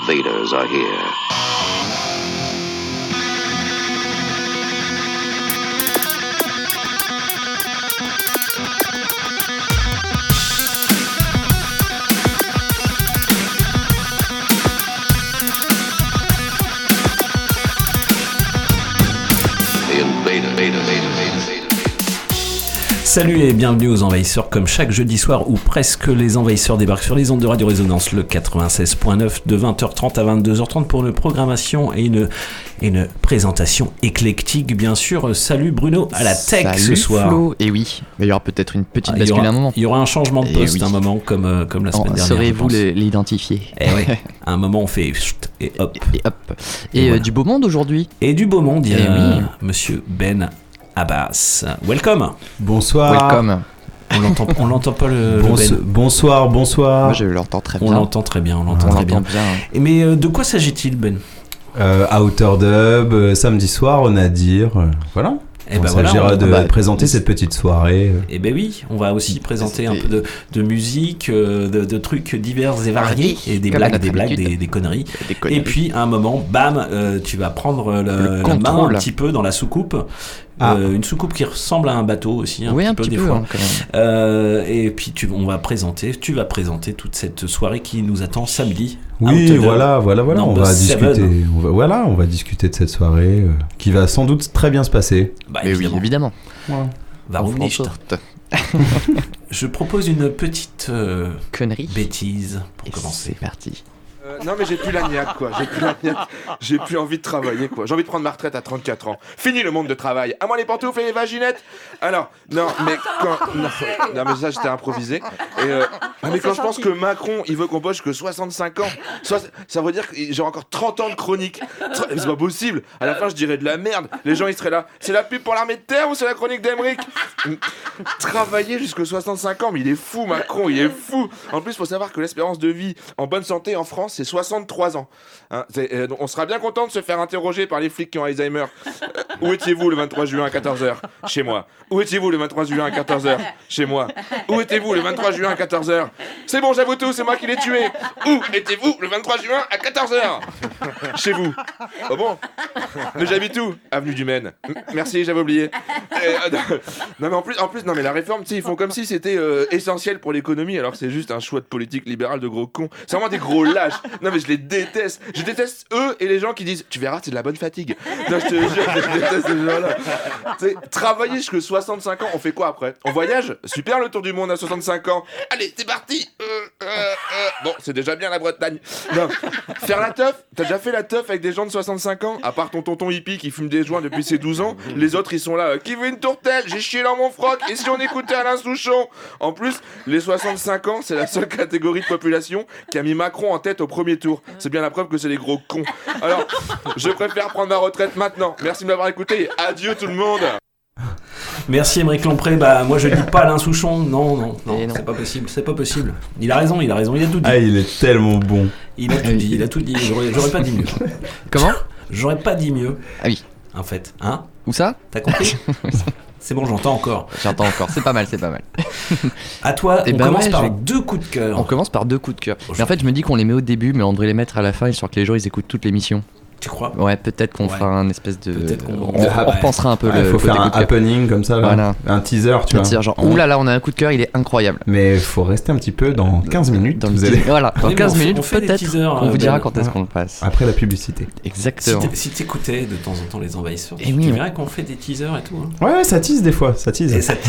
invaders are here. Salut et bienvenue aux Envahisseurs. Comme chaque jeudi soir, où presque les Envahisseurs débarquent sur les ondes de Radio Résonance, le 96.9 de 20h30 à 22h30 pour une programmation et une, et une présentation éclectique, bien sûr. Salut Bruno à la tech Salut ce soir. Flo. Et oui, mais il y aura peut-être une petite Ah, bascule aura, à un moment. il y aura un changement de Eh poste oui. un moment comme, euh, comme la semaine En- dernière. Saurez-vous l'identifier Eh à un moment on fait chut et hop. Et hop. Et Et, euh, du beau monde aujourd'hui. Et du beau monde, il y Eh a oui. monsieur Ben Abbas. Welcome. Bonsoir. Welcome. On l'entend, on l'entend pas le, Ben. bonsoir, bonsoir. Moi je l'entends très On bien. l'entend très bien, on l'entend On très bien. l'entend bien. Et mais euh, de quoi s'agit-il, Ben? Euh, Outer Dub, euh, samedi soir, on a dire. euh, voilà. Eh on ben voilà, s'agira on- de bah, présenter cette petite soirée. euh. Eh ben oui, on va aussi présenter un peu de, de musique, euh, de, de trucs divers et variés, et des comme blagues, des blagues, des, des conneries. Des Et puis à un moment, bam, euh, tu vas prendre le- Le la main un petit peu dans la soucoupe. Ah. Euh, une soucoupe qui ressemble à un bateau aussi, un oui, petit un peu petit des peu fois. hein, quand même. Euh, et puis tu, on va présenter, tu vas présenter toute cette soirée qui nous attend samedi. Oui, voilà, voilà, voilà. On va seven. discuter. On va, voilà, on va discuter de cette soirée euh, qui va sans doute très bien se passer. Bah, Mais oui, évidemment. évidemment. Je propose une petite euh, Connerie. bêtise pour Et commencer. c'est parti. Euh, non mais j'ai plus la niaque quoi, j'ai plus la niaque, j'ai plus envie de travailler quoi, j'ai envie de prendre ma retraite à 34 ans. Fini le monde de travail, à moi les pantoufles et les vaginettes. Alors, non mais quand... Non, non, mais ça j'étais improvisé. Et euh, non, mais quand je pense que Macron il veut qu'on bosse que 65 ans, soit, ça veut dire que j'ai encore 30 ans de chronique. C'est pas possible, à la fin je dirais de la merde, les gens ils seraient là, c'est la pub pour l'armée de terre ou c'est la chronique d'Emeric? Travailler jusque 65 ans, mais il est fou Macron, il est fou. En plus faut savoir que l'espérance de vie en bonne santé en France c'est 63 ans. Hein, euh, on sera bien content de se faire interroger par les flics qui ont Alzheimer. Euh, où étiez-vous le 23 juin à 14h Chez moi. Où étiez-vous le 23 juin à 14h Chez moi. Où étiez-vous le 23 juin à 14h C'est bon, j'avoue tout, c'est moi qui l'ai tué. Où étiez-vous le 23 juin à 14h Chez vous. Oh bon? Mais j'habite où? Avenue du Maine. Merci, j'avais oublié. Euh, non mais en plus, non mais la réforme, ils font comme si c'était essentiel pour l'économie, alors c'est juste un choix de politique libérale de gros cons. C'est vraiment des gros lâches. Non mais je les déteste. Je déteste eux et les gens qui disent, tu verras, c'est de la bonne fatigue. Non, je te jure, je déteste ces gens-là. Tu sais, travailler jusque 65 ans, on fait quoi après? On voyage? Super le tour du monde à 65 ans. Allez, c'est parti. Euh, euh, euh. Bon, c'est déjà bien la Bretagne. Non. Faire la teuf? T'as déjà fait la teuf avec des gens de 65 ans? À part ton tonton hippie qui fume des joints depuis ses 12 ans, les autres ils sont là. euh, Qui veut une tourtelle? J'ai chié dans mon froc. Et si on écoutait Alain Souchon? En plus, les 65 ans, c'est la seule catégorie de population qui a mis Macron en tête au premier tour. C'est bien la preuve que c'est des gros cons. Alors, je préfère prendre ma retraite maintenant. Merci de m'avoir écouté. Adieu tout le monde. Merci Émeric Lompré, bah moi je dis pas Alain Souchon, non, non, non, Et non. c'est pas possible, c'est pas possible. Il a raison, il a raison, il a tout dit. Ah, il est tellement bon. Il a tout dit, il a tout dit, j'aurais j'aurais pas dit mieux. Comment? J'aurais pas dit mieux, Ah oui. en fait. Hein? Où ça? T'as compris? C'est bon, j'entends encore. J'entends encore. C'est pas mal, c'est pas mal. À toi, Eh on ben commence ouais, par vais- deux coups de cœur. On commence par deux coups de cœur. Mais en fait, je me dis qu'on les met au début, mais on devrait les mettre à la fin, histoire que les gens ils écoutent toute l'émission. Tu crois? Ouais, peut-être qu'on Ouais. fera un espèce de. Peut-être qu'on- on, on repensera un peu Il le. faut côté faire un happening comme ça, là. Voilà. un teaser, tu Tu vois. dire genre, oulala, là là, on a un coup de cœur, il est incroyable. Mais il faut rester un petit peu dans 15 minutes. Dans vous teaser. allez... Voilà, dans Oui, mais 15 on minutes, on fait des peut-être. teasers, On euh, vous dira Ben. quand est-ce qu'on le passe. Après la publicité. Exactement. Si t'écoutais de temps en temps les envahisseurs, Eh tu oui, verrais qu'on fait des teasers et tout. hein. Ouais, ouais, ça tease des fois, ça tease. Et ça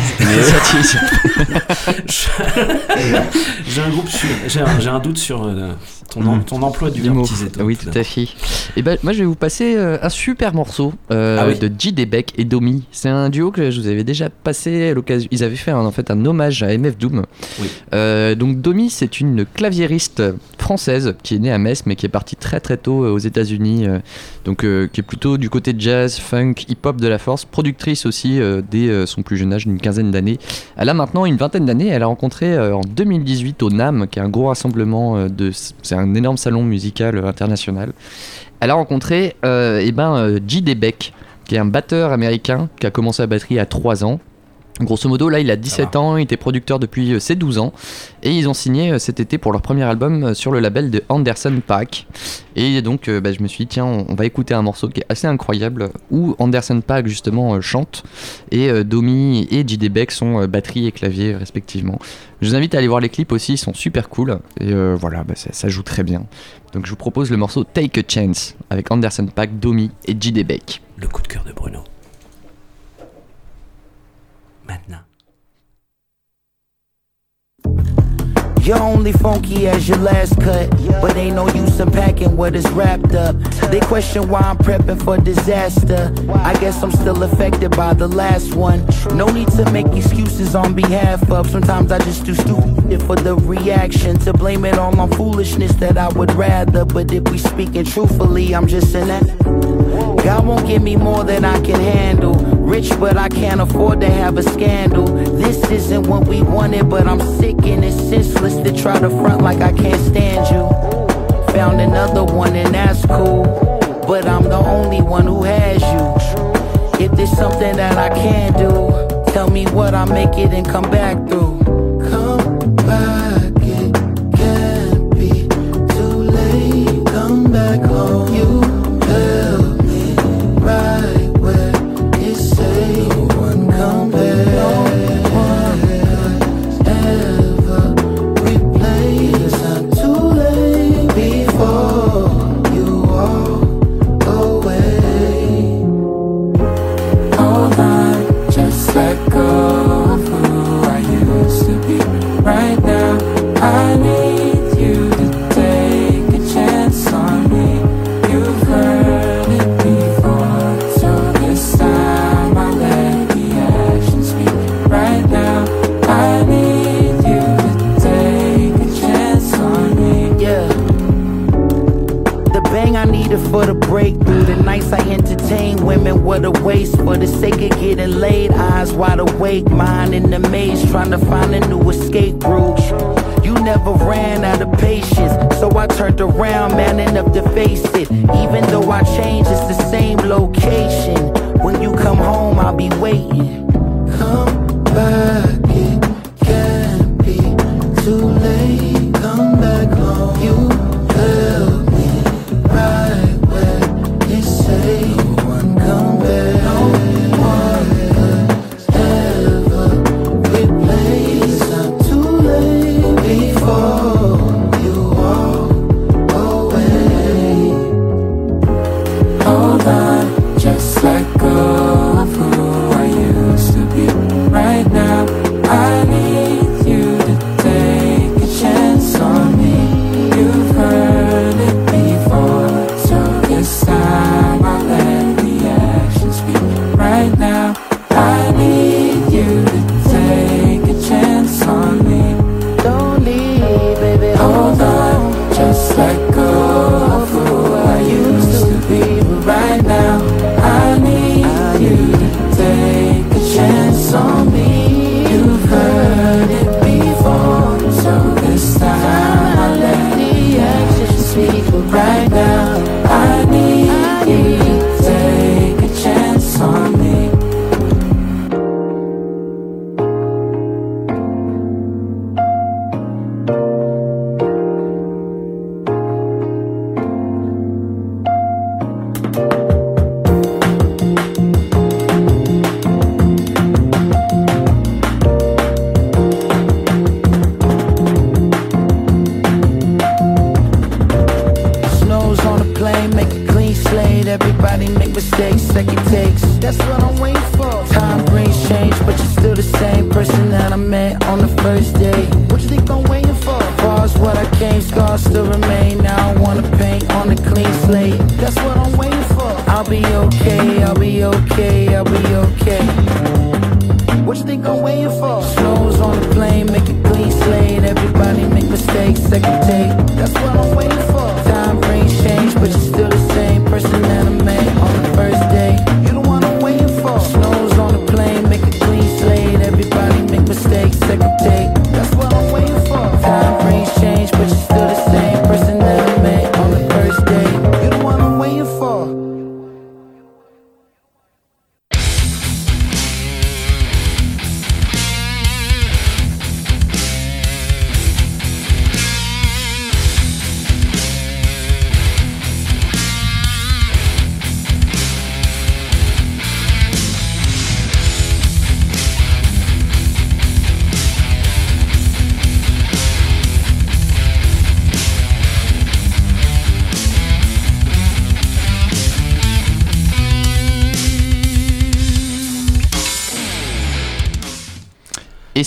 J'ai un groupe sur, j'ai un, j'ai un doute sur euh, ton, Mm. ton emploi du mot. Oui, tout à fait. Et ben, moi, je vais vous passer euh, un super morceau euh, Ah oui. de J. Debec et Domi. C'est un duo que je vous avais déjà passé à l'occasion. Ils avaient fait un, en fait un hommage à MF Doom. Oui. Euh, donc, Domi, c'est une claviériste française qui est née à Metz, mais qui est partie très très tôt euh, aux États-Unis. donc, qui est plutôt du côté jazz, funk, hip-hop de la force. Productrice aussi dès son plus jeune âge, d'une quinzaine d'années. Elle a maintenant une vingtaine d'années. Elle a rencontré en 2018 au NAM, qui est un gros rassemblement de. C'est un énorme salon musical international. Elle a rencontré euh, eh ben, euh, qui est un batteur américain qui a commencé la batterie à 3 ans. Grosso modo, là, il a 17 ans, il était producteur depuis euh, ses 12 ans, et ils ont signé euh, cet été pour leur premier album euh, sur le label de Anderson Paak. Et donc, bah, je me suis dit, tiens, on, va écouter un morceau qui est assez incroyable, où Anderson Paak, justement, chante, et Domi et J.D. Beck sont batterie et clavier, respectivement. Je vous invite à aller voir les clips aussi, ils sont super cool, et euh, voilà, bah, ça, ça joue très bien. Donc, je vous propose le morceau Take a Chance, avec Anderson Paak, Domi et J.D. Beck. Le coup de cœur de Bruno. Maintenant. You're only funky as your last cut, but ain't no use in packing what is wrapped up. They question why I'm prepping for disaster. I guess I'm still affected by the last one. No need to make excuses on behalf of. Sometimes I just do stupid for the reaction. To blame it all on foolishness that I would rather. But if we speaking truthfully, I'm just an God won't give me more than I can handle. Rich, but I can't afford to have a scandal. This isn't what we wanted, but I'm sick and it's senseless to try to front like I can't stand you. Found another one, and that's cool. But I'm the only one who has you. If there's something that I can do, tell me what I'll make it and come back through. Come back, it can't be too late. Come back home. What waste. For the sake of getting laid, eyes wide awake, mind in the maze, trying to find a new escape route. You never ran out of patience, so I turned around, man enough to face it. Even though I changed, it's the same location. When you come home, I'll be waiting. Come back,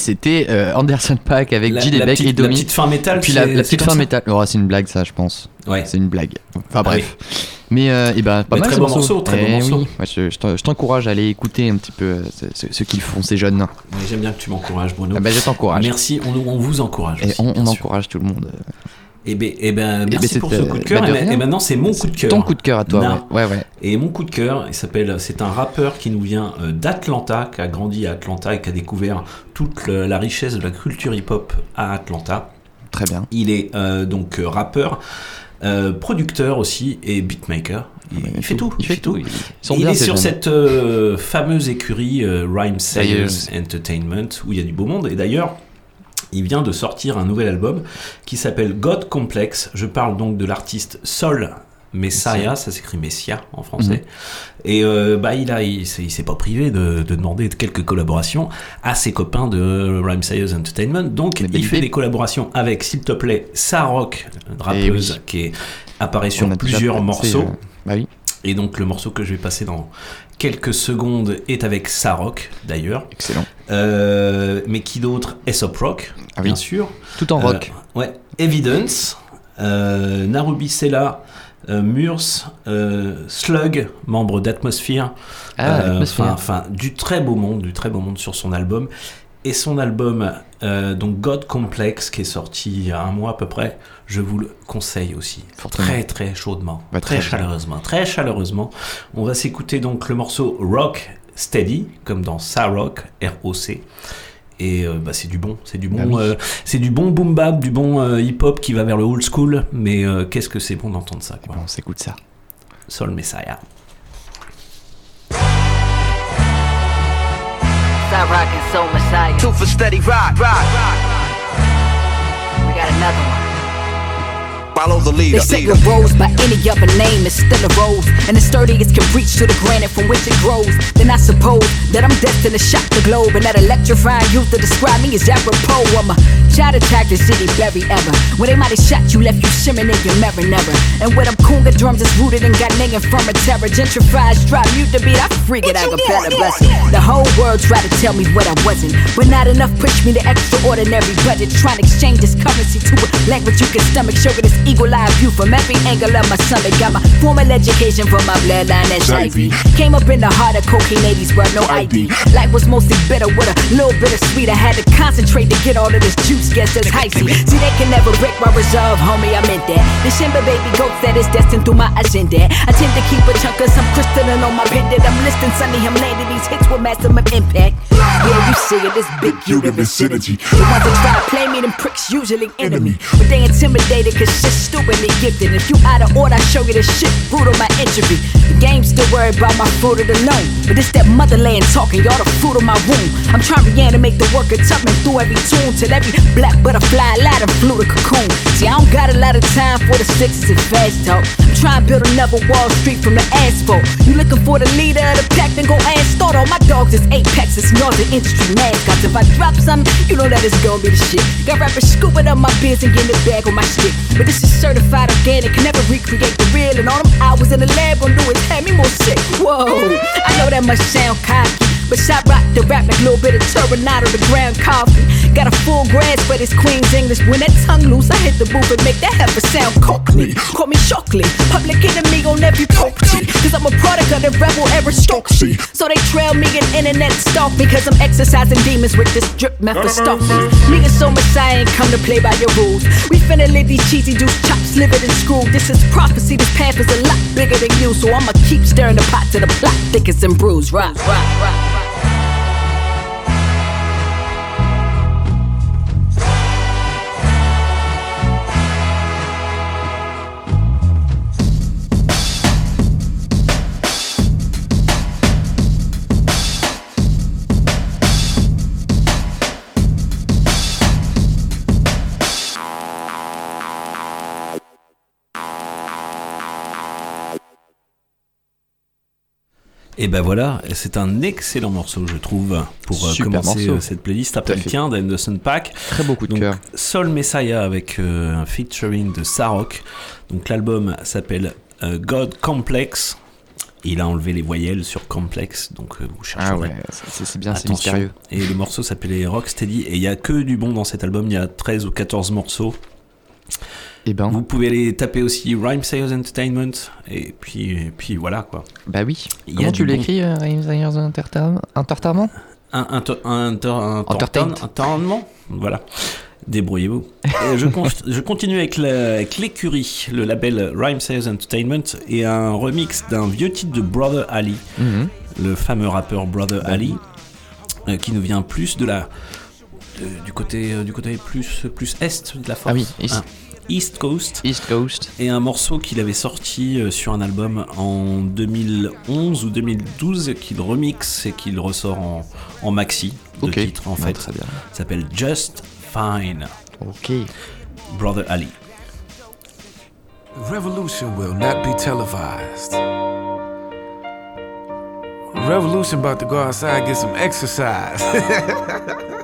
c'était euh, Anderson Paak avec La, J. la Debec petite, et la Domi. petite fin métal. Puis la, la petite fin métal. Oh, c'est une blague, ça, je pense. Ouais. C'est une blague. Enfin Ah bref. Mais euh, eh ben, pas Mais mal très bon morceau, très bon Eh morceau. oui. Ouais, je je t'en- je t'encourage à aller écouter un petit peu euh, ce, ce- ce qu'ils font, ces jeunes. Ouais, J'aime bien que tu m'encourages, Bruno. Ah bah, je t'encourage. Merci, on, on vous encourage. Et on, encourage tout le monde. Et ben, eh ben, ben, merci pour ce coup de cœur. bah, de et, ben- rien. et maintenant, c'est mon coup de cœur. Ton coup de cœur à toi, ouais. ouais, ouais. Et mon coup de cœur, il s'appelle, c'est un rappeur qui nous vient euh, d'Atlanta, qui a grandi à Atlanta et qui a découvert toute la richesse de la culture hip-hop à Atlanta. Très bien. Il est euh, donc euh, rappeur, euh, producteur aussi et beatmaker. Il, il fait tout. Il fait tout. Sont il est sur jeunes. cette euh, fameuse écurie euh, Rhyme Sayers. Entertainment où il y a du beau monde. Et d'ailleurs, il vient de sortir un nouvel album qui s'appelle God Complex. Je parle donc de l'artiste Sol Messiah, ça s'écrit Messia en français. Mhm. Et euh, bah, il a, il, s'est- il s'est pas privé de, de demander quelques collaborations à ses copains de Rhyme Sayers Entertainment. Donc, il fait des collaborations avec, s'il te plaît, Sarok, rappeuse Eh oui. qui est, apparaît sur plusieurs morceaux. euh, Bah oui, Et donc le morceau que je vais passer dans quelques secondes est avec Sarok d'ailleurs. excellent. Euh, mais qui d'autre Aesop Rock, Ah oui. bien sûr. Tout en rock. Euh, ouais. Evidence, euh, Narubi Sela, euh, Murs, euh, Slug, membre d'Atmosphere. Ah, Euh, enfin, du très beau monde, du très beau monde sur son album. Et son album, euh, donc God Complex, qui est sorti il y a un mois à peu près, je vous le conseille aussi. Fortement. Très très chaudement, Bah, très, chaleureusement, très chaleureusement. On va s'écouter donc le morceau Rock Steady, comme dans Sa Rock, R-O-C. Et euh, bah, c'est du bon, c'est du bon, Ah oui. euh, c'est du bon boom bap, du bon hip hop qui va vers le old school. Mais qu'est-ce que c'est bon d'entendre ça, quoi. Bon, on s'écoute ça. Soul Messiah. Stop rocking Soul Messiah. Two for steady rock, rock. We got another one. Follow the They say a rose by any other name is still a rose, and the sturdiest can reach to the granite from which it grows. Then I suppose that I'm destined to shock the globe, and that electrifying youth to describe me is apropos. I'm a child attack the city very ever. When they might have shot you, left you shimmering in your mirror never. And with them conga drums is rooted in Ghanaian from a terror. Gentrified, stripe mute the beat, I freak it, I capella blessing. The whole world tried to tell me what I wasn't, but not enough push me to extraordinary budget. Trying to exchange this currency to a language you can stomach, showing this eagle eye view from every angle of my stomach. Got my formal education from my bloodline that's Ivy. Came up in the heart of cocaine 80s, but no ID. Life was mostly bitter with a little bit of sweet. I had to concentrate to get all of this juice, guess that's icy. See, they can never break my reserve, homie, I meant that. The Shimba baby goats that is destined through my agenda. I tend to keep a chunk of some crystalline on my pendant. I'm listing Sunny, him landing these hits with maximum impact. Yeah, you see it, this big uterus synergy. The ones that try to play me, them pricks usually enemy. But they intimidated cause stupidly gifted. If you out of order, I show you this shit, brutal my injury. The game still worried about my fruit of the loan. But it's that motherland talking, y'all the fruit of my womb. I'm trying to reanimate the work of Tubman through every tune till every black butterfly and flew the cocoon. See, I don't got a lot of time for the sixes and fast talk. I'm trying to build another Wall Street from the asphalt. You looking for the leader of the pack, then go ask start. All my dogs is apex, it's north the industry mascots. If I drop something, you know that it's gonna be the shit. Got rappers scooping up my biz and getting it back on my shit. But this is certified organic, can never recreate the real. And all them hours in the lab do is have me more sick. Whoa, I know that must sound cocky. But shot rock the rap like a little bit of turbinado, the ground coffee. Got a full grasp, but it's Queen's English. When that tongue loose, I hit the booth and make that heifer sound cockney. Call me Shockley, public enemy on every property. Cause I'm a product of the rebel aristocracy. So they trail me and internet stalk me. Cause I'm exercising demons with this drip method stuff. Me and so Messiah ain't come to play by your rules. We finna live these cheesy juice chops, live it and screw. This is prophecy, this path is a lot bigger than you. So I'ma keep stirring the pot to the plot, thickest and bruised. Rock, rock, rock, Et ben voilà, c'est un excellent morceau, je trouve, pour euh, Super commencer morceau. euh, cette playlist après le tien d'Anderson Pack. Très beau coup de cœur. Soul Messiah avec euh, un featuring de Sarok. Donc l'album s'appelle euh, God Complex. Il a enlevé les voyelles sur Complex, donc euh, vous chercherez. Ah ouais, c'est bien, c'est mystérieux. Et le morceau s'appelait Rocksteady. Et il y a que du bon dans cet album. Il y a 13 ou 14 morceaux. Et ben, Vous pouvez les taper aussi Rhyme Sales Entertainment. Et puis, et puis voilà quoi. bah oui. Il Comment tu du bon. l'écris, euh, Rhymes Sayers Entertainment? Entertainment? Tournement. Voilà. Débrouillez-vous. Je, con- je continue avec la- l'écurie, le label Rhyme Sales Entertainment, et un remix d'un vieux titre de Brother Ali, Mhm. le fameux rappeur Brother Ali, euh, qui nous vient plus de la de- du côté euh, du côté plus plus est de la force. Ah oui, East. Ah, East Coast. East Coast. Et un morceau qu'il avait sorti euh, sur un album en 2011 ou 2012 qu'il remixe et qu'il ressort en, en maxi de Ok. titre en fait. très bien. Ça s'appelle Just Fine. Ok. Brother Ali. Revolution will not be televised. Revolution about to go outside get some exercise.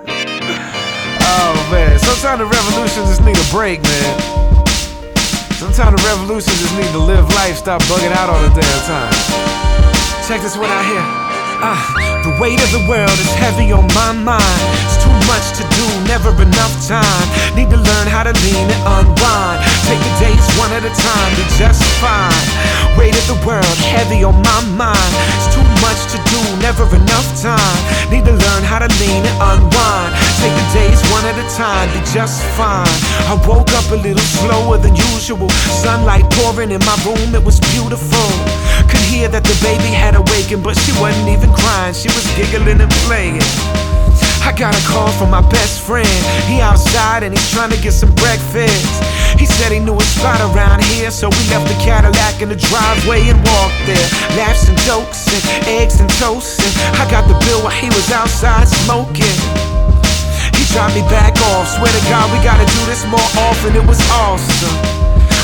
oh man, sometimes the revolution just need a break, man. Sometimes the revolution just need to live life, stop bugging out all the damn time. Check this one out here. Ah, the weight of the world is heavy on my mind. It's too much to do, never enough time. Need to learn how to lean and unwind. Take the days one at a time, be just fine. Weight of the world heavy on my mind. It's too much to do, never enough time. Need to learn how to lean and unwind. Take the days one at a time, be just fine. I woke up a little slower than usual. Sunlight pouring in my room, it was beautiful. Hear that the baby had awakened, but she wasn't even crying. She was giggling and playing. I got a call from my best friend. He outside and he's trying to get some breakfast. He said he knew a spot around here, so we left the Cadillac in the driveway and walked there. Laughs and jokes and eggs and toast. And I got the bill while he was outside smoking. He dropped me back off. Swear to God, we gotta do this more often. It was awesome.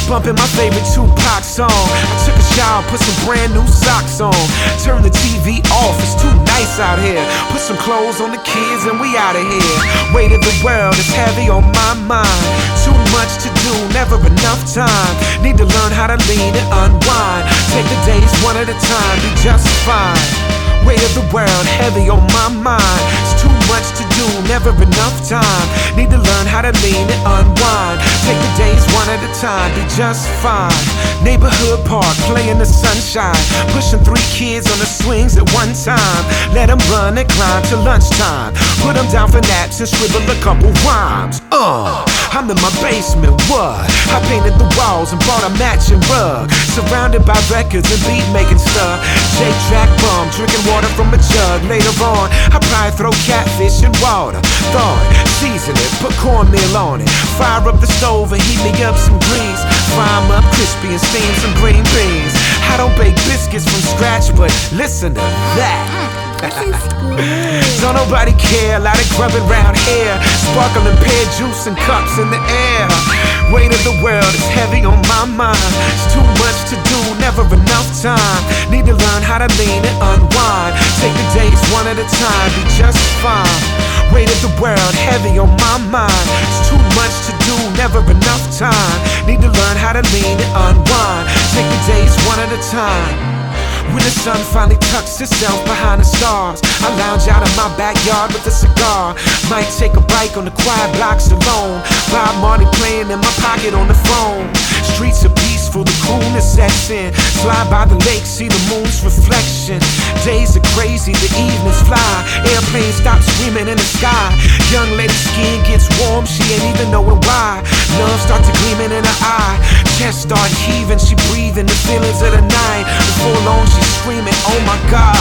Bumping my favorite Tupac song. I took a put some brand new socks on. Turn the TV off, it's too nice out here. Put some clothes on the kids and we out of here. Weight of the world is heavy on my mind. Too much to do, never enough time. Need to learn how to lean and unwind. Take the days one at a time, be just fine. Weight of the world heavy on my mind. Much to do, never enough time. Need to learn how to lean and unwind. Take the days one at a time, be just fine. Neighborhood park, play in the sunshine. Pushing three kids on the swings at one time. Let them run and climb till lunchtime. Put them down for naps and scribble a couple rhymes. Uh, I'm in my basement, what? I painted the walls and bought a matching rug. Surrounded by records and beat making stuff. J track bum, drinking water from a jug. Later on, I probably throw catfish in water. Thaw it, season it, put cornmeal on it. Fire up the stove and heat me up some grease. Fry 'em up crispy and steam some green beans. I don't bake biscuits from scratch, but listen to that. Don't nobody care, a lot of grubbing round here. Sparkling pear juice and cups in the air. Weight of the world is heavy on my mind. It's too much to do, never enough time. Need to learn how to lean and unwind. Take the days one at a time, be just fine. Weight of the world heavy on my mind. It's too much to do, never enough time. Need to learn how to lean and unwind. Take the days one at a time. When the sun finally tucks itself behind the stars, I lounge out in my backyard with a cigar. Might take a bike on the quiet blocks alone. Bob Marley playing in my pocket on the phone. Streets are the coolness sets in. Slide by the lake, see the moon's reflection. Days are crazy, the evenings fly. Airplanes stop screaming in the sky. Young lady's skin gets warm, she ain't even knowing why. Love starts to gleaming in her eye. Chest start heaving, she breathing the feelings of the night. Before long, she's screaming, oh my god.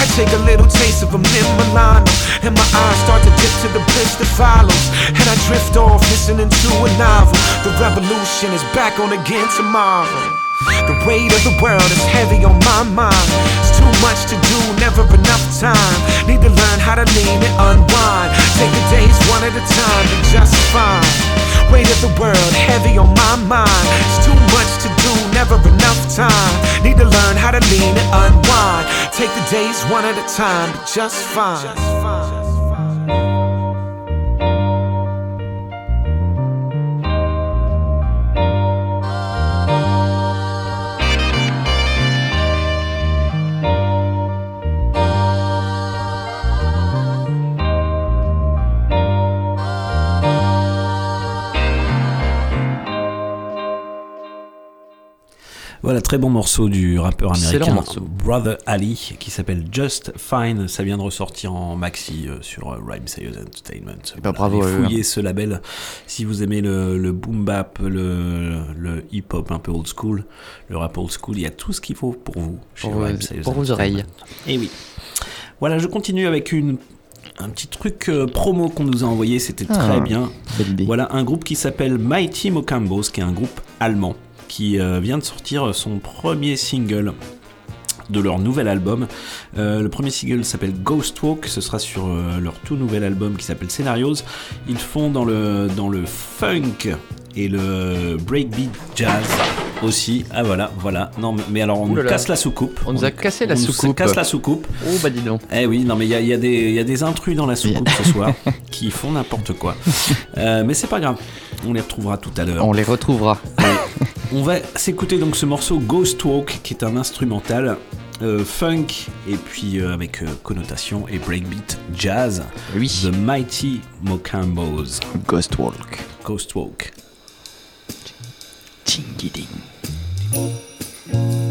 I take a little taste of a mint Milano, and my eyes start to dip to the bliss that follows. And I drift off, listening to a novel. The revolution is back on again tomorrow. The weight of the world is heavy on my mind. It's too much to do, never enough time. Need to learn how to lean and unwind. Take the days one at a time, be just fine. Weight of the world heavy on my mind. It's too much to do, never enough time. Need to learn how to lean and unwind. Take the days one at a time, be just fine. Voilà, très bon morceau du rappeur américain. Brother Ali qui s'appelle Just Fine. Ça vient de ressortir en maxi euh, sur euh, Rhyme Sayers Entertainment. bah, bravo à Allez eux, fouiller ce label si vous aimez le, le boom bap, le, le hip hop un peu old school, le rap old school. Il y a tout ce qu'il faut pour vous. chez Pour vos- Rhyme Sayers pour vos oreilles. Et oui. Voilà, je continue avec une un petit truc euh, promo qu'on nous a envoyé, c'était Ah, très bien. Belle idée. Voilà un groupe qui s'appelle Mighty Mocambos, qui est un groupe allemand, qui euh, vient de sortir son premier single de leur nouvel album. Euh, le premier single s'appelle Ghost Walk, ce sera sur euh, leur tout nouvel album qui s'appelle Scenarios. Ils font dans le, dans le funk et le breakbeat jazz aussi. Ah voilà, voilà. Non mais- alors on nous casse la soucoupe. On nous a cassé la on nous soucoupe. casse la soucoupe. Oh bah dis donc. Eh oui, non mais il y a, il y a des- il y a des intrus dans la soucoupe ce soir qui font n'importe quoi. Euh, mais c'est pas grave, on les retrouvera tout à l'heure. On les retrouvera. On va s'écouter donc ce morceau Ghost Walk qui est un instrumental euh, funk et puis euh, avec euh, connotation et breakbeat jazz. Oui. The Mighty Mocambos. Ghost Walk. Ghost Walk. Chingiding. Ghost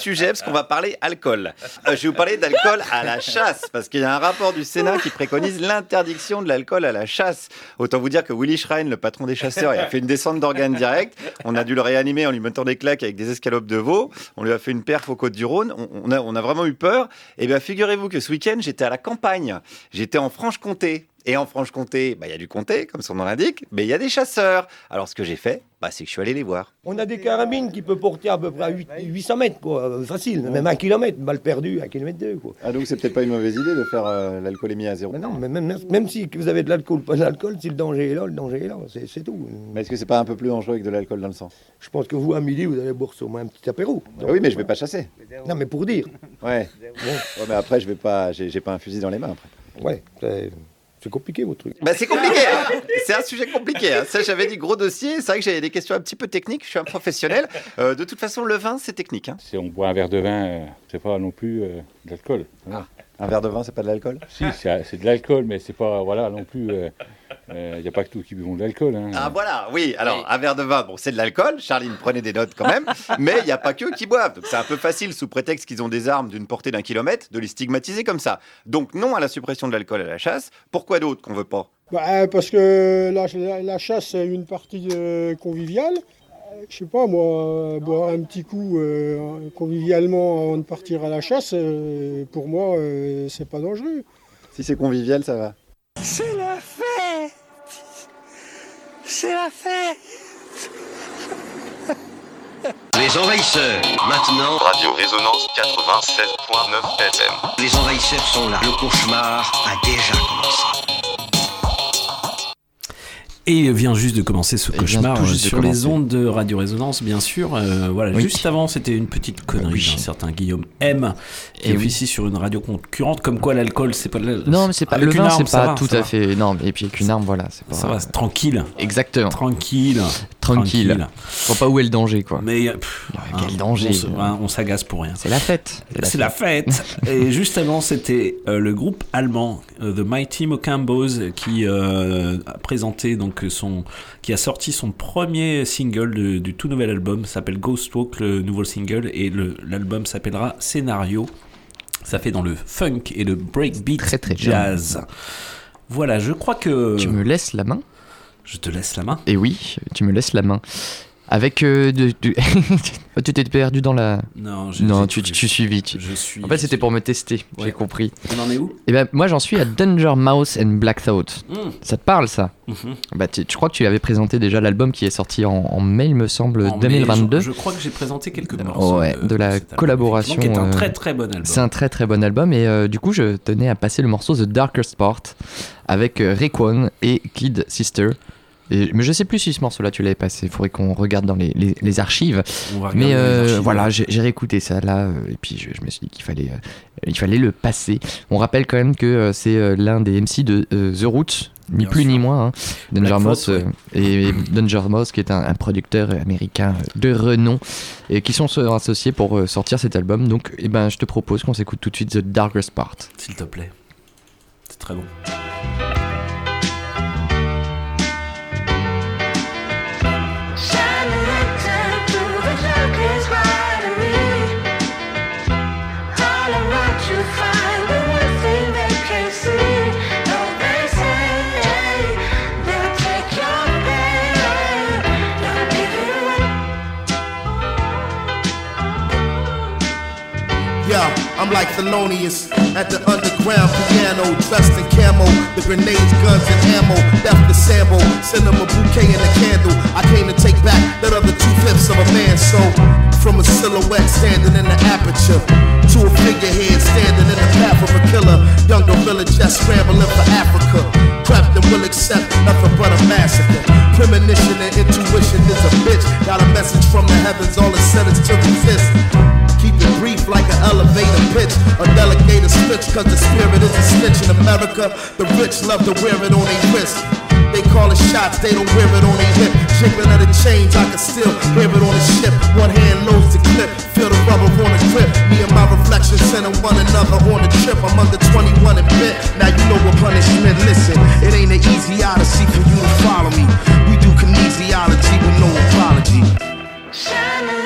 sujet parce qu'on va parler alcool. Euh, je vais vous parler d'alcool à la chasse parce qu'il y a un rapport du Sénat qui préconise l'interdiction de l'alcool à la chasse. Autant vous dire que Willy Schrein, le patron des chasseurs, il a fait une descente d'organes direct. On a dû le réanimer en lui mettant des claques avec des escalopes de veau. On lui a fait une perf aux côtes du Rhône. On, a, vraiment eu peur. Et bien, figurez-vous que ce week-end, j'étais à la campagne. J'étais en Franche-Comté. Et en Franche-Comté, bah, il y a du comté, comme son nom l'indique, mais il y a des chasseurs. Alors, ce que j'ai fait, bah, c'est que je suis allé les voir. On a des carabines qui peuvent porter à peu près à huit- 800 mètres, quoi, euh, facile, même un kilomètre, balle perdue, un kilomètre deux, quoi. Ah, donc c'est peut-être pas une mauvaise idée de faire euh, l'alcoolémie à zéro. Mais non, mais même, même, si vous avez de l'alcool, pas de l'alcool, si le danger est là, le danger est là, c'est tout. Mais est-ce que c'est pas un peu plus dangereux avec de l'alcool dans le sang? Je pense que vous, à midi, vous allez boire au moins un petit apéro. Ah Oui, mais je vais pas chasser. Non, mais pour dire. Ouais. Ouais, mais après, je vais pas, j'ai pas un fusil dans les mains après. Ouais, c'est compliqué, votre truc. Bah, c'est compliqué, hein. c'est un sujet compliqué. hein. Ça, j'avais dit gros dossier. C'est vrai que j'avais des questions un petit peu techniques. Je suis un professionnel. Euh, de toute façon, le vin, c'est technique. hein. Si on boit un verre de vin, euh, c'est pas non plus euh, de l'alcool. Ah, un verre de vin, c'est pas de l'alcool? Si, c'est c'est de l'alcool, mais c'est pas, voilà, non plus. Il n'y a pas que tous qui buvons de l'alcool. hein. Ah voilà, oui. Alors, un verre de vin, bon, c'est de l'alcool. Charline, prenez des notes quand même. mais il n'y a pas que qui boivent. Donc, c'est un peu facile, sous prétexte qu'ils ont des armes d'une portée d'un kilomètre, de les stigmatiser comme ça. Donc, non à la suppression de l'alcool à la chasse. Pourquoi d'autre qu'on veut pas? Bah, parce que la, la- la chasse, c'est une partie euh, conviviale. Je sais pas, moi, euh, boire un petit coup euh, convivialement avant de partir à la chasse, euh, pour moi, euh, c'est pas dangereux. Si c'est convivial, ça va. C'est la fête C'est la fête Les envahisseurs, maintenant. Radio Résonance 96.9 FM. Les envahisseurs sont là. Le cauchemar a déjà commencé. Et vient juste de commencer ce cauchemar sur les ondes de Radio Résonance, bien sûr. Euh, voilà, Oui. juste avant, c'était une petite connerie Oui. d'un certain Guillaume M, qui Et oui. officie sur une radio concurrente, comme quoi l'alcool, c'est pas de la- Non, mais c'est pas Avec le vin, c'est pas va, tout à fait. Non, et puis avec une arme, voilà, c'est pas. Ça va, tranquille. Exactement. Tranquille. Tranquille. Faut pas où est le danger, quoi. Mais euh, pff, quel hein, danger. On hein, on s'agace pour rien. C'est la fête. C'est la fête. Et juste avant, c'était euh, le groupe allemand euh, The Mighty Mocambos qui euh, a présenté donc son, qui a sorti son premier single de- du tout nouvel album, s'appelle Ghost Walk, le nouveau single, et l'album s'appellera Scénario. Ça fait dans le funk et le breakbeat jazz. Voilà, je crois que. Tu me laisses la main? Je te laisse la main. Et oui, tu me laisses la main. Avec euh, de, du- tu t'es perdu dans la. Non, non, tu, tu suis vite. Je suis. En fait, c'était pour me tester. Ouais. J'ai compris. On en est où? Et ben, moi, j'en suis à Danger Mouse and Black Thought. Mm. Ça te parle, ça? Mhm. bah, tu, tu crois que tu avais présenté déjà l'album qui est sorti en, en mai, il me semble, En mai, 2022. Je, je crois que j'ai présenté quelques morceaux. Ouais, de la collaboration. effectivement, Qui est un euh, très très bon album. C'est un très très bon album et euh, du coup je tenais à passer le morceau The Darker Sport avec euh, Rayquan et Kid Sister. Et, mais je sais plus si ce morceau-là tu l'avais passé, il faudrait qu'on regarde dans les, les- les archives. Mais les euh, archives. voilà, j'ai réécouté ça là euh, et puis je, je me suis dit qu'il fallait, euh, il fallait le passer. On rappelle quand même que euh, c'est l'un des MC de The Roots. Ni Bien plus sûr. ni moins, hein. Danger euh, et Danger Mouse qui est un, un producteur américain de renom et qui sont associés pour sortir cet album. Donc, eh ben, je te propose qu'on s'écoute tout de suite The Darker Sport. S'il te plaît. C'est très bon. Like Thelonious at the underground piano, dressed in camo. The grenades, guns, and ammo. Left the sample, send them a bouquet and a candle. I came to take back that other two fifths of a man. So, from a silhouette standing in the aperture to a figurehead standing in the path of a killer. Young gorilla just scrambling for Africa. Prepped and will accept nothing but a massacre. Premonition and intuition is a bitch. Got a message from the heavens, all it said is to resist. A delegator switch, cause the spirit is a snitch in America. The rich love to wear it on their wrist. They call it shots, they don't wear it on their hip. Jiggling of the chains, I can still hear it on the ship. One hand loads the clip, feel the rubber on the grip. Me and my reflection sending one another on the trip. I'm under 21 and bit. Now you know what punishment. Listen, it ain't an easy odyssey for you to follow me. We do kinesiology with no apology. Shine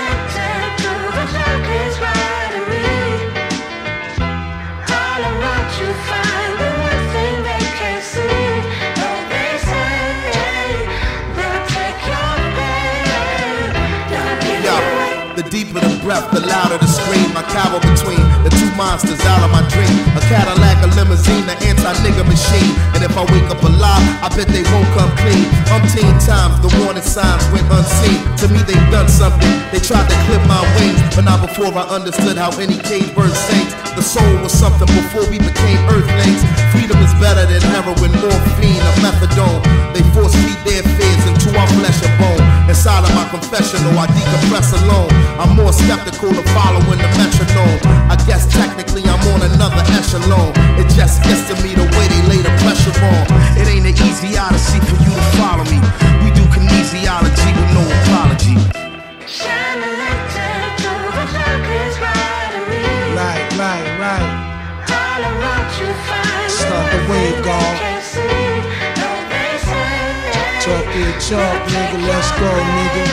the the louder the scream. I cower between two monsters out of my dream. A Cadillac, a limousine, an anti-nigga machine. And if I wake up alive, I bet they won't come clean. Umpteen times, the warning signs went unseen. To me, they've done something. They tried to clip my wings, but not before I understood how any cage bird sings. The soul was something before we became earthlings. Freedom is better than heroin, morphine, or methadone. They force feed their fears into our flesh and bone. Inside of my confessional, I decompress alone. I'm more skeptical of following the metronome. I guess technically I'm on another echelon. It just gets to me the way they lay the pressure on. It ain't an easy odyssey for you to follow me. We do kinesiology with no apology. Right, right, right. Start the wave, God. Talk your talk, nigga. Let's go, nigga.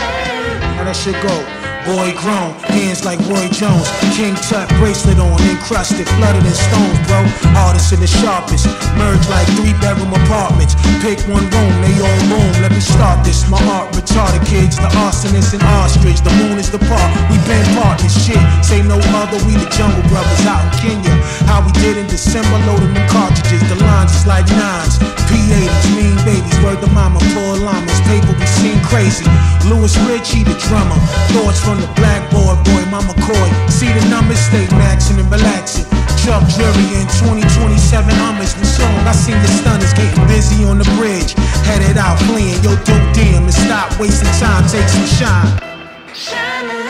How that shit go? Boy grown, hands like Roy Jones. King Tut bracelet on, encrusted, flooded in stones, bro. Hardest and the sharpest. Merge like three bedroom apartments. Pick one room, they all boom. Let me start this. My art retarded kids, the arsonist and ostrich. The moon is the park, we been partners. Shit, say no other, we the jungle brothers out in Kenya. How we did in December, loading them cartridges. The lines is like nines. P80s, mean babies, word the mama, poor llamas. Paper we seen crazy. Louis Richie, the drummer. Thoughts from the blackboard, boy, Mama Coy. See the numbers, stay maxing and relaxing. Chuck Jury in 2027 Hummers the song. I seen the stunners getting busy on the bridge. Headed out fleeing, yo, dope damn, and stop wasting time, take some shine.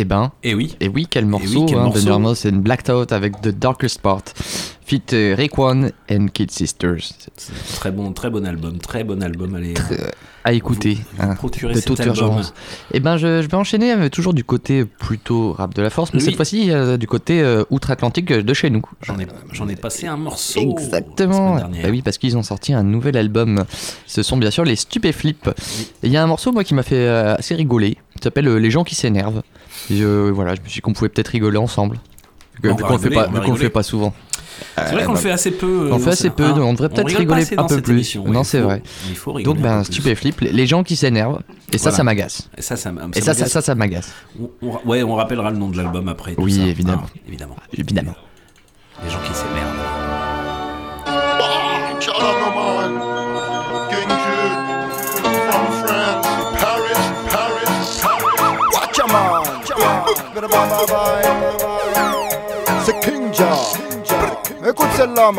Eh ben. Et oui. Et oui, quel morceau, quel hein, morceau. de Normal, c'est une Blacked Out avec The Darkest Part. Fit euh, Raekwon and Kid Sisters. Très bon, très bon album, très bon album. Allez, À écouter. hein, procurez de toute urgence. Eh ben, je, je vais enchaîner avec toujours du côté plutôt rap de la force, mais Oui. cette fois-ci euh, du côté euh, outre-Atlantique euh, de chez nous. J'en ai, j'en ai passé un morceau. Exactement. la. Bah oui, parce qu'ils ont sorti un nouvel album. Ce sont bien sûr les Stupéflips. Et Il y a un morceau moi qui m'a fait euh, assez rigoler. Il s'appelle euh, Les gens qui s'énervent. Et, euh, voilà, je me suis dit qu'on pouvait peut-être rigoler ensemble. Vu qu'on le fait pas, vu qu'on le fait pas souvent. C'est vrai Euh, qu'on le fait assez peu. On euh, fait dans assez peu, hein. on devrait peut-être rigoler un peu cette plus. non, c'est vrai. Il faut rigoler. Donc, ben. Stupéflip, les gens qui s'énervent. Et ça, Voilà. ça m'agace. Et ça, ça, ça, ça, m'agace. ça, ça m'agace. On- on- ouais, on rappellera le nom de l'album après. tout Oui, ça, évidemment. hein, évidemment. Évidemment. Les gens qui s'émerdent. C'est King Ja. Écoute celle-là.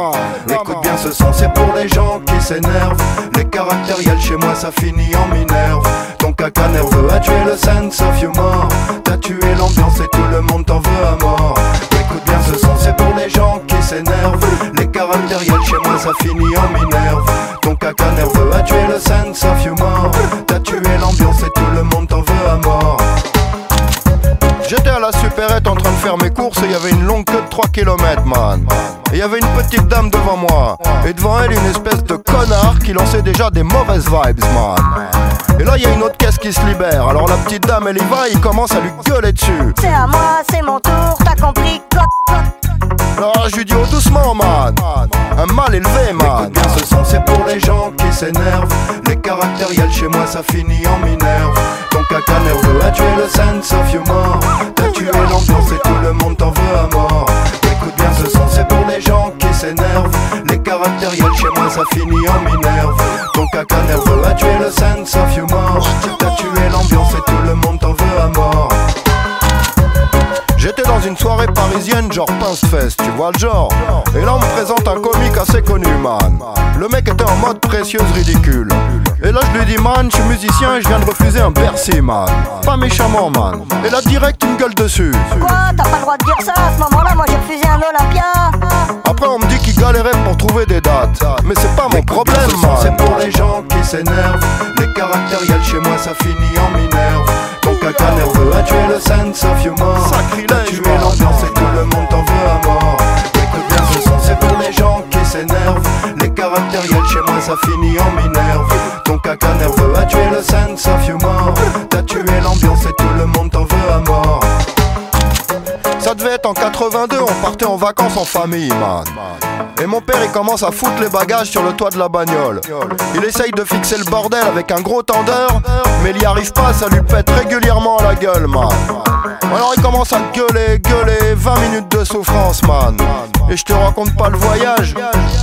Écoute bien ce son, c'est pour les gens qui s'énervent. Les caractériels chez moi, ça finit en minerve. Ton caca nerveux a tué le sense of humor. T'as tué l'ambiance et tout le monde t'en veut à mort. Écoute bien ce son, c'est pour les gens qui s'énervent. Les caractériels chez moi, ça finit en minerve. Faire mes courses et il y avait une longue queue de 3 km, man. Et il y avait une petite dame devant moi. Et devant elle, une espèce de connard qui lançait déjà des mauvaises vibes, man. Et là, il y a une autre caisse qui se libère. Alors la petite dame, elle y va, il commence à lui gueuler dessus. C'est à moi, c'est mon tour, t'as compris Alors je lui dis, oh doucement, man. Un mal élevé, man. Écoute bien ce son, c'est pour les gens qui s'énervent. Les caractériels chez moi, ça finit en minerve. Ton caca nerveux a tué le sense of humor. Ça finit en minerve. Ton caca nerveux a tué le sense of humor. T'as tué l'ambiance et tout le monde t'en veut à mort. J'étais dans une soirée parisienne genre Pince Fest, tu vois le genre. Et là on me présente un comique assez connu man. Le mec était en mode précieuse ridicule. Et là je lui dis man, je suis musicien et je viens de refuser un Bercy man. Pas méchamment man. Et là direct une gueule dessus. Quoi T'as pas le droit de dire ça à ce moment-là, moi j'ai refusé un Olympia. Après on me dit qu'il galérait pour trouver des dates. Mais c'est pas mon problème man C'est pour les gens qui s'énervent. Les caractériels chez moi, ça finit en minerve. Ton caca nerveux a tué le sense of humor. T'as tué l'ambiance et tout le monde t'en veut à mort. Écoute bien ce son, c'est pour les gens qui s'énervent. Les caractériels chez moi, ça finit en minerve. Ton caca nerveux a tué le sense of humor. T'as tué l'ambiance et tout le monde t'en veut à mort. Ça devait être en 82, on partait en vacances en famille, man. Et mon père il commence à foutre les bagages sur le toit de la bagnole. Il essaye de fixer le bordel avec un gros tendeur, mais il y arrive pas, ça lui pète régulièrement à la gueule, man. Alors il commence à gueuler, gueuler, 20 minutes de souffrance, man. Et je te raconte pas le voyage,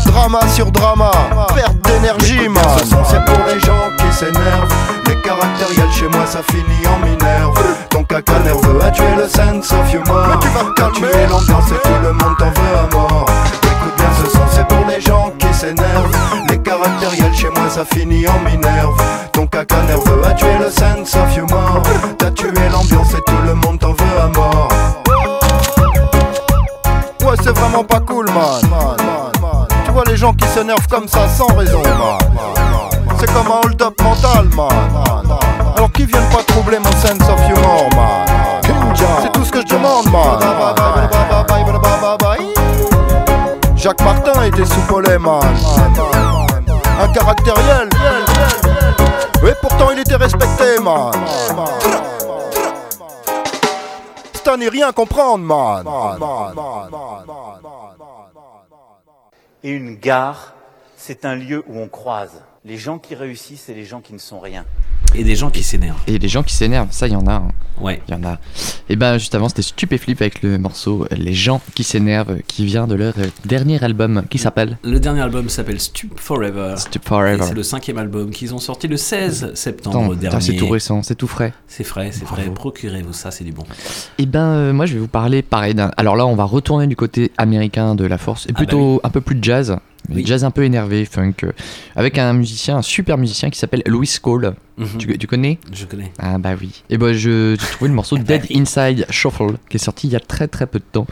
drama sur drama, perte d'énergie, man. C'est pour les gens qui s'énervent, les caractériels chez moi ça finit en minerve. Ton caca nerveux a tué le sense of humor. Mais tu vas calmer, l'ambiance et tout le monde t'en veut à mort. Écoute bien ce son c'est pour les gens qui s'énervent, les caractériels chez moi ça finit en minerve. Ton caca nerveux a tué le sense of humor. T'as tué l'ambiance et tout le monde t'en veut à mort. Ouais, c'est vraiment pas cool, man. Tu vois les gens qui s'énervent comme ça sans raison, man. C'est comme un hold-up mental, man. Qu'ils viennent pas troubler mon sense of humor, man. C'est tout ce que je demande, man. Jacques Martin était soupolé, man. Un caractériel. Et pourtant il était respecté, man. À n'y rien comprendre, man. Et une gare, c'est un lieu où on croise les gens qui réussissent et les gens qui ne sont rien. Et des gens qui s'énervent. Et des gens qui s'énervent, ça, il y en a. hein. Ouais. Il y en a. Et ben, juste avant, c'était Stupéflip avec le morceau euh, Les gens qui s'énervent, qui vient de leur euh, dernier album, qui s'appelle Le dernier album s'appelle Stup Forever. Stup Forever. C'est le cinquième album qu'ils ont sorti le 16 septembre Attends, dernier. c'est tout récent, c'est tout frais. C'est frais, c'est frais. Procurez-vous ça, c'est du bon. Et ben, euh, moi, je vais vous parler pareil d'un. Alors là, on va retourner du côté américain de la force, et bah plutôt un peu plus de jazz. Jazz un peu énervé, funk, euh, avec un musicien, un super musicien qui s'appelle Louis Cole. Mhm. tu, tu connais? Je connais. Ah bah oui. Et ben je j'ai trouvé le morceau Dead Inside Shuffle qui est sorti il y a très très peu de temps.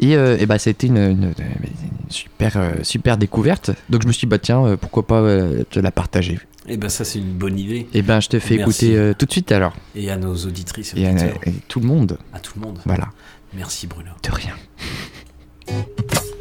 Et, euh, et bah ça a été une, une- une super euh, super découverte. Donc je me suis dit bah tiens euh, pourquoi pas euh, te la partager? Et ben ça, c'est une bonne idée. Et ben je te fais Merci. écouter euh, tout de suite alors. Et à nos auditrices et Et à, et tout le monde. À tout le monde. Voilà. Merci Bruno. De rien.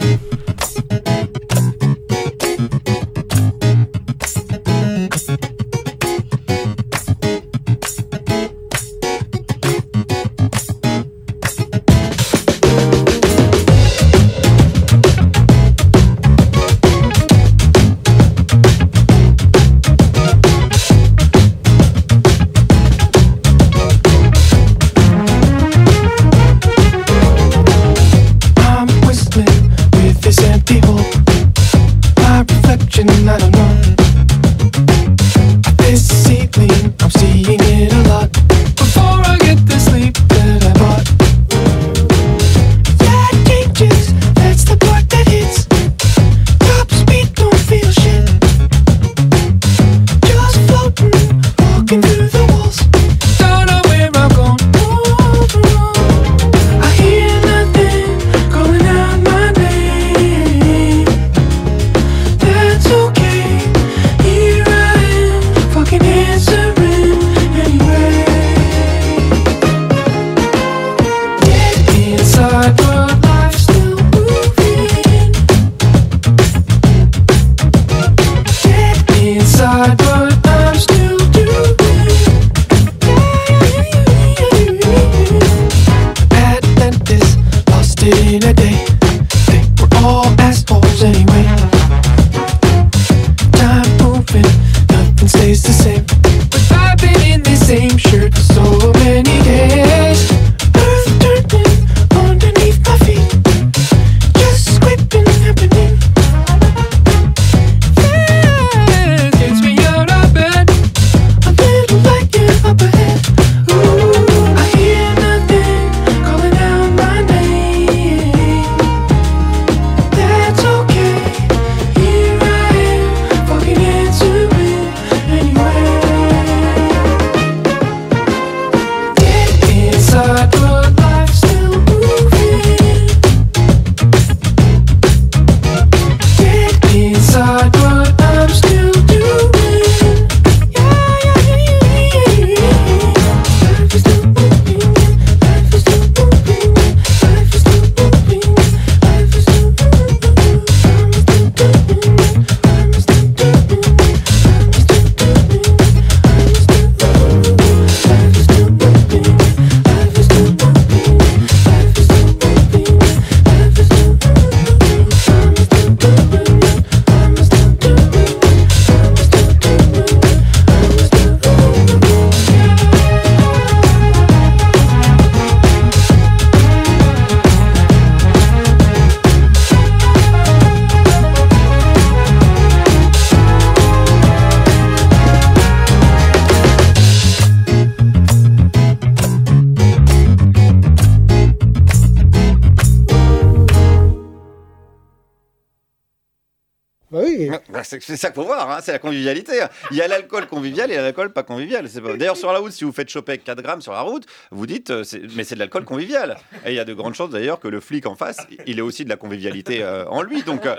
c'est la convivialité. Il y a l'alcool convivial et l'alcool pas convivial. Pas- D'ailleurs, sur la route, si vous faites choper avec 4 grammes sur la route, vous dites, euh, mais c'est de l'alcool convivial. Et il y a de grandes chances d'ailleurs que le flic en face, il est aussi de la convivialité euh, en lui. Donc euh,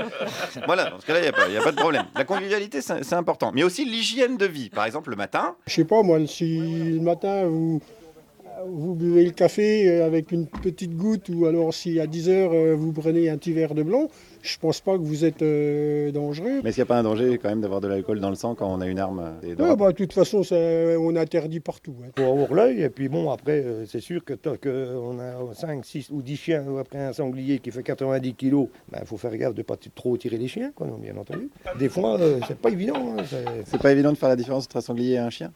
voilà, dans ce cas-là, il n'y a, a pas de problème. La convivialité, c'est important. Mais aussi l'hygiène de vie. Par exemple, le matin, Je sais pas, moi, si le matin vous, vous buvez le café avec une petite goutte ou alors si à 10 heures vous prenez un petit verre de blanc, je pense pas que vous êtes euh, dangereux. Mais est-ce qu'il n'y a pas un danger quand même d'avoir de l'alcool dans le sang quand on a une arme et Ouais, bah, de toute façon, ça, on interdit partout. hein. Pour avoir l'œil, et puis bon, après, euh, c'est sûr que tant qu'on a 5, 6 ou 10 chiens, ou après un sanglier qui fait 90 kilos, il faut faire gaffe de ne pas trop tirer les chiens, quoi, non, bien entendu. Des fois, euh, c'est pas évident. hein, C'est pas évident de faire la différence entre un sanglier et un chien?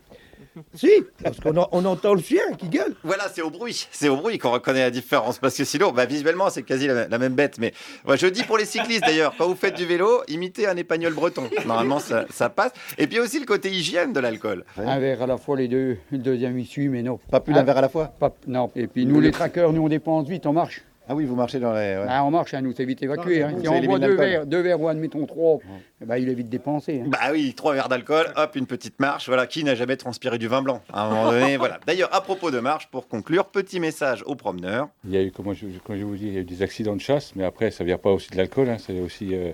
Si, parce qu'on en- on entend le chien qui gueule. Voilà, c'est au bruit. C'est au bruit qu'on reconnaît la différence. Parce que sinon, bah, visuellement, c'est quasi la, la même bête. Mais ouais, je dis pour les cyclistes d'ailleurs, quand vous faites du vélo, imitez un épagnol breton. Normalement, ça, ça passe. Et puis aussi le côté hygiène de l'alcool. Un verre à la fois, les deux. Le deuxième, il suit, mais non. Pas plus d'un verre à la fois Pas- Non. Et puis nous, les traqueurs, nous, on dépense vite, on marche. Ah oui, vous marchez dans les. ouais. Ah, on marche, hein, nous, c'est vite évacué. hein. Si on boit deux verres, deux verres ou admettons trois, ben, il est vite dépensé. hein. Bah oui, trois verres d'alcool, hop, une petite marche. Voilà, qui n'a jamais transpiré du vin blanc À un moment donné, voilà. D'ailleurs, à propos de marche, pour conclure, petit message aux promeneurs. Il y a eu, comme je, comme je vous dis, il y a eu des accidents de chasse, mais après, ça vient pas aussi de l'alcool, hein, c'est aussi euh,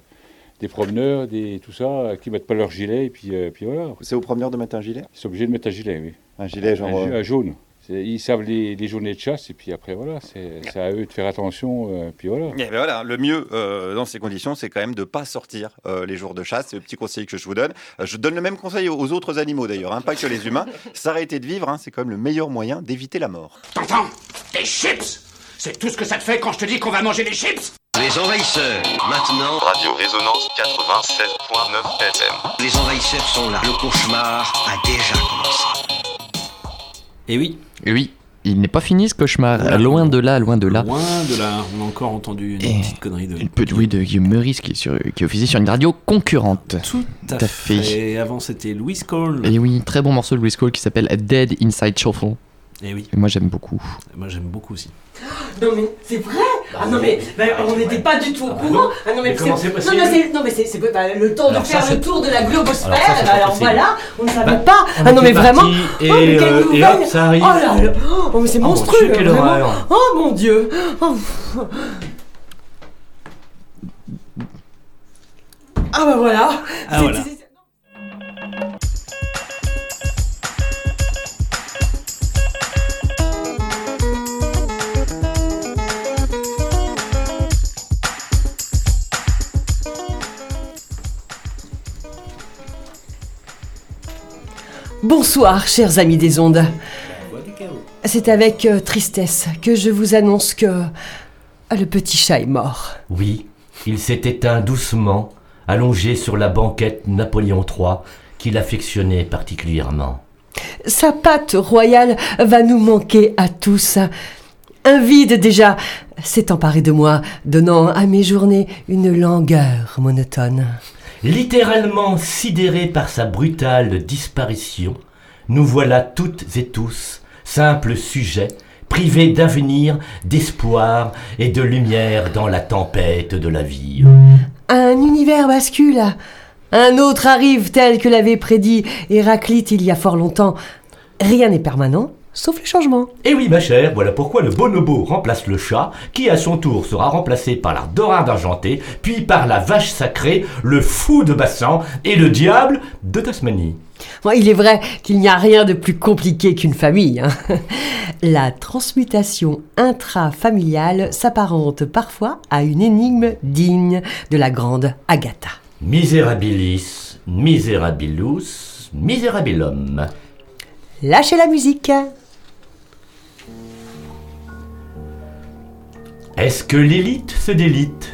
des promeneurs, des, tout ça, qui mettent pas leur gilet, et puis, euh, puis voilà. C'est aux promeneurs de mettre un gilet? Ils sont obligés de mettre un gilet, oui. Un gilet, genre, Un, euh, un jaune. Ils savent les, les journées de chasse, et puis après, voilà, c'est à eux de faire attention, euh, puis voilà. Eh ben voilà, le mieux euh, dans ces conditions, c'est quand même de ne pas sortir euh, les jours de chasse. C'est le petit conseil que je vous donne. Euh, je donne le même conseil aux autres animaux d'ailleurs, hein, pas que les humains. S'arrêter de vivre, hein, c'est quand même le meilleur moyen d'éviter la mort. T'entends Des chips C'est tout ce que ça te fait quand je te dis qu'on va manger des chips Les envahisseurs, maintenant. Radio Résonance 96.9 FM. Les envahisseurs sont là. Le cauchemar a déjà commencé. Et oui. Oui, il n'est pas fini ce cauchemar. Voilà. Loin de là, loin de là. Loin de là, on a encore entendu une Et petite connerie de. Une petite oui de Guillaume Meurice qui, est sur, qui officie sur une radio concurrente. Tout à fait. Et avant, c'était Louis Cole. Et oui, très bon morceau de Louis Cole qui s'appelle Dead Inside Shuffle. Et oui. Et moi j'aime beaucoup. Moi, j'aime beaucoup aussi. Non mais c'est vrai Ah non mais bah, on n'était pas du tout au courant Ah non mais, c'est possible Non mais c'est non, mais c'est- bah, le temps Alors de ça, faire le tour de la globosphère Alors ça, eh ben, alors voilà on ne savait Bah, pas on Ah non mais vraiment partis et, Oh mais quelle euh, et nouvelle hop, ça arrive. Oh là là Oh mais c'est Oh mon monstrueux Dieu, quelle vraiment. horreur. Oh mon dieu Oh. Ah bah voilà Ah, voilà. Bonsoir, chers amis des ondes. C'est avec euh, tristesse que je vous annonce que euh, le petit chat est mort. Oui, il s'est éteint doucement, allongé sur la banquette Napoléon III, qu'il affectionnait particulièrement. Sa patte royale va nous manquer à tous. Un vide déjà s'est emparé de moi, donnant à mes journées une langueur monotone. Littéralement sidéré par sa brutale disparition, nous voilà toutes et tous, simples sujets, privés d'avenir, d'espoir et de lumière dans la tempête de la vie. Un univers bascule. Un autre arrive tel que l'avait prédit Héraclite il y a fort longtemps. Rien n'est permanent, sauf le changement. Et oui, ma chère, voilà pourquoi le bonobo remplace le chat, qui à son tour sera remplacé par la dorade argentée, puis par la vache sacrée, le fou de Bassan et le diable de Tasmanie. Bon, il est vrai qu'il n'y a rien de plus compliqué qu'une famille. hein. La transmutation intrafamiliale s'apparente parfois à une énigme digne de la grande Agatha. Miserabilis, miserabilius, miserabilium. Lâchez la musique. Est-ce que l'élite se délite?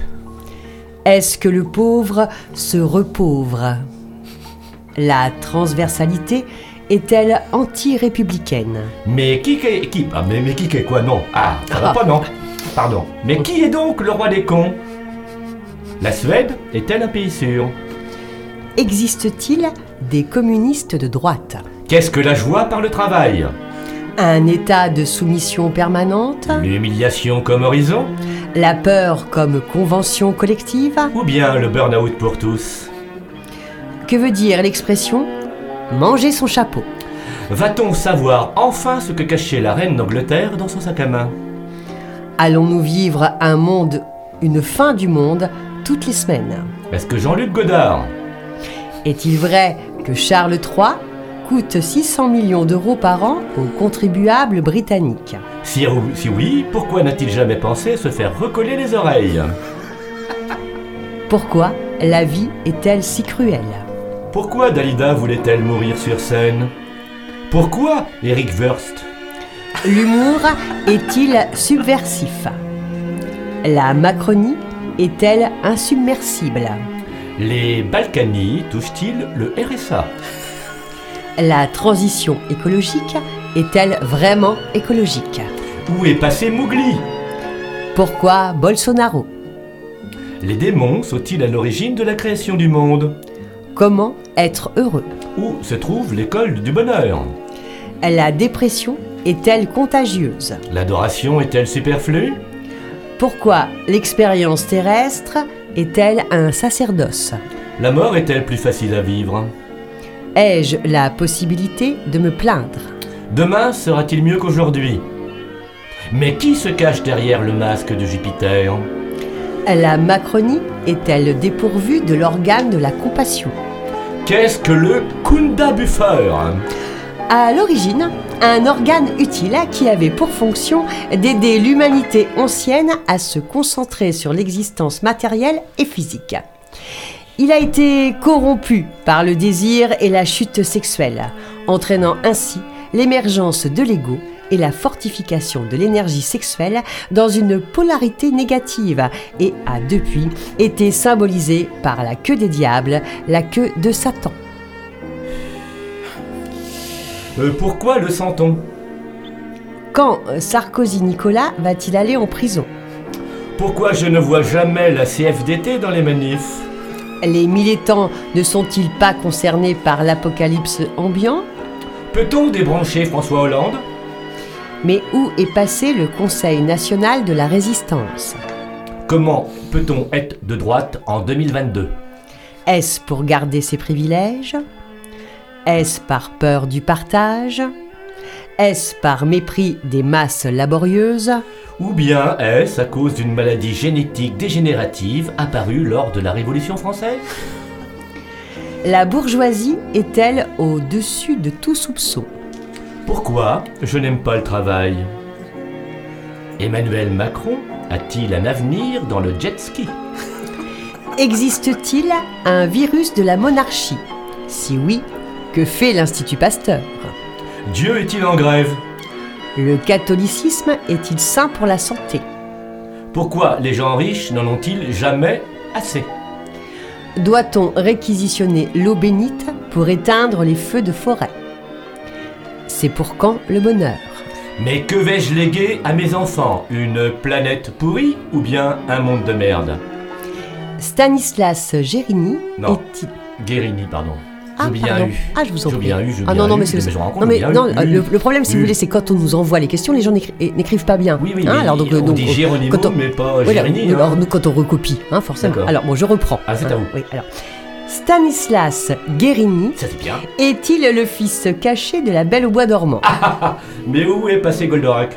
Est-ce que le pauvre se repauvre? La transversalité est-elle anti-républicaine? Mais qui qui ah, mais, mais qui qu'est quoi? Non. Ah, ça va pas non. Pardon. Mais qui est donc le roi des cons? La Suède est-elle un pays sûr? Existe-t-il des communistes de droite? Qu'est-ce que la joie par le travail? Un état de soumission permanente. L'humiliation comme horizon. La peur comme convention collective. Ou bien le burn-out pour tous. Que veut dire l'expression manger son chapeau? Va-t-on savoir enfin ce que cachait la reine d'Angleterre dans son sac à main? Allons-nous vivre un monde, une fin du monde, toutes les semaines? Est-ce que Jean-Luc Godard Est-il vrai que Charles III coûte 600 millions d'euros par an aux contribuables britanniques. Si, si oui, pourquoi n'a-t-il jamais pensé se faire recoller les oreilles? Pourquoi la vie est-elle si cruelle? Pourquoi Dalida voulait-elle mourir sur scène? Pourquoi Eric Wurst? L'humour est-il subversif? La Macronie est-elle insubmersible? Les Balkany touchent-ils le RSA La transition écologique est-elle vraiment écologique? Où est passé Mowgli? Pourquoi Bolsonaro? Les démons sont-ils à l'origine de la création du monde? Comment être heureux? Où se trouve l'école du bonheur? La dépression est-elle contagieuse? L'adoration est-elle superflue? Pourquoi l'expérience terrestre est-elle un sacerdoce? La mort est-elle plus facile à vivre? Ai-je la possibilité de me plaindre? Demain sera-t-il mieux qu'aujourd'hui? Mais qui se cache derrière le masque de Jupiter? La Macronie est-elle dépourvue de l'organe de la compassion? Qu'est-ce que le Kunda Buffer? À l'origine, un organe utile qui avait pour fonction d'aider l'humanité ancienne à se concentrer sur l'existence matérielle et physique. Il a été corrompu par le désir et la chute sexuelle, entraînant ainsi l'émergence de l'ego et la fortification de l'énergie sexuelle dans une polarité négative et a depuis été symbolisé par la queue des diables, la queue de Satan. Euh, pourquoi le sent-on? Quand Sarkozy Nicolas va-t-il aller en prison? Pourquoi je ne vois jamais la CFDT dans les manifs? Les militants ne sont-ils pas concernés par l'apocalypse ambiant Peut-on débrancher François Hollande Mais où est passé le Conseil national de la résistance Comment peut-on être de droite en 2022 Est-ce pour garder ses privilèges? Est-ce par peur du partage? Est-ce par mépris des masses laborieuses Ou bien est-ce à cause d'une maladie génétique dégénérative apparue lors de la Révolution française La bourgeoisie est-elle au-dessus de tout soupçon Pourquoi je n'aime pas le travail Emmanuel Macron a-t-il un avenir dans le jet ski Existe-t-il un virus de la monarchie? Si oui, que fait l'Institut Pasteur? Dieu est-il en grève? Le catholicisme est-il sain pour la santé? Pourquoi les gens riches n'en ont-ils jamais assez? Doit-on réquisitionner l'eau bénite pour éteindre les feux de forêt? C'est pour quand le bonheur? Mais que vais-je léguer à mes enfants? Une planète pourrie ou bien un monde de merde? Stanislas Gérini Non. est-il... Guérini, pardon. Ah, bien pardon. eu. Ah, je vous en prie. bien eu, j'ai Ah non, non, eu, mais c'est rends compte, non, mais non, eu. euh, le, le problème, si vous voulez, c'est quand on nous envoie les questions, les gens eh, n'écrivent pas bien. Oui, oui, Hein, mais alors, donc, on euh, donc, dit euh, Géronimo, quand on- mais pas Gérini, hein. alors, nous, quand on recopie, hein, forcément. Alors, bon, je reprends. Ah, c'est à vous. Oui, alors. Stanislas Guérini est-il le fils caché de la Belle au bois dormant? Mais où est passé Goldorak?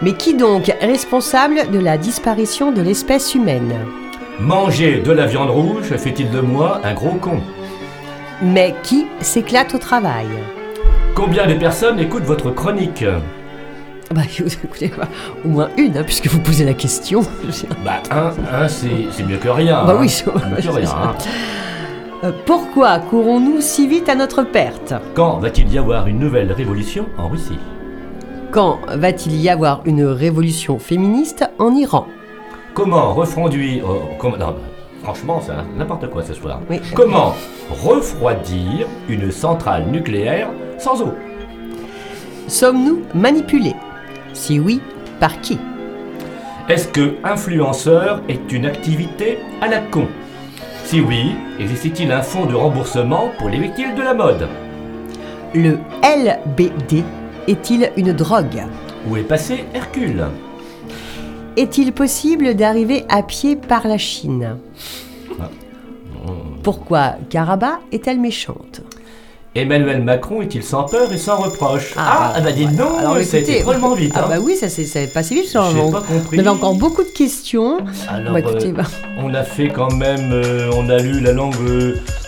Mais qui donc est responsable de la disparition de l'espèce humaine? Manger de la viande rouge fait-il de moi un gros con? Mais qui s'éclate au travail Combien de personnes écoutent votre chronique Bah écoutez, bah, au moins une, hein, puisque vous posez la question. Bah, un, un c'est mieux que rien. Bah hein. oui, c'est mieux que rien. hein. Euh, Pourquoi courons-nous si vite à notre perte Quand va-t-il y avoir une nouvelle révolution en Russie Quand va-t-il y avoir une révolution féministe en Iran Comment refroidir... euh, comment- non, bah, franchement, c'est n'importe quoi ce soir. Oui. Comment refroidir une centrale nucléaire sans eau? Sommes-nous manipulés? Si oui, par qui? Est-ce que influenceur est une activité à la con? Si oui, existe-t-il un fonds de remboursement pour les victimes de la mode? Le LBD est-il une drogue? Où est passé Hercule? Est-il possible d'arriver à pied par la Chine Pourquoi Caraba est-elle méchante Emmanuel Macron est-il sans peur et sans reproche Ah, Ah, ah bah Alors, c'est écoutez, drôlement vite. Ah hein. bah oui, ça s'est passé vite. ça, J'ai pas compris. On avait encore beaucoup de questions. Alors, écoutez, euh, bah, on a fait quand même, euh, on a lu la langue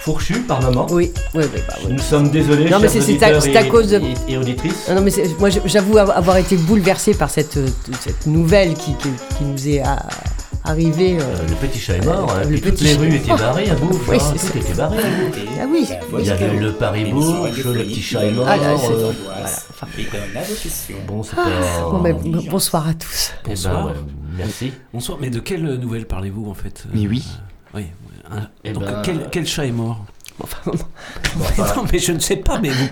euh, fourchue par moment. Oui, oui, oui. bah, oui. Nous sommes désolés, Non, mais c'est- c'est à- cause de- et, et auditrices. Ah Non, mais moi j'avoue av- avoir été bouleversée par cette, euh, cette nouvelle qui, qui, qui nous est arrivée. euh, Le petit chat est mort, hein, le toutes les rues étaient barrées à bouffe, Oui, hein, c'est tout ça. était barré à bouffe. Ah oui. Il y avait le Paris-Bourges, le petit chat est mort. Ah là, c'est- euh, voilà, enfin, Bon, c'était Ah, bon, ben, b- bonsoir à tous. Eh ben, Bonsoir. merci. Bonsoir, mais de quelle nouvelle parlez-vous en fait Mais oui. Euh, Oui. Eh Donc, ben- quel, quel chat est mort Enfin, Mais non, mais je ne sais pas, mais vous,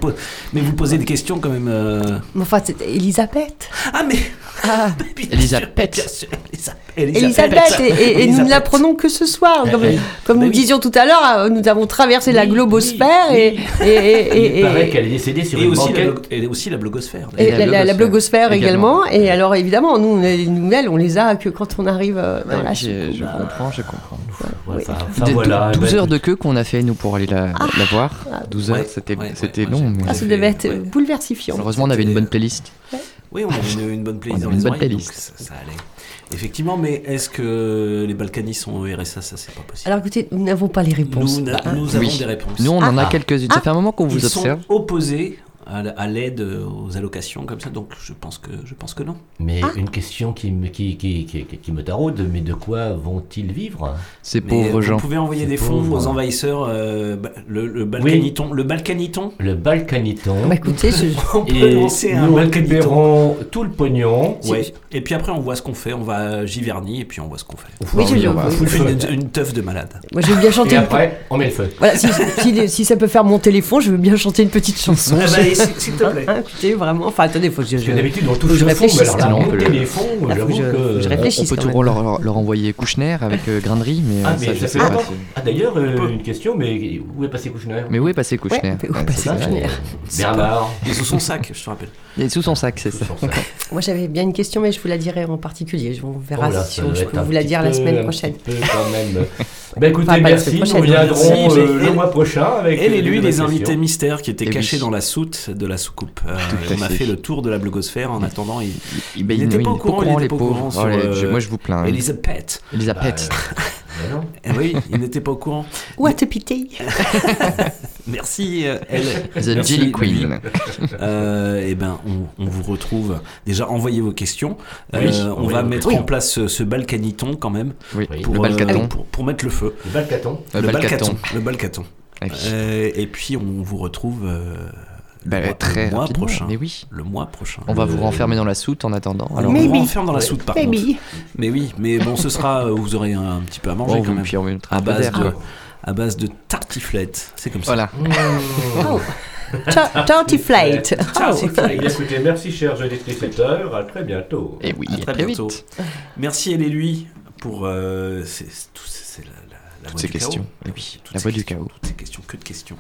mais vous posez des questions quand même. euh, mais enfin, c'est Elisabeth. Ah, mais. Ah, Elisabeth. Bien sûr, Elisa- Elisabeth, et, et- et nous ne l'apprenons que ce soir. Comme, Eh, comme bah nous oui. disions tout à l'heure, euh, nous avons traversé la globosphère et, et, et- Il paraît qu'elle est décédée sur Et une aussi, la, et aussi la blogosphère. et la, la- la blogosphère également. également. Et alors évidemment, nous, les nouvelles, on les a que quand on arrive euh, dans Ouais, la je, je comprends, je comprends. Ouais, Oui. enfin, enfin, De- voilà. 12 eh ben, heures de queue qu'on a fait nous pour aller la, la voir. 12 heures, Ouais, c'était long. Ah, ça devait être bouleversifiant. Heureusement, on avait une bonne playlist. Oui, on avait une, une bonne playlist On dans les une bonne oreilles, donc playlist. ça, ça allait. Effectivement, mais est-ce que les Balkany sont au RSA Ça, c'est pas possible. Alors écoutez, nous n'avons pas les réponses. Nous, Hein nous avons Oui. des réponses. Nous, on en a Ah. quelques-unes. Ça fait un moment qu'on vous Ils sont observe. opposés à l'aide aux allocations comme ça, donc je pense que je pense que non. Mais Ah. une question qui me, qui, qui, qui, qui- qui me taraude, mais de quoi vont-ils vivre? Ces pauvres vous gens. pouvez envoyer des fonds aux envahisseurs, euh, le, le Balkaniton, le Balkaniton. Le Balkaniton. Bah écoutez, je- On peut Et lancer un nous Balkaniton. récupérons tout le pognon. Ouais. Et puis après, on voit ce qu'on fait. On va à Giverny et puis on voit ce qu'on fait. Oui, je- on va une, une teuf de malade. moi je veux bien chanter. Et une- après, on met le feu. Voilà, si, si- si ça peut faire monter les fonds, je veux bien chanter une petite chanson. Ah bah, allez, s'il te plaît. Écoutez, vraiment. Enfin, attendez, faut que je. Parce que d'habitude, on touche je le fond, mais réfléchisse alors là, même. monter les fonds, j'avoue je- que réfléchisse. On peut toujours leur, leur envoyer Kouchner avec euh, Grindery, mais, Ah, euh, mais ça, je ça sais fait pas. Ah, d'ailleurs, euh, une question, mais où est passé Kouchner? Mais où est passé Kouchner? Où est passé. Kouchner? Bernard. Et sous son sac, je te rappelle. Il est sous son sac, c'est ça. Moi, j'avais bien une question, mais je vous la dirai en particulier. On verra Oh là, si on- je peux vous la dire la semaine prochaine. peu quand même. Ben écoutez, Enfin, merci. Nous reviendrons euh, le mois prochain avec. Elle et lui, les invités mystères qui étaient Eh cachés oui. dans la soute de la soucoupe. Euh, on a fait. le tour de la blogosphère. En attendant, il, Il, ben, n'était oui, pas au courant. Il les n'était pas au pauvres. courant sur Oh, les- je- euh, moi, je vous plains. Elisabeth. Elisabeth. Ben non. Eh oui, il n'était pas au courant. What a pity Merci, euh, elle. The Merci, Jelly. Queen. Euh, eh ben, on, on vous retrouve. Déjà, envoyez vos questions. Euh, Oui, on va mettre en place ce, ce balkaniton quand même. Oui, Pour, le euh, balcaton. pour, pour mettre le feu. Le Balcaton. Le balcaton. Le balcaton. Ah. Euh, et puis, on vous retrouve euh, le Bah, mois- très le mois rapidement, prochain. Mais oui. Le mois prochain. On va Le- vous renfermer dans la soute en attendant. Alors, on Maybe. vous renferme dans la soude par Maybe. contre. Mais oui, mais bon, ce sera. euh, Vous aurez un, petit peu à manger Bon, quand oui, même. puis on À un base de, à base de tartiflette. C'est comme ça. Voilà. Oh. Ta- Tartiflate. Oh. Eh écoutez, merci chers auditeurs. À très bientôt. Et oui, À très très bientôt. vite. Merci elle et lui pour euh, c'est tout- c'est la, la, Toutes ces du questions. chaos. Eh oui, Toutes la ces voix du questions, chaos. Toutes ces questions, que de questions,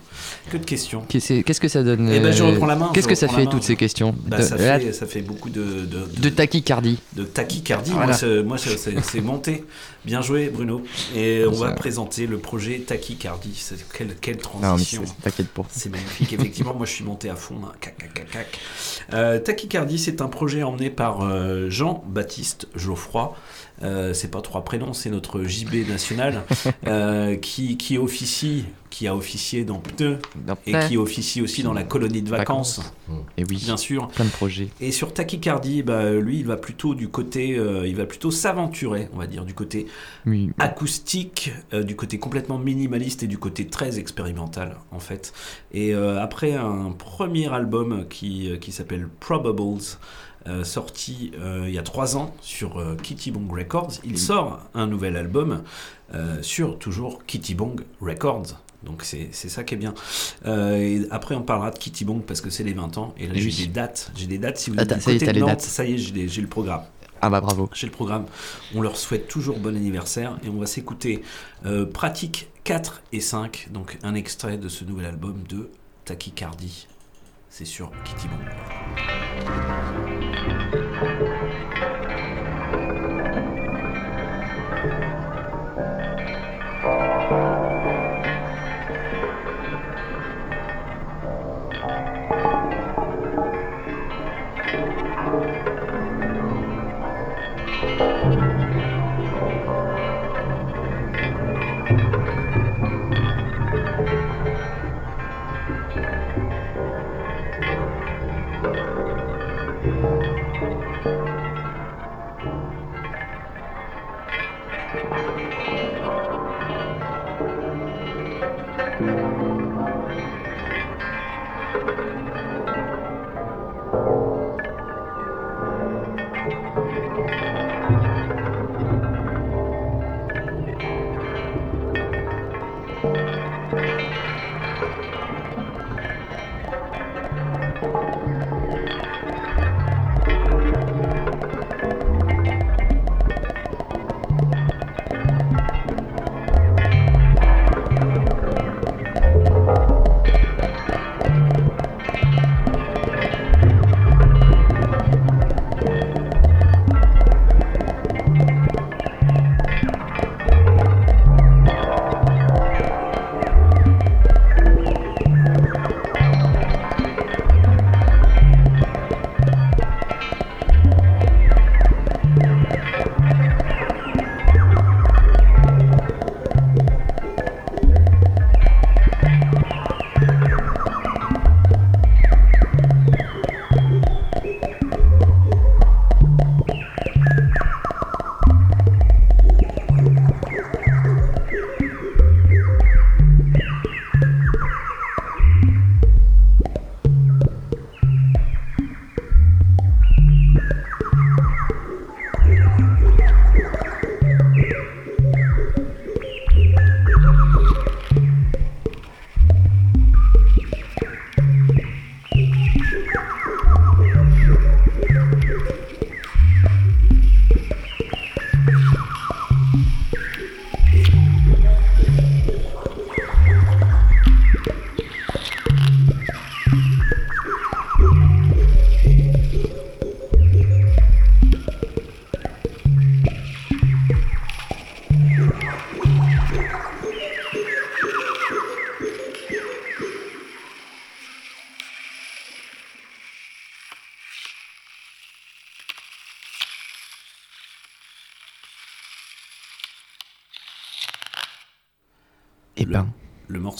que de questions. Qu'est-ce que ça donne Eh ben, je euh, reprends la main, Qu'est-ce que ça fait toutes ces questions Bah, de, ça, fait, ça fait beaucoup de de, de tachycardie. de tachycardie. Voilà. Moi, c'est- monté. Bien joué, Bruno. Et on va présenter le projet tachycardie. C'est- Quelle, quelle Non, mais transition. c'est- t'inquiète pas. C'est magnifique, effectivement. Moi, je suis monté à fond. hein. Cac, cac, cac, cac. Euh, Tachycardie, c'est un projet emmené par euh, Jean-Baptiste Geoffroy. Euh, c'est pas trois prénoms, c'est notre JB national euh, qui, qui officie, qui a officié dans Pneu Dans et qui officie aussi dans la colonie de vacances, Et oui, bien sûr. plein de projets. Et sur Tachycardie, bah, lui, il va plutôt du côté, euh, il va plutôt s'aventurer, on va dire, du côté Oui. acoustique, euh, du côté complètement minimaliste et du côté très expérimental en fait. Et euh, après un premier album qui, qui s'appelle Probables, euh, sorti euh, il y a trois ans sur euh, Kitty Bong Records, il sort un nouvel album sur toujours Kitty Bong Records. Donc c'est ça qui est bien. Et après on parlera de Kitty Bong parce que c'est les 20 ans et là j'ai oui. des dates. J'ai des dates si vous Ah, êtes du ça y est, les Nantes, dates. ça y est j'ai le programme. Ah bah bravo. J'ai le programme. On leur souhaite toujours bon anniversaire et on va s'écouter Pratique 4 et 5, donc un extrait de ce nouvel album de Tachycardie. C'est sur Kitty Bong.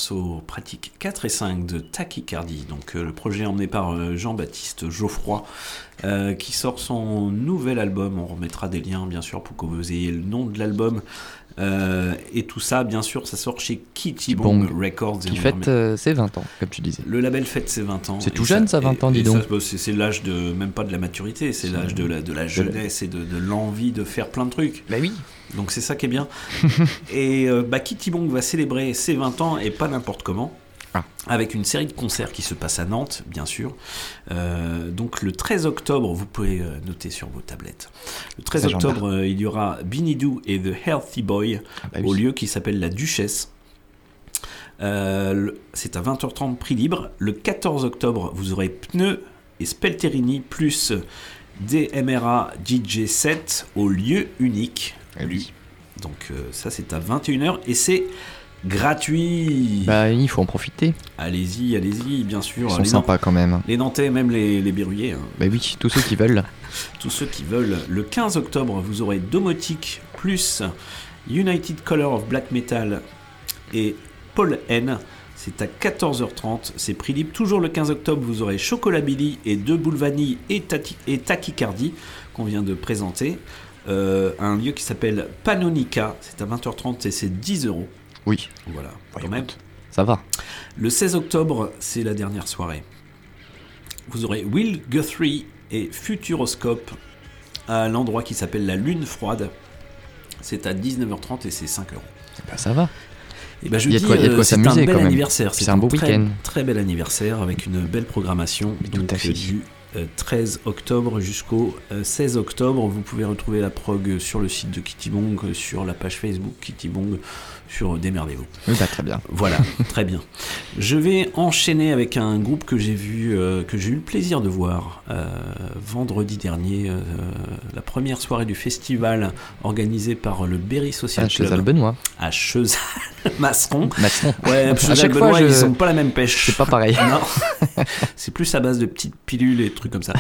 Le morceau pratique 4 et 5 de Tachycardie, donc euh, le projet emmené par euh, Jean-Baptiste Geoffroy, euh, qui sort son nouvel album. On remettra des liens, bien sûr, pour que vous ayez le nom de l'album. Euh, et tout ça, bien sûr, ça sort chez Kitty Bong Records. Qui fête euh, ses 20 ans, comme tu disais. le label fête ses 20 ans. C'est tout jeune, ça, 20 ans, et- dis et donc. c'est c'est l'âge de, même pas de la maturité, c'est l'âge de la, de la jeunesse et de, de l'envie de faire plein de trucs. Bah oui. Donc c'est ça qui est bien. et euh, bah, Kitty Bong va célébrer ses 20 ans et pas n'importe comment. Ah. Avec une série de concerts qui se passe à Nantes, bien sûr. Euh, donc le 13 octobre, vous pouvez euh, noter sur vos tablettes. Le 13 Agenda. octobre, euh, il y aura Binny Doo et The Healthy Boy bah au lieu qui s'appelle La Duchesse. Euh, c'est à 20h30 prix libre. Le 14 octobre, vous aurez Pneu et Spelterini plus DMRA DJ7 au lieu unique. Lui. Donc euh, ça c'est à 21h et c'est gratuit. Bah, il faut en profiter. Allez-y, allez-y, bien sûr. Ils sont Les sympas quand même. Les Nantais, même les, les Berruyers. hein. Bah oui, tous ceux qui veulent. Tous ceux qui veulent. Le 15 octobre, vous aurez Domotique plus United Color of Black Metal et Paul N. C'est à 14h30, c'est prix libre. Toujours le 15 octobre, vous aurez Chocolat Billy et Deux Boules Vanille et, Tati- et Tachycardie qu'on vient de présenter. Euh, un lieu qui s'appelle Panonica, c'est à 20h30 et c'est 10 euros. Oui. Voilà, quand même. Ça va. Le 16 octobre, c'est la dernière soirée. Vous aurez Will Guthrie et Futuroscope à l'endroit qui s'appelle la Lune Froide. C'est à 19h30 et c'est 5 euros. Bah, ça va. Et ben je Il y a dis, euh, quoi c'est un s'amuser, bel quand même. anniversaire. C'est un beau très, week-end. Très bel anniversaire avec une belle programmation. Donc, du euh, 13 octobre jusqu'au euh, 16 octobre. Vous pouvez retrouver la prog sur le site de Kitty Bong, euh, sur la page Facebook Kitty Bong, sur euh, Démerdez-vous. Oui, bah, très bien. Voilà, très bien. Je vais enchaîner avec un groupe que j'ai vu, euh, que j'ai eu le plaisir de voir euh, vendredi dernier, euh, la première soirée du festival organisé par le Berry Social À Club. Chezal-Benoît. À Chezal Masseron. Masseron. Ouais, À Chezal chaque fois, Benoît, je- ils ont pas la même pêche. C'est pas pareil. Non. c'est plus à base de petites pilules et trucs comme ça.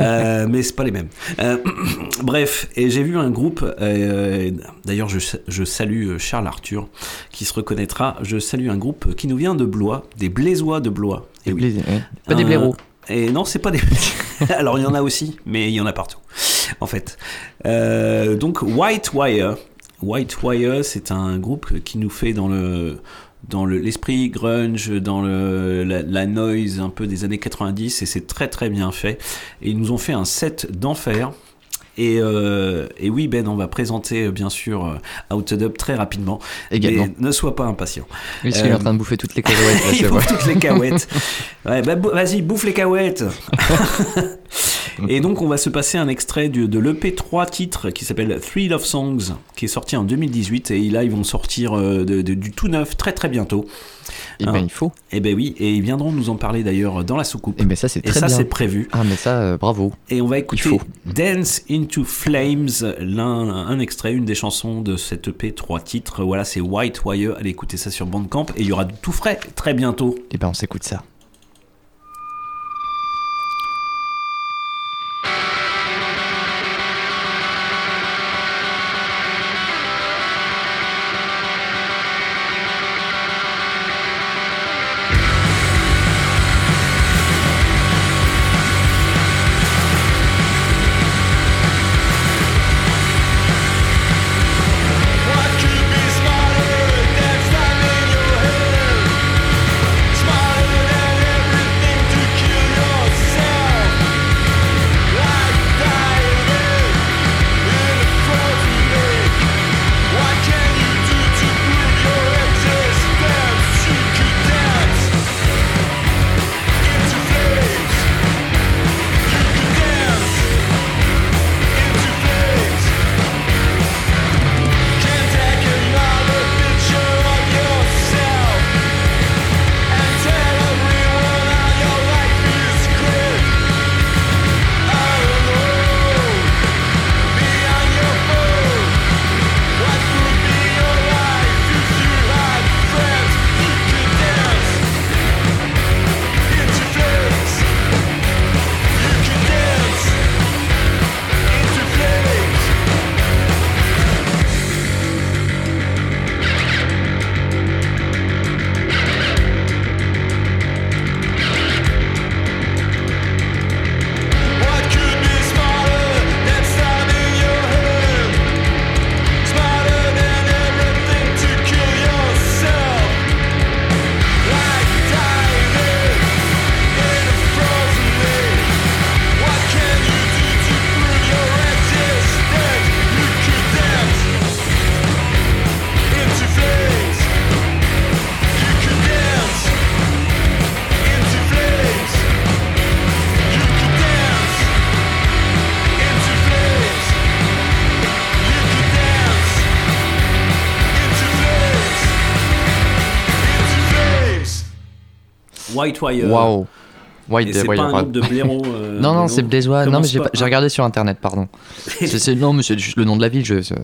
Euh, mais c'est pas les mêmes. Euh, bref, et j'ai vu un groupe, euh, d'ailleurs je, je salue Charles Arthur, qui se reconnaîtra, je salue un groupe qui nous vient de Blois, des Blaisois de Blois. Et oui. Blais- ouais. Pas des Euh, blaireaux. Et non, c'est pas des. Alors il y en a aussi, mais il y en a partout, en fait. Euh, donc White Wire. White Wire, c'est un groupe qui nous fait dans le dans le- l'esprit grunge, dans la, la noise un peu des années 90, et c'est très très bien fait. Et ils nous ont fait un set d'enfer. Et, euh, et oui, Ben, on va présenter euh, bien sûr euh, Out of Dub très rapidement. Également. Ne sois pas impatient. Oui, parce qu'il est en train de bouffer toutes les cacahuètes, là, Il bouffe toutes les cacahuètes. Ouais, bah, vas-y, bouffe les cacahuètes. Et donc, on va se passer un extrait de l'EP 3 titres qui s'appelle Three Love Songs, qui est sorti en 2018. Et là, ils vont sortir de- de- du tout neuf très très bientôt. Eh ben, il faut. Et ben oui, et ils viendront nous en parler d'ailleurs dans la soucoupe. Et ben ça, c'est Et très ça, bien. c'est prévu. Ah, mais ça, euh, bravo. Et on va écouter faut. Dance into Flames, l'un, un extrait, une des chansons de cette EP, trois titres. Voilà, c'est White Wire. Allez écouter ça sur Bandcamp et il y aura du tout frais très bientôt. Et ben, on s'écoute ça. White Wire. Waouh. White c'est pas un groupe de blaireaux, euh, non, non, c'est Blaisois. Non, mais j'ai pas- regardé sur internet, pardon. C'est- c'est- non, mais c'est juste le nom de la ville. Je, c'est-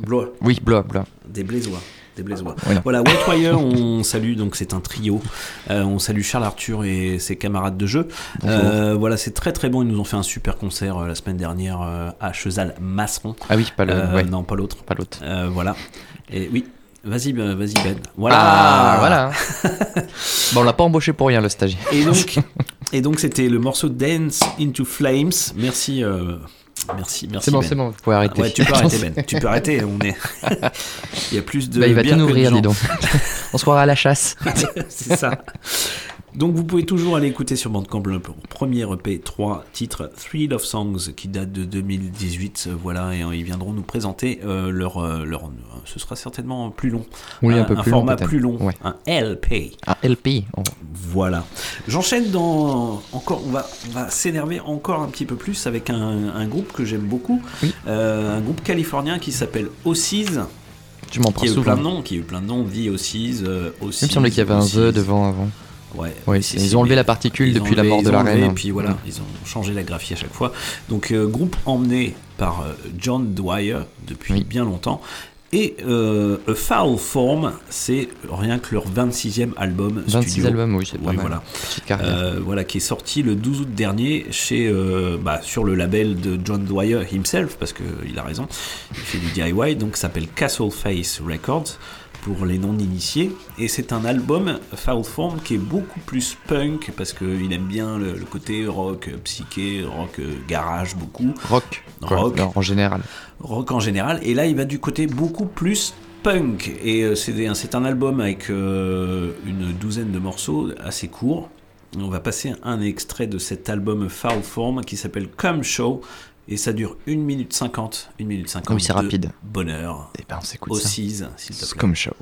Blois. Oui, Blois, Blois. Des Blaisois. Des Blaisois. Voilà. Voilà, White Wire, on salue, donc c'est un trio. Euh, on salue Charles Arthur et ses camarades de jeu. Euh, voilà, c'est très très bon. Ils nous ont fait un super concert euh, la semaine dernière à Chezal Masseron. Ah oui, pas le- ouais. Non, pas l'autre. Pas l'autre. Voilà. Et oui. Vas-y, ben, vas-y Ben. Voilà. Ah, voilà. bon, on l'a pas embauché pour rien, le stagiaire. Et donc, et donc c'était le morceau Dance into Flames. Merci, euh, merci, merci. C'est bon, Ben. c'est bon, vous pouvez arrêter. Ouais, tu peux arrêter Ben. Tu peux arrêter. On est. Il y a plus de. Bah, il va tout nourrir, gens. dis donc. on se croira à la chasse. c'est ça. Donc vous pouvez toujours aller écouter sur Bandcamp le premier EP, 3 titres, Three Love Songs, qui date de 2018, euh, voilà, et euh, ils viendront nous présenter euh, leur, euh, leur, ce sera certainement plus long, Oui, un peu plus long, format peut-être. plus long, Ouais. un LP. Un LP. oh. Voilà. J'enchaîne dans encore. On va, on va s'énerver encore un petit peu plus avec un, un groupe que j'aime beaucoup, Euh, un groupe californien qui s'appelle Ossies. Tu m'en qui parles a eu souvent. plein de noms, qui a eu plein de noms, dit Ossies, Il me semblait qu'il y avait un. The devant avant. Ouais, ils ont enlevé la particule depuis la mort de la reine. Et puis voilà, ils ont changé la graphie à chaque fois. Donc euh, groupe emmené par euh, John Dwyer depuis bien longtemps. Et euh, A Foul Form, c'est rien que leur 26e album 26 studio. albums, oui, c'est pas mal. Voilà. Euh, voilà, qui est sorti le 12 août dernier chez, euh, bah, sur le label de John Dwyer himself, parce qu'il a raison, il fait du DIY, donc ça s'appelle Castle Face Records pour les non-initiés. Et c'est un album, Foul Form, qui est beaucoup plus punk, parce qu'il aime bien le, le côté rock euh, psyché, rock euh, garage beaucoup. Rock. Rock. en général. Rock en général. Et là, il va du côté beaucoup plus punk. Et euh, c'est un album avec euh, une douzaine de morceaux assez courts. On va passer un extrait de cet album Foul Form qui s'appelle Come Show. Et ça dure 1 minute 50. 1 minute 50. Oui, c'est de rapide. Bonheur. Et ben, on s'écoute ça. Ossies, s'il te plaît. Comme show.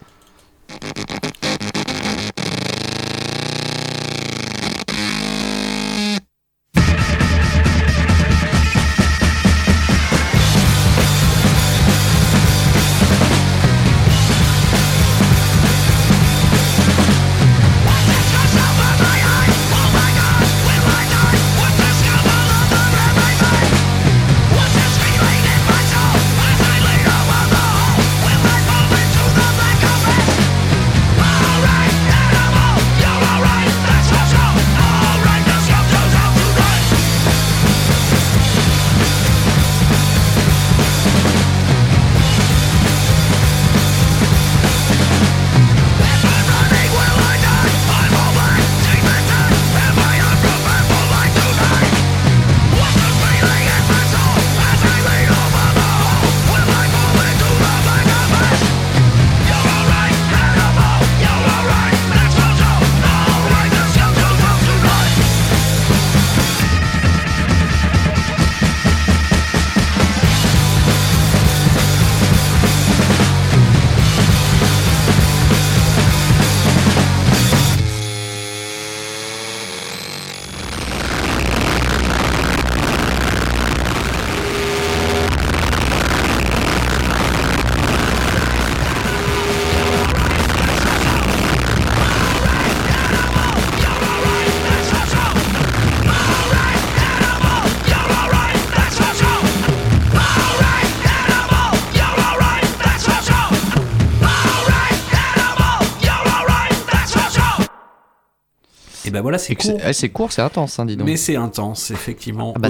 Ben voilà, c'est court. eh, c'est court, c'est intense, hein, dis donc. Mais c'est intense, effectivement. Ah bah.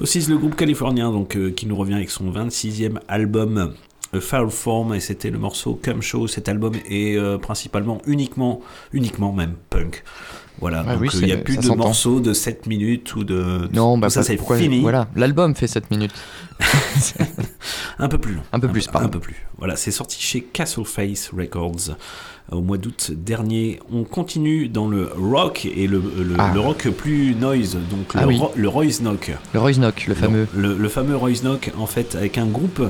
Ossies, le groupe californien, donc, euh, qui nous revient avec son 26e album. A Foul Form et c'était le morceau Come Show. Cet album est euh, principalement uniquement, uniquement même punk. Voilà, Ah donc oui, euh, il n'y a c'est- plus de morceaux de 7 minutes ou de. Non, bah ça c'est fini. Voilà, l'album fait 7 minutes. Un peu plus long. Un peu plus, Un pardon. peu plus. Voilà, c'est sorti chez Castle Face Records euh, au mois d'août dernier. On continue dans le rock et le, le, Ah. le rock plus noise, donc Ah le, oui. ro- le Royce Knock. Le Royce Knock, le fameux. Le, le fameux Royce Knock, en fait, avec un groupe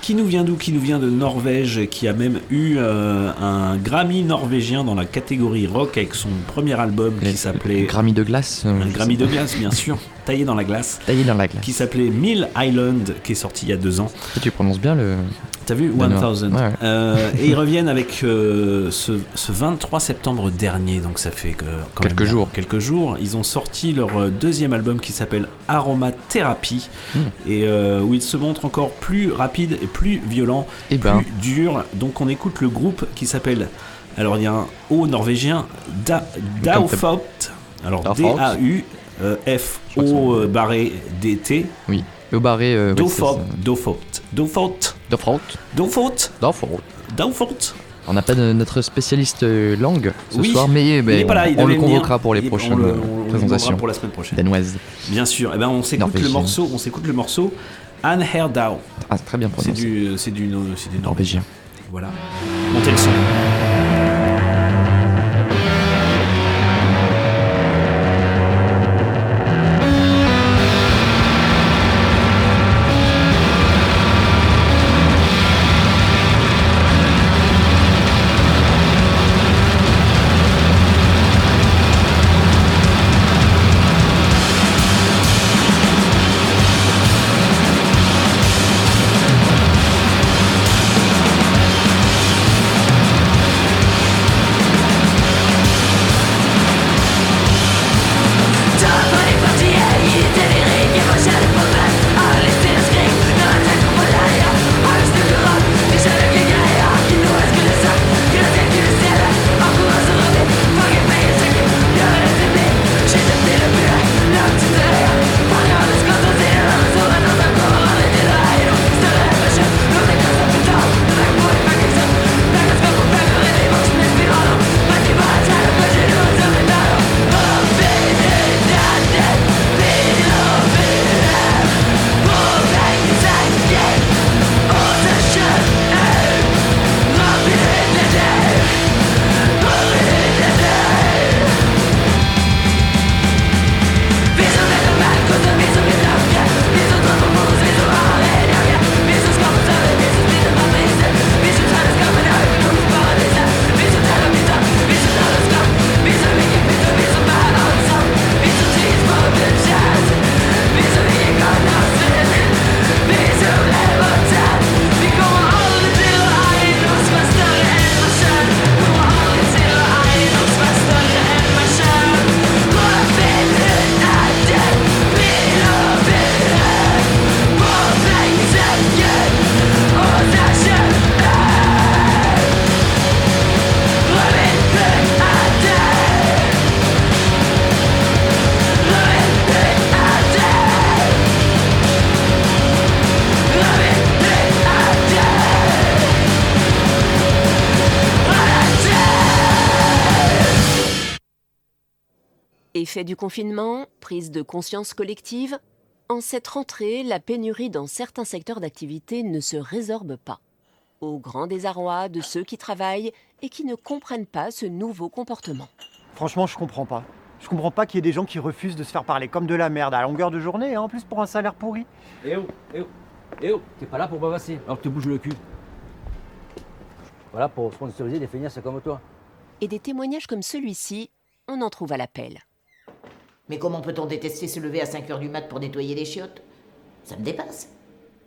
qui nous vient d'où? Qui nous vient de Norvège, qui a même eu euh, un Grammy norvégien dans la catégorie rock avec son premier album qui s'appelait. Grammy de glace. euh, Un Grammy de glace, bien sûr, taillé dans la glace. Taillé dans la glace. Qui s'appelait Mill Island, qui est sorti il y a deux ans. Tu prononces bien le. T'as vu? Danois. 1000 Ouais, ouais. Euh, Et ils reviennent avec euh, ce, ce 23 septembre dernier, donc ça fait que, quand Quelques même jours. Quelques jours. Ils ont sorti leur euh, deuxième album qui s'appelle Aromathérapie Hmm. et euh, où ils se montrent encore plus rapides et plus violents, Eh plus ben. durs. Donc on écoute le groupe qui s'appelle. Alors il y a un O norvégien, da. Alors. D-A-U. euh, F-O euh, barré D-T. Oui. Au barré. euh. Daufopt. ça. Daufopt. Daufopt. Daufopt. Daufopt. On n'a pas de- notre spécialiste euh, langue ce Oui. soir, mais ben, là, il on le venir. convoquera pour les on prochaines le- euh, on le présentations. pour la semaine prochaine. Danoises. Bien sûr. Eh ben, on s'écoute le morceau. On s'écoute le morceau. Anne. Ah, très bien C'est prononcé. du, c'est du, c'est du Norvégien. Voilà. Montez le son. Effet du confinement, prise de conscience collective, en cette rentrée, la pénurie dans certains secteurs d'activité ne se résorbe pas. Au grand désarroi de ceux qui travaillent et qui ne comprennent pas ce nouveau comportement. Franchement, je comprends pas. Je comprends pas qu'il y ait des gens qui refusent de se faire parler comme de la merde à longueur de journée, et en plus pour un salaire pourri. Eh oh, eh oh, eh oh, t'es pas là pour bavasser, alors que te bouges le cul. Voilà pour sponsoriser des feignasses comme toi. Et des témoignages comme celui-ci, on en trouve à l'appel. Mais comment peut-on détester se lever à 5 heures du mat pour nettoyer les chiottes? Ça me dépasse.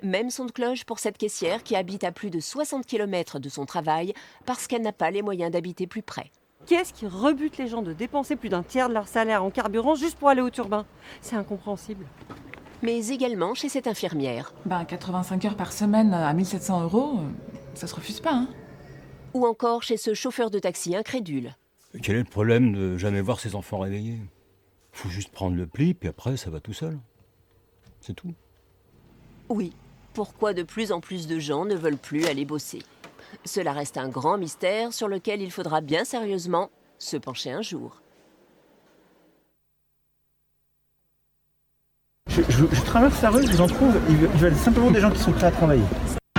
Même son de cloche pour cette caissière qui habite à plus de 60 km de son travail parce qu'elle n'a pas les moyens d'habiter plus près. Qu'est-ce qui rebute les gens de dépenser plus d'un tiers de leur salaire en carburant juste pour aller au turbin? C'est incompréhensible. Mais également chez cette infirmière. Ben, 85 heures par semaine à 1700 euros, ça se refuse pas, hein Ou encore chez ce chauffeur de taxi incrédule. Quel est le problème de jamais voir ses enfants réveillés? Faut juste prendre le pli, puis après, ça va tout seul. C'est tout. Oui, pourquoi de plus en plus de gens ne veulent plus aller bosser? Cela reste un grand mystère sur lequel il faudra bien sérieusement se pencher un jour. Je, je- je traverse la rue, je vous en trouve, ils veulent- simplement des gens qui sont prêts à travailler.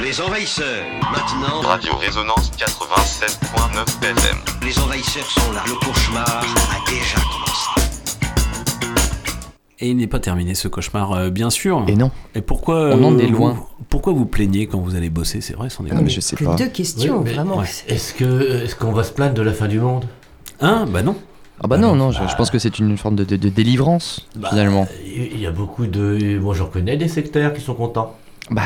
Les envahisseurs, maintenant. Radio Résonance 87.9 FM. Les envahisseurs sont là. Le cauchemar a déjà commencé. Et il n'est pas terminé ce cauchemar, euh, bien sûr. Et non. Et pourquoi On en euh, est vous- loin. Pourquoi vous plaignez quand vous allez bosser? C'est vrai, c'en est Ah, mais je sais pas. Deux questions, Oui, vraiment. Est-ce que est-ce qu'on va se plaindre de la fin du monde? Hein? Bah non. Ah bah non, non, je, je pense que c'est une forme de, de- de délivrance, Bah, finalement. Il y a beaucoup de. Moi, j'en connais des sectaires qui sont contents. Bah,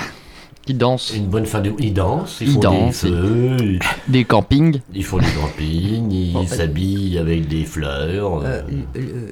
Qui dansent. Une bonne fin de. Ils dansent, ils, Ils font dansent, des feux, ils- Des campings. ils font des campings, ils s'habillent avec des fleurs. Euh, euh, euh,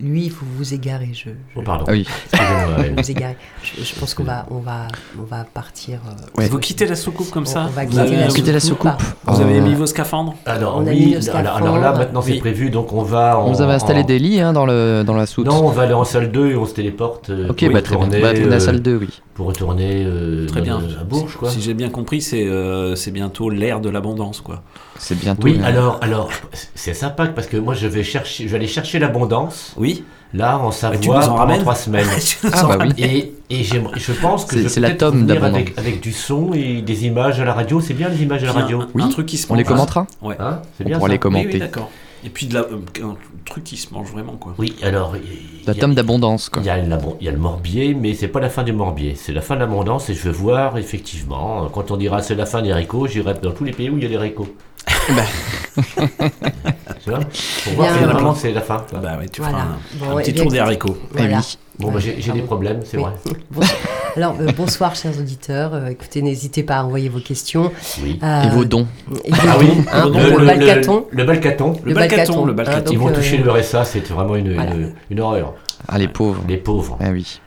lui, il faut vous égarer. Je, je- Oh, pardon. Ah oui. Vous égarer. Je, je pense qu'on va, on va, on va partir. euh, Ouais. Vous quittez la soucoupe comme ça On va Vous quitter avez- la Vous quittez la soucoupe. soucoupe. Vous avez Euh, mis vos scaphandres Alors, On a oui, mis le alors, alors là, maintenant c'est Oui. prévu, donc on va. On en- vous avez installé en- des lits hein, dans, le, dans la soute. Non, on va aller en salle 2 et on se téléporte. euh, Ok, bah très bien. à la salle 2, oui. Pour retourner euh, Très bien. à Bourges, quoi. Si j'ai bien compris, c'est euh, c'est bientôt l'ère de l'abondance, quoi. C'est bientôt. Oui, alors, alors, c'est sympa parce que moi je vais chercher, je vais aller chercher l'abondance. Oui. Là, en tu Savoie, nous en pendant trois semaines. Tu nous Ah, en bah oui. Et, et j'aimerais- je pense que C'est- la tome avec, avec du son et des images à la radio. C'est bien les images à la radio. un, Oui. un truc qui se On les commentera Ouais. Hein c'est On bien pourra ça. les commenter. Oui, oui, d'accord. Et puis de la, euh, un truc qui se mange vraiment, quoi. Oui, alors. La tome d'abondance, quoi. Il y, a la- il y a le morbier, mais c'est pas la fin du morbier, c'est la fin de l'abondance et je veux voir effectivement, quand on dira c'est la fin des haricots, j'irai dans tous les pays où il y a des haricots. tu vois? Pour voir Bien. si vraiment c'est la fin. Bah ouais, tu Voilà. feras un, Bon, un ouais, petit eh tour des haricots. Voilà. Bon, bah, j'ai des problèmes, c'est Oui. vrai. Bonsoir. Alors, euh, bonsoir, chers auditeurs. Euh, écoutez, n'hésitez pas à envoyer vos questions. Oui. Euh, Et vos dons. et vos Ah oui, hein, le, pour le- le balcaton. le balcaton. Le balcaton, le hein, balcaton. Ils donc, vont euh, toucher le RSA, c'est vraiment une, voilà. une, une horreur. Ah, les pauvres. Les pauvres. Ah oui.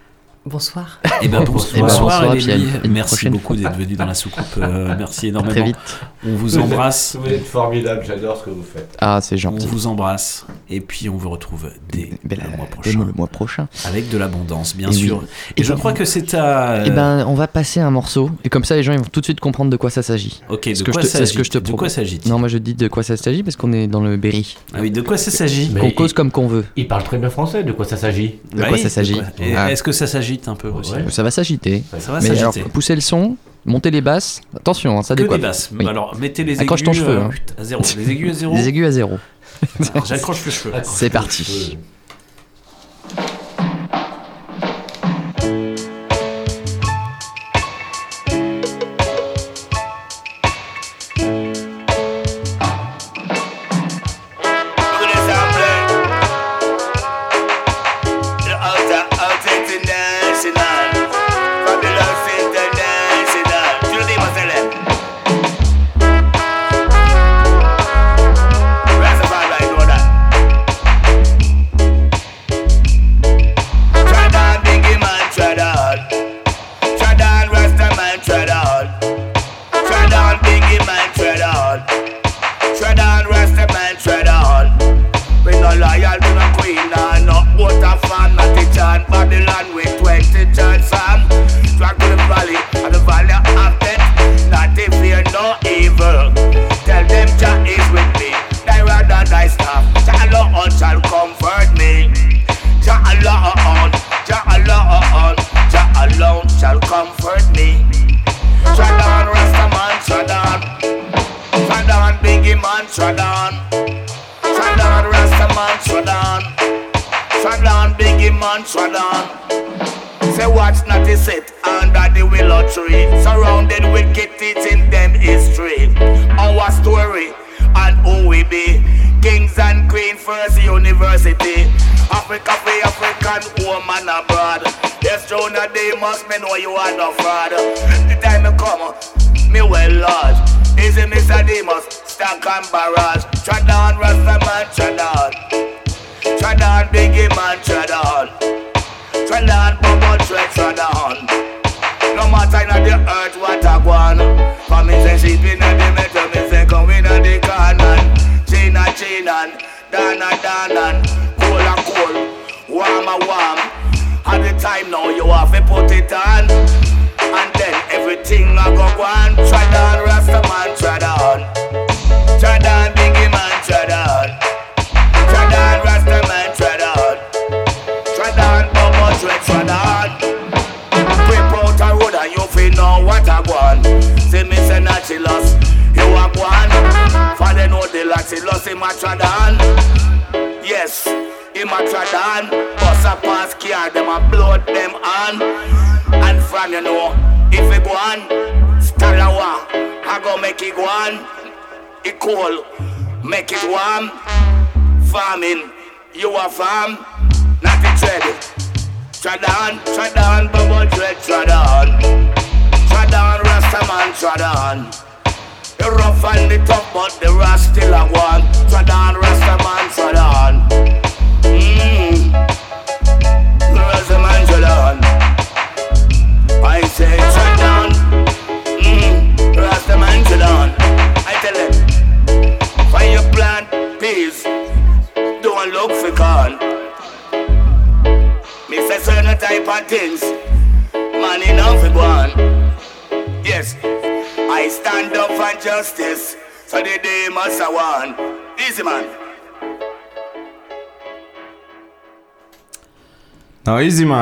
Bonsoir. Et ben Bonsoir. bonsoir, Bonsoir, bonsoir, à une- une Merci beaucoup d'être venu dans la soucoupe. Euh, merci énormément. Très vite. On vous embrasse. Vous êtes formidable, j'adore ce que vous faites. Ah, c'est On gentil. vous embrasse. Et puis on vous retrouve dès Ben, le mois dès prochain. le mois prochain. Avec de l'abondance, bien Et oui. sûr. Et, Et je ben- crois que c'est à. Eh ben, on va passer un morceau. Et comme ça, les gens ils vont tout de suite comprendre de quoi ça s'agit. Ok, de quoi je te- que je te s'agit De quoi s'agit Non, moi je dis de quoi ça s'agit parce qu'on est dans le Berry. Ah oui, de quoi ça s'agit Qu'on cause comme qu'on veut. Il parle très bien français, de quoi ça s'agit De Bah quoi oui, ça s'agit Et Ah. Est-ce que ça s'agite un peu aussi Ouais. Ça va s'agiter. Ça va Mais alors, s'agiter. poussez le son, montez les basses. Attention, hein, ça Que décoiffe. des basses. Oui. Alors, mettez les Accroche aigus ton cheveu, hein. à zéro. Les aigus à zéro. Les aigus à zéro. Alors, J'accroche le cheveu. C'est parti.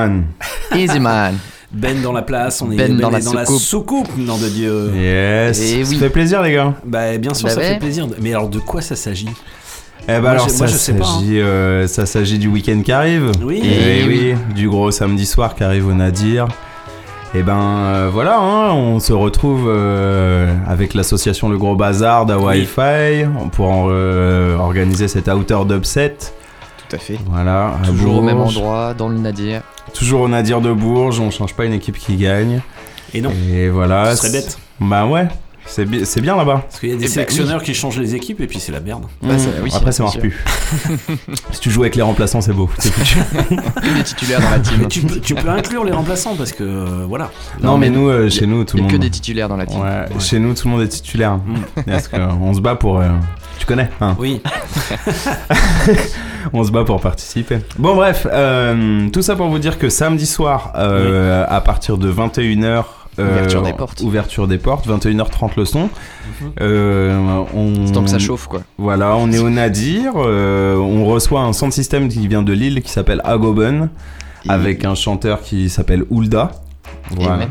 Man. Easy Man. Ben dans la place, on est Ben dans la est dans la soucoupe. nom de Dieu. Yes. Eh ça oui. fait plaisir, les gars. Bah bien sûr, Bah ça ouais. fait plaisir. Mais alors de quoi ça s'agit? Eh ben Moi, alors, ça hein. s'agit, euh, ça s'agit du week-end qui arrive. Oui. Eh Eh oui, du gros samedi soir qui arrive au Nadir. Et ben euh, voilà, hein, on se retrouve euh, avec l'association Le Gros Bazar d'Hawaii pour en, euh, organiser cet outer dubset. Tout à fait. Voilà, Toujours au même endroit, dans le Nadir. Toujours au Nadir de Bourges, on change pas une équipe qui gagne. Et non. Et voilà. Ce serait bête. Bah ouais, c'est bi- c'est bien là-bas. Parce qu'il y a des Eh ben, sélectionneurs qui changent les équipes et puis c'est la merde. Bah, ça- oui, Après, ça marche plus. si tu joues avec les remplaçants, c'est beau. Des titulaires dans la team. Mais tu, peux, tu peux inclure les remplaçants parce que euh, voilà. non, mais nous, euh, chez nous, tout Il le y a monde. que des titulaires dans la team. Ouais, chez nous, tout le monde est titulaire. Parce qu'on se bat pour. euh, tu connais, hein Oui. On se bat pour participer. Bon, bref, euh, tout ça pour vous dire que samedi soir, euh, à partir de 21h. Ouverture des portes. Ouverture des portes, 21h30 le son. Euh, on... C'est tant que ça chauffe, quoi. Voilà, on est au Nadir. euh, on reçoit un sound system qui vient de Lille qui s'appelle Agoben, avec un chanteur qui s'appelle Ulda. Voilà.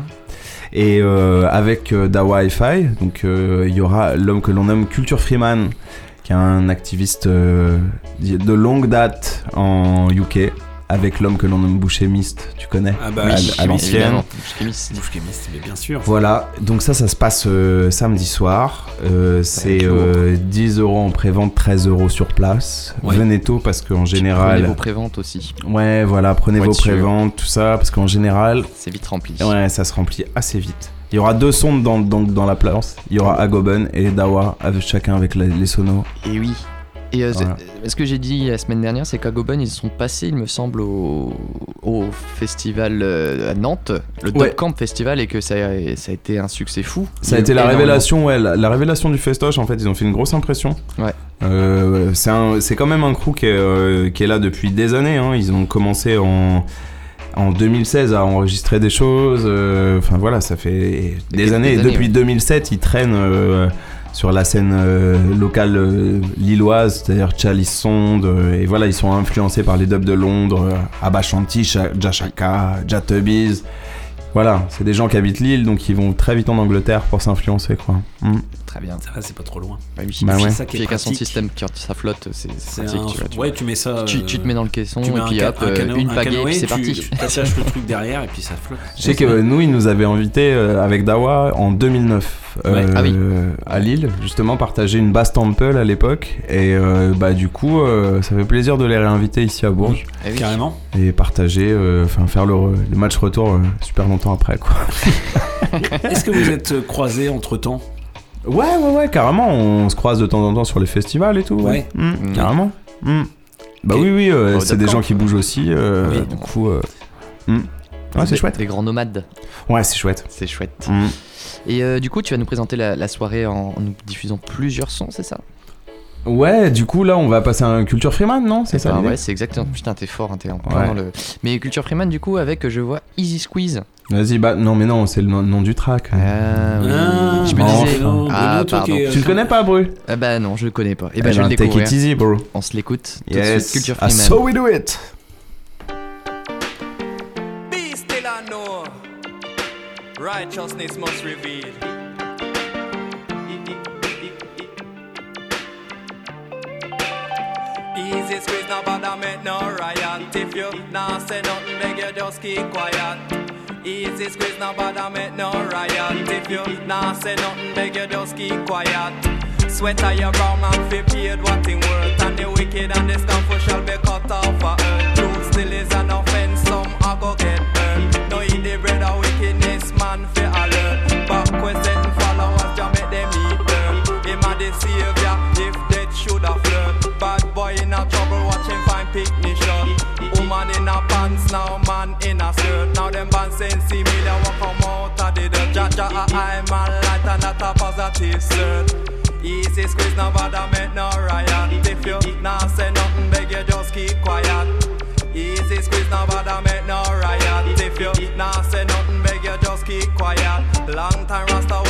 Et euh, avec euh, Da Wi-Fi, donc euh, il y aura l'homme que l'on nomme Culture Freeman, qui est un activiste euh, de longue date en UK, avec l'homme que l'on nomme Bouchémiste, tu connais Ah bah, à, oui, à l'ancienne. Bouche chimiste, mais bien sûr. Voilà, donc ça, ça se passe euh, samedi soir. Euh, c'est être lourd. euh, 10 euros en prévente, 13 euros sur place. Ouais. Venez tôt parce qu'en Prenez général. vos préventes aussi. Ouais, voilà, prenez vos Voiture. préventes, tout ça, parce qu'en général, C'est vite rempli. ouais, ça se remplit assez vite. Il y aura deux sons dans, dans, dans la place. Il y aura Agoben et Dawa, avec, chacun avec la- les sonos. Et oui. Et euh, Voilà. euh, ce que j'ai dit la semaine dernière, c'est qu'à Goben, ils sont passés, il me semble, au, au festival euh, à Nantes, le Ouais. Dub Camp Festival, et que ça a, ça a été un succès fou. Ça a été la révélation, ouais, la, la révélation du festoche. En fait, ils ont fait une grosse impression. Ouais. Euh, c'est quand même un crew qui est, euh, qui est là depuis des années. hein. Ils ont commencé en, en 2016 à enregistrer des choses. euh, Enfin voilà, ça fait des des années. Et années, depuis ouais. 2007, ils traînent euh, sur la scène euh, locale euh, lilloise, c'est-à-dire Chalice Sonde. euh, et voilà, ils sont influencés par les dubs de Londres, Abba Shanti, Sha- Jashaka, Jatubbies. Voilà, c'est des gens qui habitent Lille, donc ils vont très vite en Angleterre pour s'influencer, quoi. Mm. Très bien. Ça va, c'est pas trop loin. Bah. Bah ouais. C'est ça qui est un son pratique. système qui ça flotte, c'est pratique. un- tu vois, tu ouais, vois. tu mets ça. Tu, tu te mets dans le caisson tu mets et un puis ca- hop, un euh, une un pagaie, c'est parti. Tu t'attaches le truc derrière et puis ça flotte. Je sais que euh, nous, ils nous avaient invités euh, avec Dawa en 2009 euh, Ouais. Ah oui. à Lille, justement partager une basse temple à l'époque. Et euh, bah du coup, euh, ça fait plaisir de les réinviter ici à Bourges Eh oui. Carrément. et partager, euh, enfin faire le, le match retour euh, super longtemps après, quoi. Est-ce que vous êtes croisés entre temps Ouais, ouais, ouais, carrément. On se croise de temps en temps sur les festivals et tout. Ouais. Mm, Mm. Carrément. Mm. Bah Et- oui, oui, euh, Au c'est des gens qui bougent aussi. euh, Oui. Du coup, euh, ouais, c'est chouette. Des grands nomades. Ouais, c'est chouette. C'est chouette. Et euh, du coup, tu vas nous présenter la, la soirée en, en nous diffusant plusieurs sons, c'est ça? Ouais, du coup, là, on va passer à un Culture Freeman, non? C'est ça Ah ouais, c'est exactement. Putain, t'es fort, hein, t'es en plein Ouais. dans le. Mais Culture Freeman, du coup, avec, je vois Easy Squeeze. Vas-y, bah non, mais non, c'est le nom, nom du track. Ah oui. Ah, je me ah, pardon. Tu le connais pas, Bru? Ah bah non, je le connais pas. Et bah Eh je vais ben, le Take découvrir. it easy, bro. On se l'écoute. Tout de Yes. suite, Culture Ah, Freeman. so we do it. Be still and know righteousness must reveal. Easy squeeze, no bother make no riot. If you nah say nothing, beg you just keep quiet. Easy squeeze, no bother, make no riot. If you nah say nothing, beg you just keep quiet. Sweat on your brow, man fi paid what he worth, and the wicked and the scornful shall be cut off for earth. Truth still is an offense, some a go get burned. No eat the bread of wickedness, man fi alert. Backwards and followers, just make them eat them. Him a the savior, if death should have learned. Bad boy in a trouble, watch him find picnic shot. Woman in a pants, now man ja, a light and not a positive cert. Easy squeeze, no bother make no riot. If you not say nothing, beg you just keep quiet. Easy squeeze, no bother make no riot. If you not say nothing, beg you just keep quiet. Long time Rasta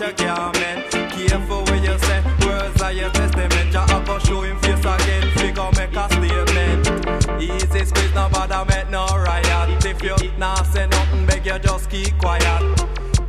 not your garment. Careful what you say, words are your testament. Jah a go show face again, figure make a statement. Easy squeeze, no bother make no riot. If you nah say nothing, beg you just keep quiet.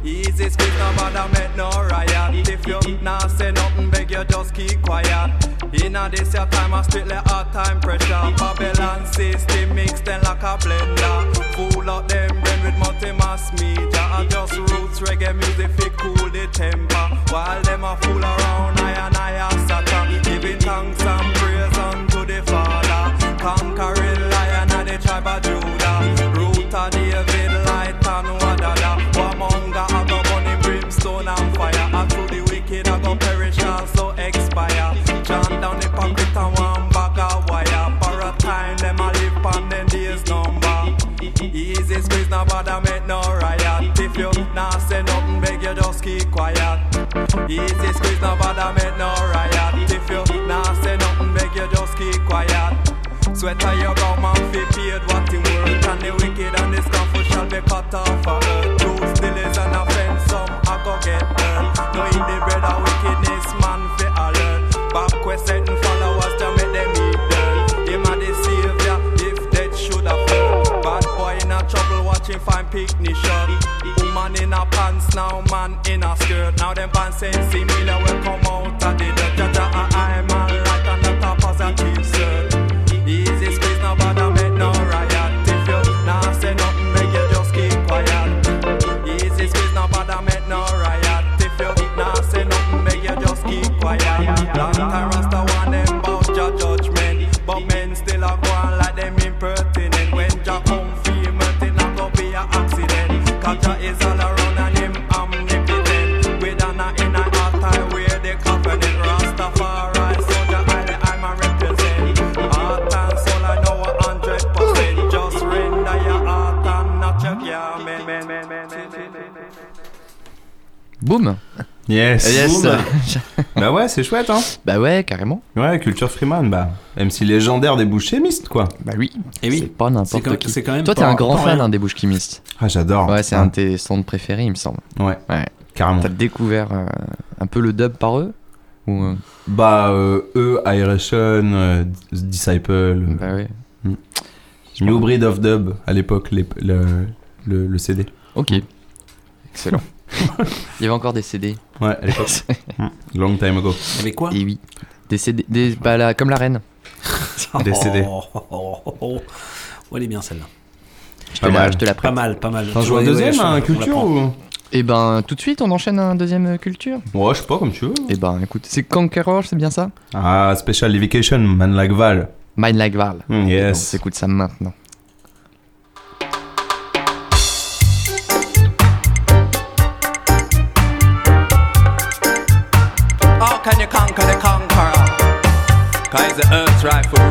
Easy squeeze, no bother make no riot. If you nah say nothing, beg you just keep quiet. Inna this your time, I strictly hard time pressure. Babylon system mixed then like a blender. Fool up them brain with multi-mass media. I just roots reggae music fi cool the temper. While them a fool around, I and I are Satan. Giving thanks and praise unto the Father. Conquering lion of the tribe of Judah. Keep quiet. Easy squeeze, no bother make no riot. If you nah say nothing, beg you just keep quiet. Sweater your brow man fi paid what him worth And the wicked and the scornful shall be cut off of earth Truth still is an offense, some a go get hurt No in the bread of wickedness, man fi alert Back quest setting now man in a skirt. Now them pants saying similar will come out of the Yes. Bah ouais, c'est chouette, hein. Bah ouais, carrément. Ouais, culture Freeman, bah. MC légendaire des bouches chimistes, quoi. Bah oui. Et oui. C'est pas n'importe qui. c'est quand même Toi, t'es un grand fan hein, des bouches chimistes. Ah, j'adore. Ouais, c'est Ouais. un de tes stands préférés, il me semble. Ouais. Ouais. Carrément. T'as découvert euh, un peu le dub par eux Ou, euh, Bah, euh, eux, Aeration, euh, Disciple. Bah ouais. Mm. New Breed of Dub, à l'époque, le, le, le CD. Ok. Excellent. Il y avait encore des CD. Ouais, à l'époque. Mm. Long time ago. Avec quoi? Et oui. Des CD, des, bah, là, comme la reine. Des CD. Oh, oh, oh, oh. Oh, elle est bien celle-là. Je te la- je te la Pas prête. mal, pas mal. T'en joues un deuxième, ouais, un la culture ou? Et ben, tout de suite, on enchaîne un deuxième euh, culture? Ouais, je sais pas, comme tu veux. Et ben, écoute, c'est Conqueror, c'est bien ça? Ah, Special Evocation, Man Like Val. Mind Like Val. Mm, yes. On s'écoute ça maintenant. The earth's rightful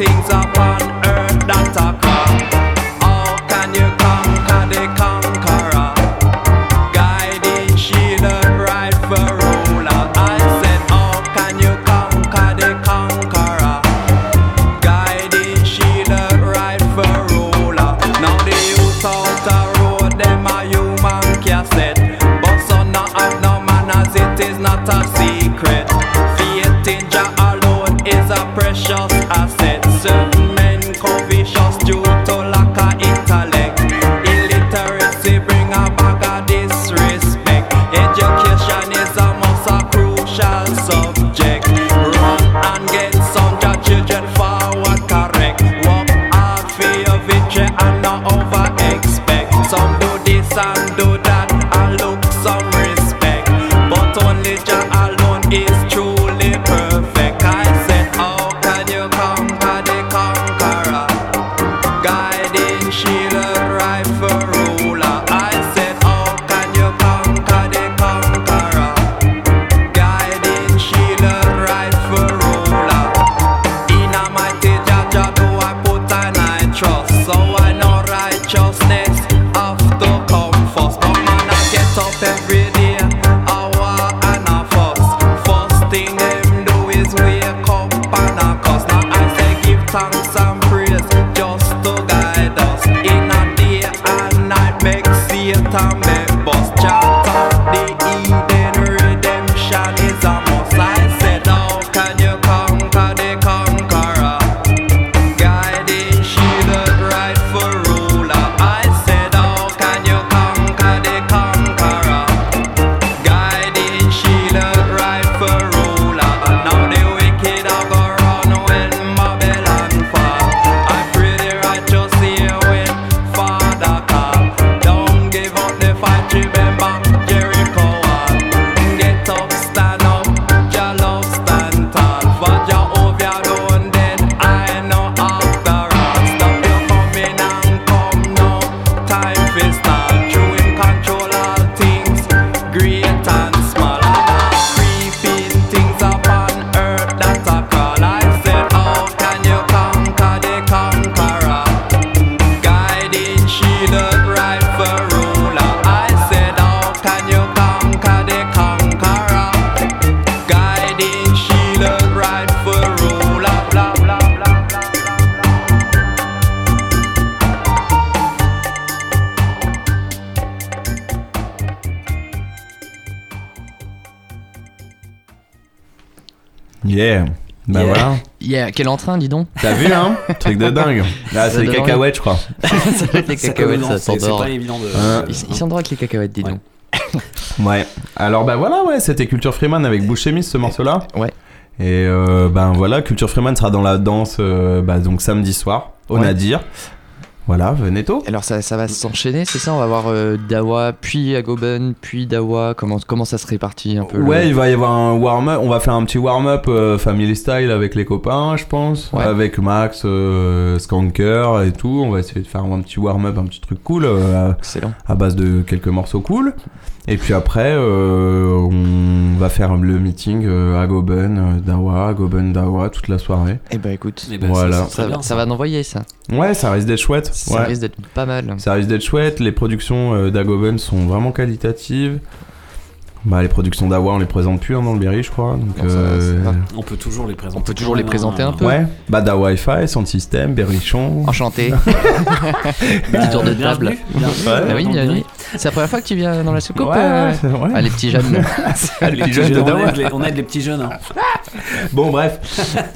things upon quel entrain, dis donc. T'as vu, hein Truc de dingue. Là, c'est Ça les cacahuètes, je crois. ça doit être les cacahuètes, ça c'est- c'est s'endort. pas évident de- Hein. Ils ils s'endorment avec les cacahuètes, dis donc. Ouais. Alors bah voilà, ouais, c'était Culture Freeman avec Bouchemis ce morceau-là. Ouais. Et euh, ben voilà, Culture Freeman sera dans la danse euh, bah, donc samedi soir au Ouais. Nadir. Voilà, venez tôt. Alors ça, ça va s'enchaîner, c'est ça? On va voir euh, Dawa, puis Agoben, puis Dawa. Comment, comment ça se répartit un peu le- Ouais, il va y avoir un warm-up. On va faire un petit warm-up euh, family style avec les copains, je pense. Ouais. Avec Max, euh, Skanker et tout. On va essayer de faire un petit warm-up, un petit truc cool. euh, à- Excellent. À base de quelques morceaux cool. Et puis après, euh, on va faire le meeting euh, à Goben, euh, Dawa, Goben, Dawa, toute la soirée. Eh ben écoute, Eh ben, voilà. très ça, bien, ça va d'envoyer ça. Ouais, ça risque d'être chouette. Ça Ouais. risque d'être pas mal. Ça risque d'être chouette. Les productions d'Agoben sont vraiment qualitatives. Bah, les productions d'Awa, on les présente plus hein, dans le Berry, je crois. Donc, Non, euh, ça. On peut toujours les présenter. On peut toujours les présenter un peu. Ouais, bah Dawa Wi-Fi, Sound System, Berrichon. Enchanté. Bah, Petit tour de bienvenue, table. bienvenue, Ah oui, bienvenue. C'est la première fois que tu viens dans la soucoupe Ouais, euh, ouais. Ah, les petits jeunes. Les petits jeunes de on, aide les, on aide les petits jeunes. hein. Bon, bref.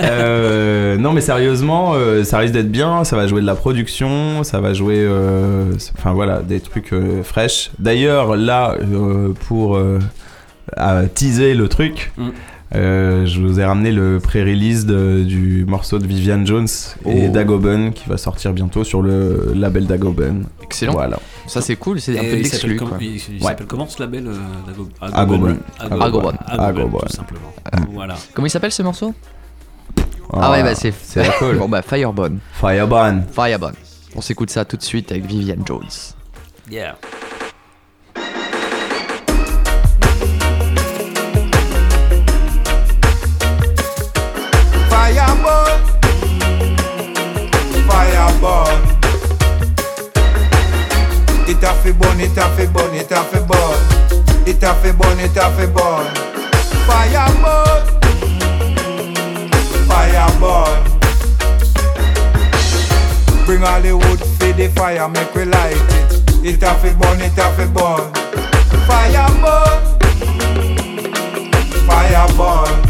Euh, non, mais sérieusement, euh, ça risque d'être bien. Ça va jouer de la production. Ça va jouer. euh, Enfin, voilà, des trucs euh, fraîches. D'ailleurs, là, euh, pour euh, à teaser le truc. Mm. euh, je vous ai ramené le pré-release du morceau de Vivian Jones et Oh. Dagoben qui va sortir bientôt sur le label Dagoben. Excellent. Voilà. Ça c'est cool, c'est un peu il s'appelle d'exclu. Il, il Ouais. s'appelle comment ce label euh, d'Ago- Agoben. Agoben. Agoben. Agoben. tout simplement. Voilà. Comment il s'appelle ce morceau? Ah ouais, bah c'est cool. Bon bah Firebone. Fireburn. Firebone. On s'écoute ça tout de suite avec Vivian Jones. Yeah. Fireball. It a fi burn, it a fi burn, it a fi burn. It a fi burn, it a fi burn. Fireball, fireball. Bring all the wood for the fire, make we light it. It a fi burn, it a fi burn. Fireball, fireball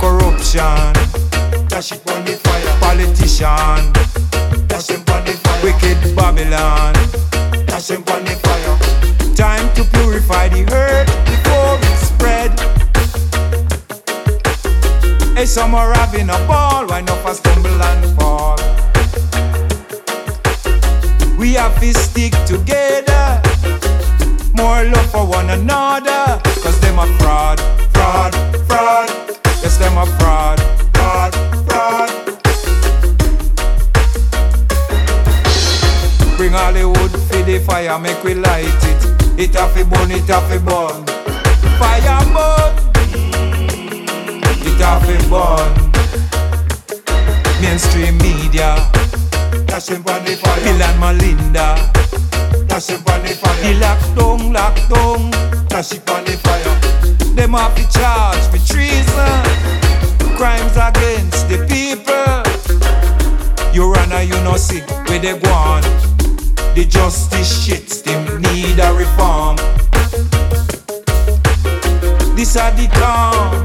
corruption. Dash it on the fire. Politician. Dash him on the fire. Wicked Babylon. Dash him on the fire. Time to purify the earth before it spread. Hey, some are having a ball, why not stumble and fall? We have to stick together. More love for one another. Cause them a fraud, fraud, fraud. Yes, them a fraud, Bring all the for the fire, make we light it. It have burn, it have burn. Fire burn. It have burn. Mainstream media. Dash him on the fire. Bill and Melinda. Dash him on the fire. The lockdown, lockdown. Dash it on the fire. Them have to charge for treason. Crimes against the people. You run a you no see where they go on. The justice shit, them need a reform. This are the calm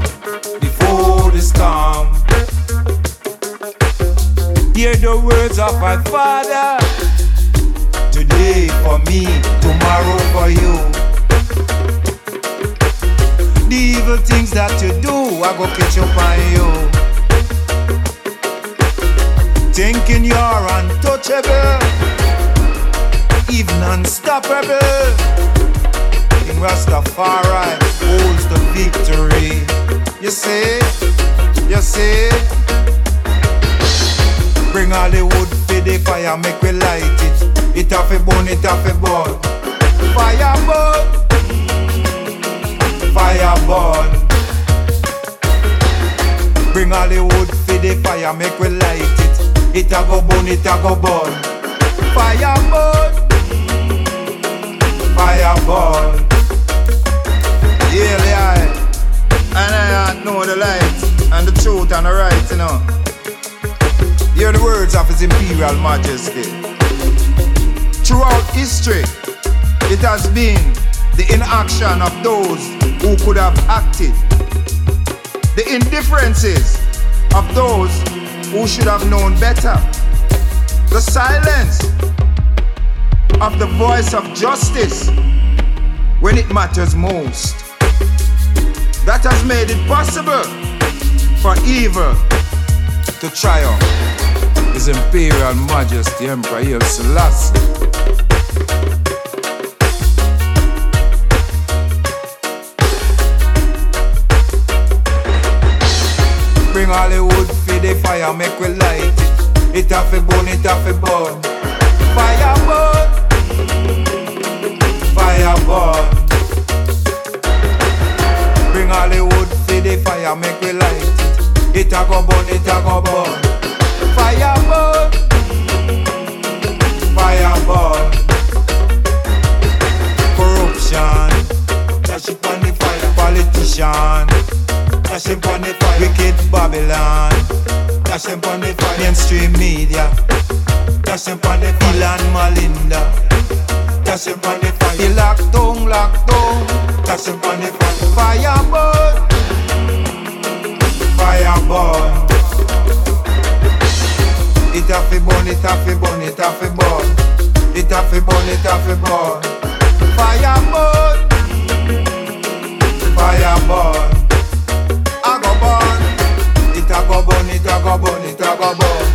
before the storm. Hear the words of my father. Today for me, tomorrow for you. The evil things that you do, I go catch up on you. Thinking you're untouchable, even unstoppable. King Rastafari holds the victory. You see, you see. Bring all the wood for the fire, make we light it. It have a burn, it have a burn. Fire burn, fire burn. Bring all the wood for the fire, make we light it. It a go burn, it a go burn. Fire burn, fire burn. Yeah, yeah. And I know the light and the truth and the right, you know. Hear the words of His Imperial Majesty. Throughout history, it has been the inaction of those who could have acted, the indifferences of those who should have known better, the silence of the voice of justice when it matters most. That has made it possible for evil to triumph. His Imperial Majesty Emperor Selassie. Bring all the wood for the fire, make we light it. It have to burn, it have to burn. Fire burn, burn. Bring all the wood for the fire, make we light it. It a go burn, it a go burn. Fire burn, fire burn. Corruption, dash it on the fire. Politician, dash it on the fire. Wicked Babylon, dash it on the fire. Mainstream media, dash it on the fire. Bill and Dash it on the fire. The lockdown, lockdown, dash it on the fire. Fire. It have to burn, it have to burn, it have to burn. It have to burn, it have to burn. Fire burn, fire burn. I go burn. It a go burn, it a go burn, it a go burn.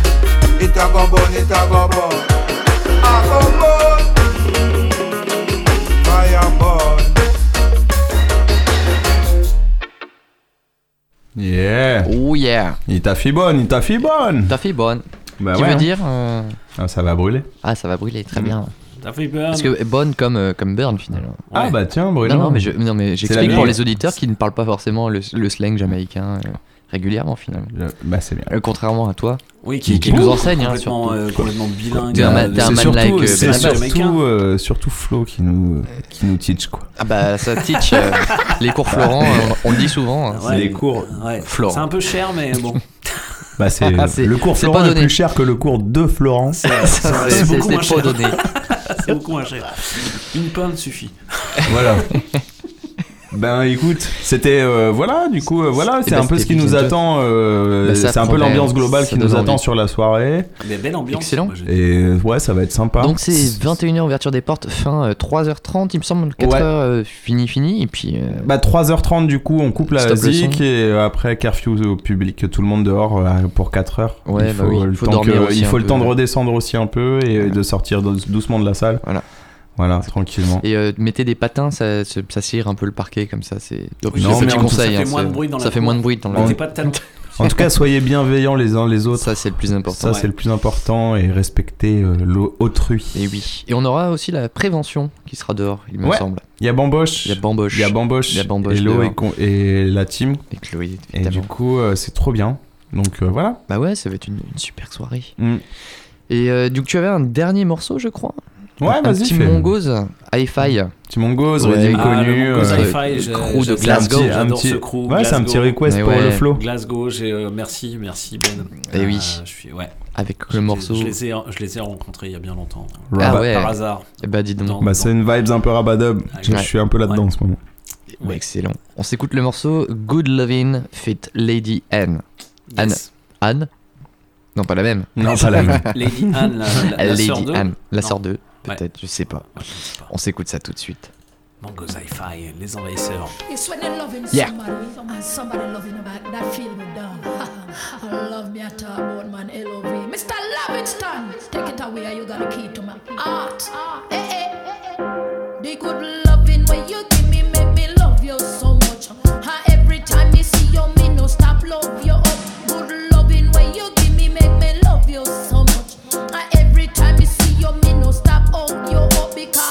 It a go burn, it a go burn. I go burn. Yeah. Oh yeah. Il t'a fait bonne, il t'a fait bonne. T'as fait bonne. Bah Qui ouais, veut hein. dire euh, Ah, ça va brûler. Ah, ça va brûler, très bien. T'as fait. Parce que bonne comme, euh, comme burn finalement. Ah bah tiens, brûlant. Non, non, mais je- non, mais j'explique pour les auditeurs qui ne parlent pas forcément le, le slang jamaïcain euh, régulièrement finalement. bah c'est bien. Euh, contrairement à toi. Oui, qui, qui nous enseigne hein, complètement, surtout. euh, complètement bilingue. T'es un, t'es un C'est man surtout, like euh, c'est surtout, euh, surtout Flo qui nous, qui nous teach quoi. Ah bah ça teach euh, les cours Florent, euh, on le dit souvent. hein. Ouais, les cours ouais. Florent. C'est un peu cher, mais bon. Bah c'est Ah, c'est- le cours c'est Florent pas est plus cher que le cours de Florent. C'est Ça, c'est c'est- beaucoup c'est moins pas cher. donné. c'est beaucoup moins cher. Une pinte suffit. Voilà. Ben écoute, c'était euh, voilà, du coup euh, voilà, c'est ben, un peu ce qui nous attend. euh, Bah, c'est un peu l'ambiance globale qui nous attend sur la soirée. Mais belle ambiance. Excellent. Et euh, ouais, ça va être sympa. Donc c'est 21h ouverture des portes, fin euh, 3h30 il me semble, 4h Ouais. euh, fini fini et puis euh, Bah 3h30 du coup on coupe la son. et euh, après curfew au public tout le monde dehors euh, pour 4 heures. Ouais, il bah faut, oui, euh, le faut temps, que- il faut le temps de redescendre aussi un peu et de sortir dou- doucement de la salle. Voilà. Voilà, tranquillement. et euh, mettez des patins ça, ça, ça cire un peu le parquet comme ça c'est donc non, un mais conseil ça hein, fait moins de bruit dans la ça fait cour. moins de bruit dans la Mettez pas de talons. En tout cas, soyez bienveillants les uns les autres. ça c'est le plus important Ça c'est le plus important et respecter euh, l'au- autrui. et oui et on aura aussi la prévention qui sera dehors il me Ouais. semble Il y a Bamboche. il y a Bamboche Il y a Bamboche, Il y a Bamboche Hello et, et la team. et Chloé Et du coup, euh, c'est trop bien. Donc euh, voilà. bah ouais ça va être une, une super soirée Mm. et euh, donc tu avais un dernier morceau je crois? Ouais, un petit fais. Mongoose, Hi-Fi. Petit Mongoose, ouais. connu. Ah, euh, Hi-Fi, euh, crew de Un petit, c'est un petit request pour le flow. Glasgow, euh, merci, merci Ben. Et oui. Euh, Avec le morceau. Je les, ai, rencontrés il y a bien longtemps. Ah ouais. Par hasard. Et bah dis donc. Bah, c'est une vibes un peu rabadub. Ah, je suis un peu là-dedans en ce moment. Excellent. On s'écoute le morceau Good Lovin' Fit Lady Anne. Anne. Anne Non, pas la même. Non, pas la même. Lady Anne, la, la, la sœur 2 peut-être, sais pas. On s'écoute ça tout de suite. Les envahisseurs. Mr. Take it away, you The good loving way you give me no stop hug you up because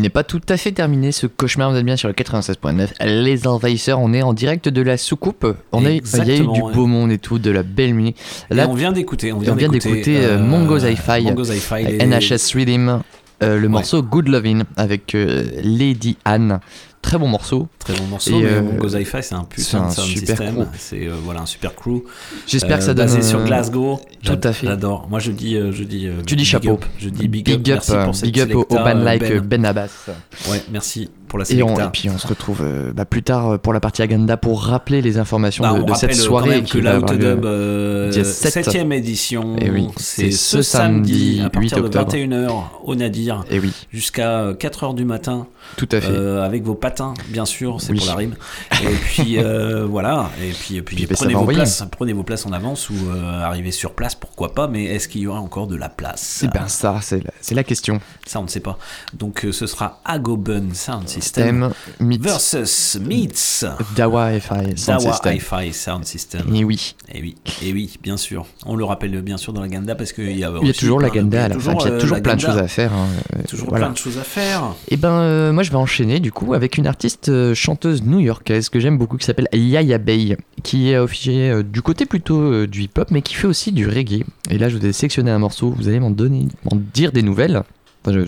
il n'est pas tout à fait terminé ce cauchemar, vous êtes bien sur le 96.9. Les envahisseurs, on est en direct de la soucoupe. On a, il y a eu du ouais. beau monde et tout, de la belle musique. Et on vient d'écouter, on vient d'écouter, euh, euh, Hi-Fi, Hi-Fi, euh, NHS Rhythm, euh, le morceau Good Lovin' avec euh, Lady Anne. Très bon morceau. Très bon morceau, Et, mais euh, Mongo's Hi-Fi, c'est un putain de sound super system. C'est euh, voilà un super crew. J'espère que ça basé donne, sur euh, Glasgow. tout à fait. J'adore. Moi, je dis, euh, je dis. euh, Tu dis chapeau. Je dis big, up. Big up, euh, pour cette big up au, euh, like euh, Ben Abbas. Ouais, merci pour la Et, on- et puis on se retrouve euh, bah, plus tard euh, pour la partie agenda pour rappeler les informations Bah, de, on de cette euh, soirée quand même qui que l'Outdub euh, le 7. 7ème édition, Eh oui, c'est ce samedi à partir 8 de octobre. 21h au Nadir Et oui. jusqu'à 4h du matin. Tout à fait. Euh, avec vos patins, bien sûr, c'est Oui. pour la rime. Et puis voilà, et puis, et puis Puis, ça prenez vos places, prenez vos places en avance ou arrivez sur place, pourquoi pas. Mais est-ce qu'il y aura encore de la place? Eh ben ça, c'est la, question. Ça, on ne sait pas. Donc ce sera Agoben Sound System System versus Meets Dawa Hi-Fi Sound Dawa System. Hi-Fi Sound System. Et oui. Et oui, et oui, bien sûr. On le rappelle bien sûr dans l'agenda parce qu'il y a, Il y a toujours l'agenda à la fin, il y a euh, toujours plein de choses à faire. hein, Toujours voilà. plein de choses à faire. Et ben euh, moi je vais enchaîner du coup avec une artiste euh, chanteuse new-yorkaise que j'aime beaucoup qui s'appelle Yaya Bay qui est officiée euh, du côté plutôt du hip-hop mais qui fait aussi du reggae. Et là je vous ai sélectionné un morceau, vous allez m'en donner, m'en dire des nouvelles.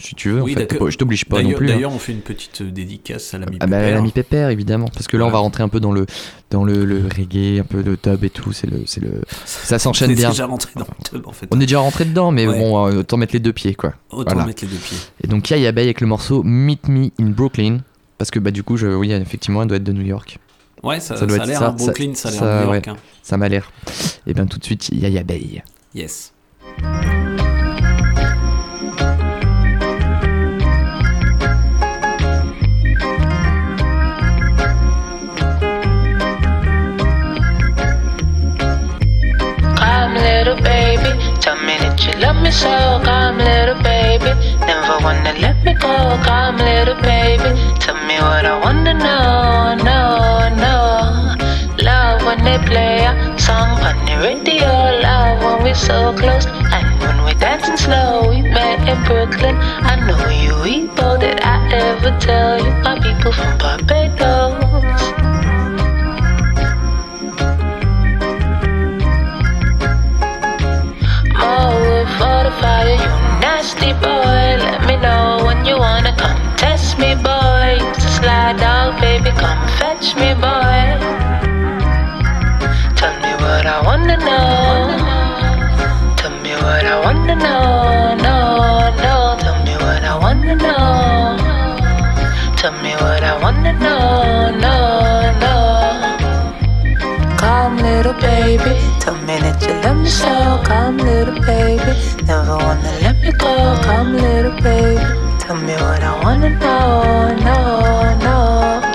Si tu veux, en fait, je t'oblige pas non D'ailleurs- plus. hein. D'ailleurs, on fait une petite euh, dédicace à l'ami Ah bah Pépère. l'ami Pépère évidemment parce que là on va rentrer un peu dans le dans le, le reggae un peu de tub et tout c'est le c'est le ça s'enchaîne On est bien déjà rentré dans le tub, en fait. on est déjà rentré dedans mais Ouais. bon euh, autant mettre les deux pieds quoi Autant Voilà. mettre les deux pieds. et donc Yaya Bay avec le morceau Meet Me in Brooklyn parce que bah du coup je oui effectivement elle doit être de New York Ouais, ça- doit ça a être l'air, hein, Brooklyn, ça a l'air New York, ouais, hein. ça m'a l'air et bien tout de suite Yaya Bay Yes. So. Come, little baby, never wanna let me go. Come, little baby, tell me what I wanna know. No, no. Love when they play a song on the radio. Love when we're so close and when we're dancing slow. We met in Brooklyn. I know you eat all that I ever tell you. My people from Barbados. Nasty boy. Let me know when you wanna come test me, boy. Used to slide dog, baby, come fetch me, boy. Tell me what I wanna know. Tell me what I wanna know. No, no, tell me what I wanna know. Tell me what I wanna know. No, no. So. Come, little baby, never wanna let me go. Come, little baby, tell me what I wanna know. No, no,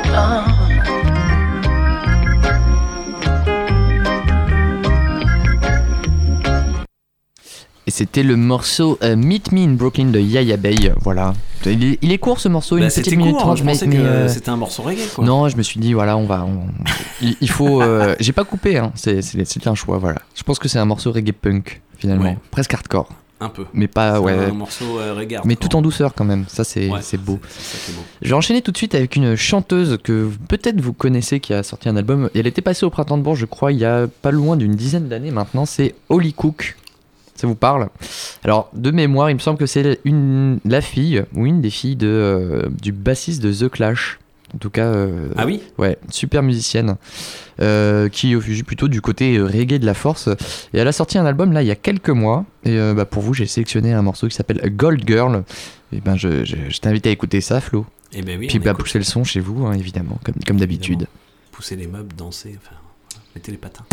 c'était le morceau euh, Meet Me in Brooklyn de Yaya Bay voilà il est, il est court ce morceau Bah, une petite minute court, trente je mais- pensais mais, que euh, c'était un morceau reggae, quoi. non je me suis dit voilà on va on- il, il faut euh, j'ai pas coupé hein. c'est un choix voilà je pense que c'est un morceau reggae punk finalement Ouais. presque hardcore Un peu. mais pas C'est ouais un morceau, euh, reggae mais tout en douceur quand même ça c'est Ouais, beau c'est beau. je vais enchaîner tout de suite avec une chanteuse que peut-être vous connaissez qui a sorti un album. Elle était passée au Printemps de Bourges, je crois, il y a pas loin d'une dizaine d'années maintenant. C'est Holly Cook. Ça vous parle Alors, de mémoire, il me semble que c'est une, la fille, ou une des filles de, euh, du bassiste de The Clash. En tout cas. euh, Ah oui Ouais, super musicienne. euh, qui est plutôt du côté euh, reggae de la force. Et elle a sorti un album là il y a quelques mois. Et euh, bah, pour vous, j'ai sélectionné un morceau qui s'appelle Gold Girl. Et ben, je, je- je t'invite à écouter ça, Flo. Eh ben oui, Puis bah, pousser le son chez vous, hein, évidemment, comme, comme d'habitude. Pousser les meubles, danser, enfin, mettez les patins.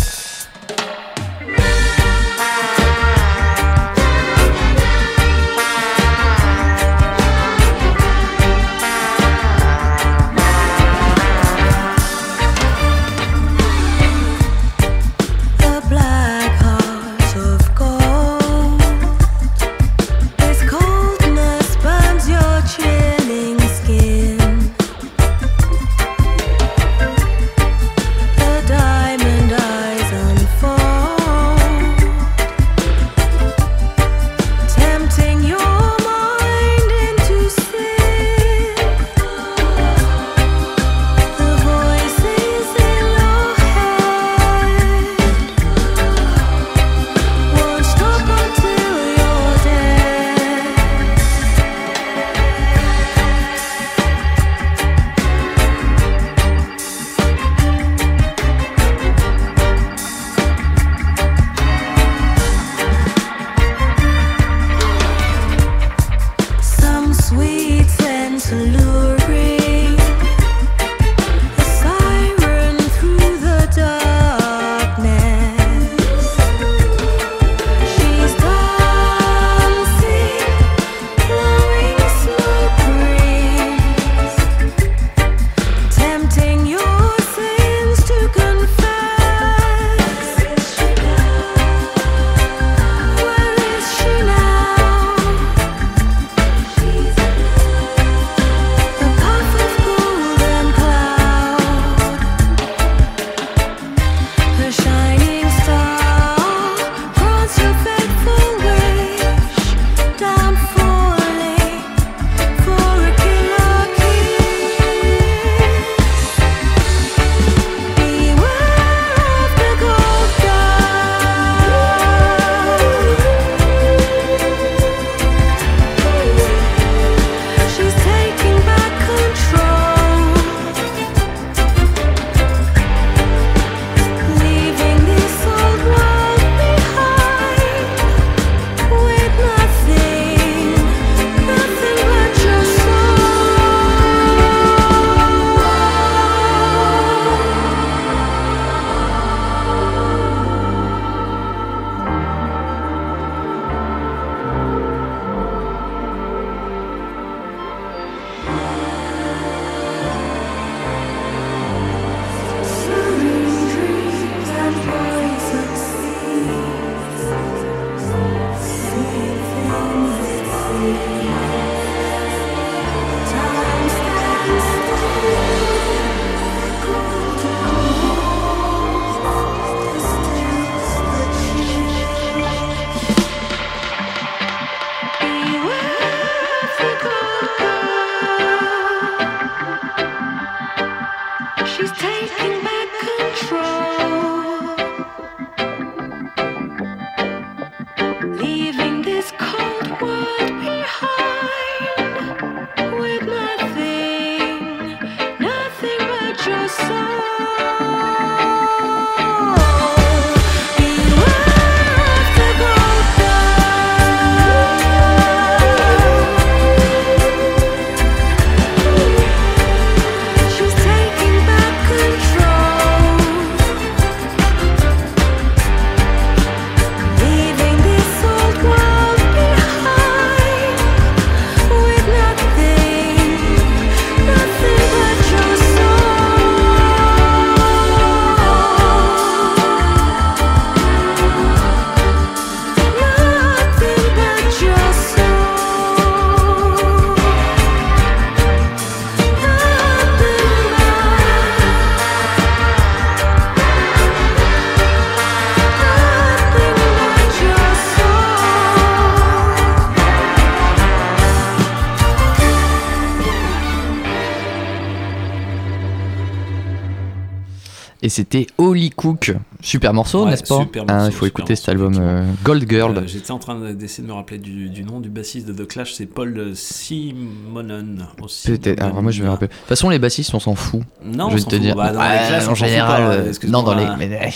C'était Holy Cook. Super morceau, Ouais, n'est-ce pas super Hein, morceau, Il faut écouter cet album euh, Gold Girl. Euh, J'étais en train de- d'essayer de me rappeler du, du nom du bassiste de The Clash, c'est Paul Simonon. Peut-être. Alors moi je me rappeler. De toute façon, les bassistes, on s'en fout. Non, je vais te dire. Bah, dans les Ouais, classes, on en général, pas, euh, non, dans les. mais,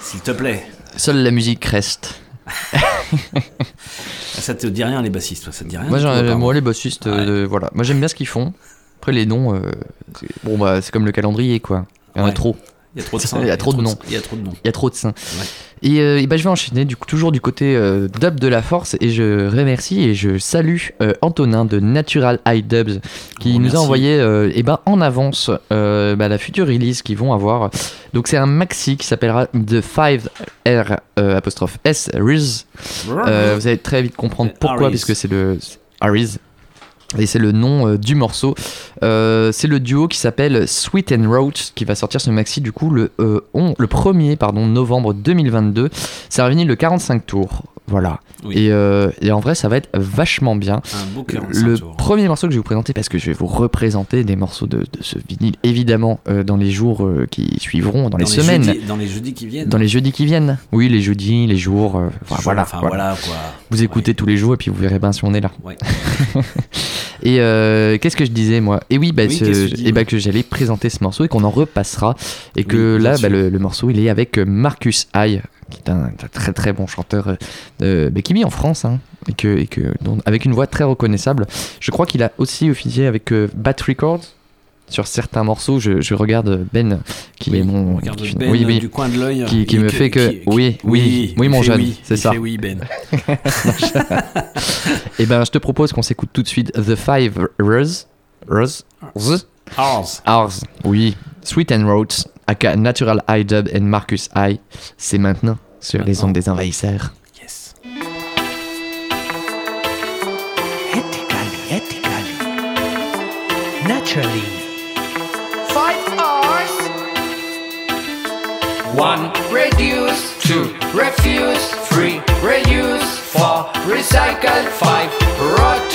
S'il te plaît. Seule la musique reste. Ah, Ça te dit rien les bassistes, toi, ça te dit rien Moi, les bassistes, euh, voilà. Moi j'aime bien ce qu'ils font. Après les noms, euh, c'est- bon bah c'est comme le calendrier quoi. Il y en a trop. Il y a trop de seins, Il y a trop de noms. Il y a trop de noms. Il y a trop de seins. Et, euh, et bah, je vais enchaîner du coup toujours du côté euh, dub de la force et je remercie et je salue euh, Antonin de Natural High Dubs qui nous Remercie. a envoyé euh, eh ben, en avance bah, la future release qu'ils vont avoir. Donc c'est un maxi qui s'appellera The 5R euh, apostrophe S Riz. Vous allez très vite comprendre pourquoi puisque c'est le Ariz. Et c'est le nom euh, du morceau. Euh, c'est le duo qui s'appelle Sweet and Roach qui va sortir ce maxi du coup le, euh, on- le 1er pardon, novembre 2022. C'est un vinyle de 45 tours. Voilà. Oui. Et, euh, et en vrai, ça va être vachement bien. Un beau 45 Le tours. premier morceau que je vais vous présenter, parce que je vais vous représenter des morceaux de, de ce vinyle, évidemment, euh, dans les jours euh, qui suivront, dans, les semaines. jeudis- dans les jeudis qui viennent. Dans les jeudis qui viennent. Oui, les jeudis, les jours. enfin, Jours, voilà, enfin, voilà. voilà, quoi. Vous écoutez tous les jours et puis vous verrez bien si on est là. Ouais. et euh, qu'est-ce que je disais moi? Et oui, bah, Oui, ce- que dis, et bah, que j'allais présenter ce morceau et qu'on en repassera. Et que Oui, là, bah, le, le morceau, il est avec euh, Marcus Hay, qui est un, un très très bon chanteur euh, bah, qui vit en France. hein, et que, et que, dont- avec une voix très reconnaissable. Je crois qu'il a aussi officié avec euh, Bat Records. Sur certains morceaux, je, je regarde Ben, qui est mon. regarde qui- Ben oui, oui, du coin de l'œil, Qui, qui me que- fait que. qui- qui- oui, oui, oui, mon jeune, oui, c'est ça. oui, Ben. Et ben, je te propose qu'on s'écoute tout de suite The Five. R's. R's. Ours. Ours. Oui. Sweet and Roads, aka Natural Eye Dub and Marcus Eye. C'est maintenant sur les ondes des envahisseurs. Yes. Naturally. One, reduce. Two, refuse. Three, reuse. Four, recycle. Five, rot.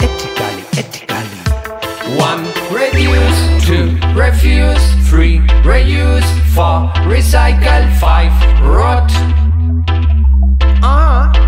Ethically, ethically. One, reduce. Two, refuse. Three, reuse. Four, recycle. Five, rot. Ah. Reduce,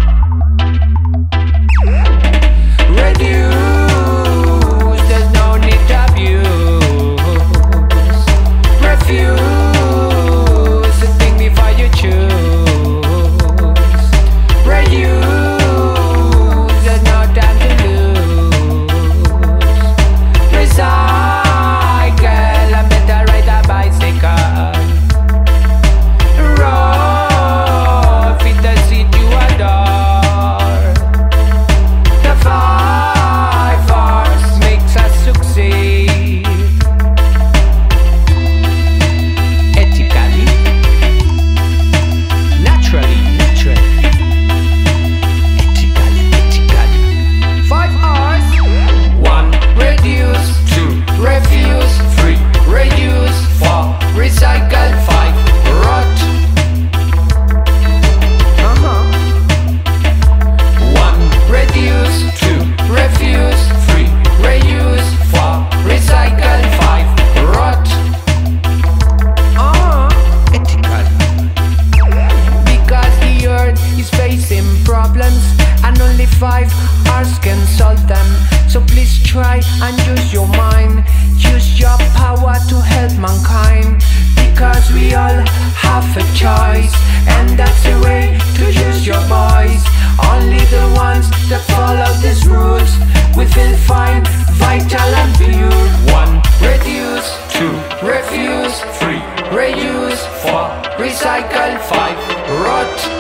choice, and that's the way to use your voice. Only the ones that follow these rules will fine, vital and pure. One, reduce. Two, refuse. Three, reuse. Four, recycle. Five, rot.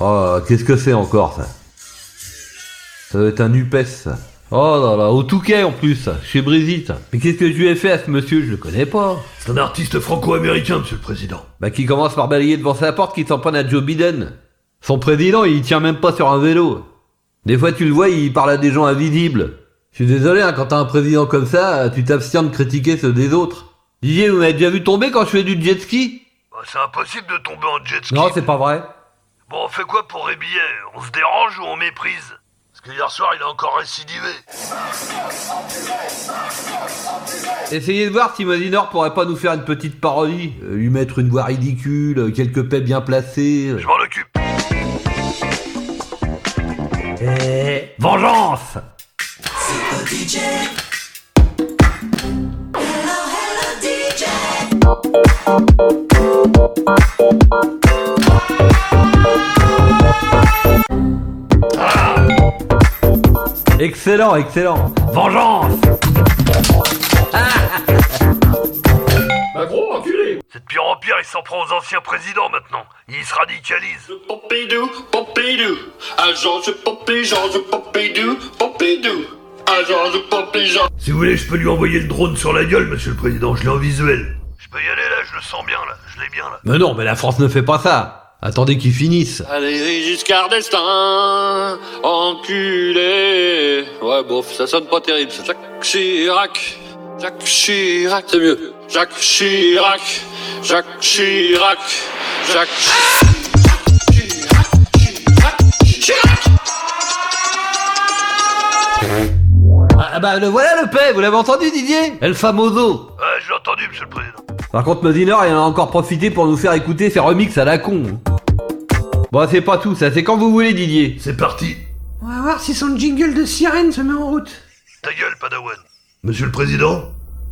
Oh, qu'est-ce que c'est encore ça? Ça doit être un UPES ça. Oh là là, au Touquet en plus, chez Brigitte. Mais qu'est-ce que je lui ai fait à ce monsieur? Je le connais pas. C'est un artiste franco-américain, monsieur le président. Bah qui commence par balayer devant sa porte qui s'en prenne à Joe Biden. Son président, il tient même pas sur un vélo. Des fois tu le vois, il parle à des gens invisibles. Je suis désolé, hein, quand t'as un président comme ça, tu t'abstiens de critiquer ceux des autres. Didier, vous m'avez déjà vu tomber quand je fais du jet ski? Bah, c'est impossible de tomber en jet ski. Non, c'est pas vrai. Bon, on fait quoi pour Rébillet On se dérange ou on méprise? Parce que hier soir, il a encore récidivé. Essayez de voir si Mosinor pourrait pas nous faire une petite parodie, euh, lui mettre une voix ridicule, euh, quelques paix bien placés. euh. Je m'en occupe. Eh, vengeance Excellent, excellent. Vengeance Bah gros, enculé C'est de pire en pire, il s'en prend aux anciens présidents maintenant. Il se radicalise. Pompidou, Pompidou, agent de Pompidou, de Pompidou, Pompidou, agent de Pompidou. Si vous voulez, je peux lui envoyer le drone sur la gueule, monsieur le président, je l'ai en visuel. Je peux y aller là, je le sens bien là, je l'ai bien là. Mais non, mais la France ne fait pas ça. Attendez qu'ils finissent. Allez, Giscard d'Estaing, enculé. Ouais, bof, ça sonne pas terrible. ça. Jacques Chirac, Jacques Chirac, c'est mieux. Jacques Chirac, Jacques Chirac, Jacques Ah bah le voilà le paix, vous l'avez entendu Didier? El famoso Ouais, je l'ai entendu, monsieur le président. Par contre Mosinor il en a encore profité pour nous faire écouter ses remixes à la con. Bon c'est pas tout, ça c'est quand vous voulez Didier. C'est parti. On va voir si son jingle de sirène se met en route. Ta gueule, Padawan. Monsieur le président,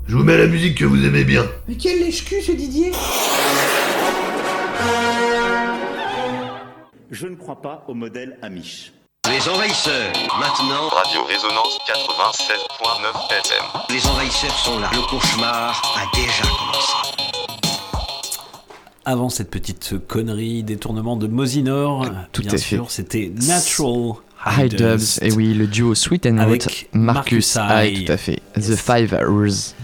je vous mets la musique que vous aimez bien. Mais quel lèche-cul ce Didier Je ne crois pas au modèle Amish. Les envahisseurs, maintenant. Radio Résonance 96.9 FM. Les envahisseurs sont là. Le cauchemar a déjà commencé. Avant cette petite connerie, détournement de Mosinor, Tout bien sûr, fait. c'était Natural High Dubs, et oui, le duo Sweet and Note, Avec Marcus Marcus High, tout à fait. The Five Hours.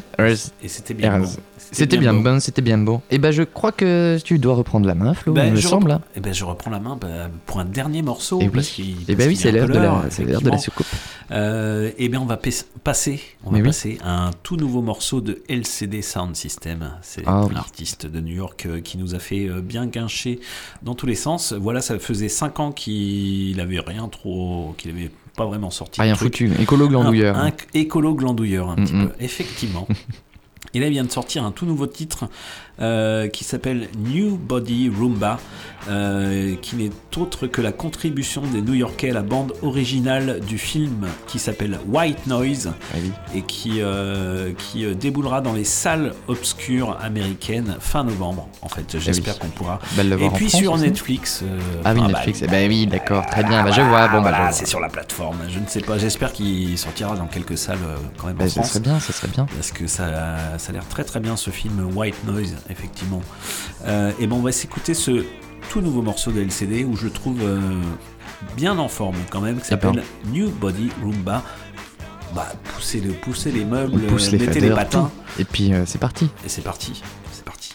Et c'était bien bon. C'était bien bon, c'était bien bon. Et ben je crois que tu dois reprendre la main, Flo, Ben, il me je semble. reprends- eh ben, je reprends la main bah, pour un dernier morceau. Eh oui. parce qu'il- Eh ben parce oui, qu'il c'est est un l'heure de c'est de la soucoupe. Euh, eh bien, on va passer, on va Mais oui. passer à un tout nouveau morceau de LCD Sound System. C'est Ah un oui. artiste de New York euh, qui nous a fait euh, bien guincher dans tous les sens. Voilà, ça faisait 5 ans qu'il avait rien trop, qu'il avait pas vraiment sorti. Rien foutu, écolo glandouilleur. Un, un écolo glandouilleur, un petit Mm-mm. peu, effectivement. Et là, il vient de sortir un tout nouveau titre euh, qui s'appelle New Body Roomba, euh, qui n'est autre que la contribution des New-Yorkais à la bande originale du film qui s'appelle White Noise Ah et qui, euh, qui euh, déboulera dans les salles obscures américaines fin novembre. En fait, j'espère oui. qu'on pourra. Bah, le et puis France sur. Netflix. euh, Ah oui, bah, Netflix, ben oui, d'accord, très bien, bah je vois, bon bah voilà, c'est sur la plateforme. Je ne sais pas. J'espère qu'il sortira dans quelques salles quand même Bah, en ça France. serait bien, ça serait bien. Parce que ça, ça a l'air très très bien ce film White Noise, effectivement. Euh, et ben on va s'écouter ce tout nouveau morceau de LCD où je trouve euh, bien en forme quand même, qui s'appelle New Body Roomba. Bah, poussez, le, poussez les meubles, pousse les mettez les patins. tout. Et puis euh, c'est parti. Et c'est parti. C'est parti.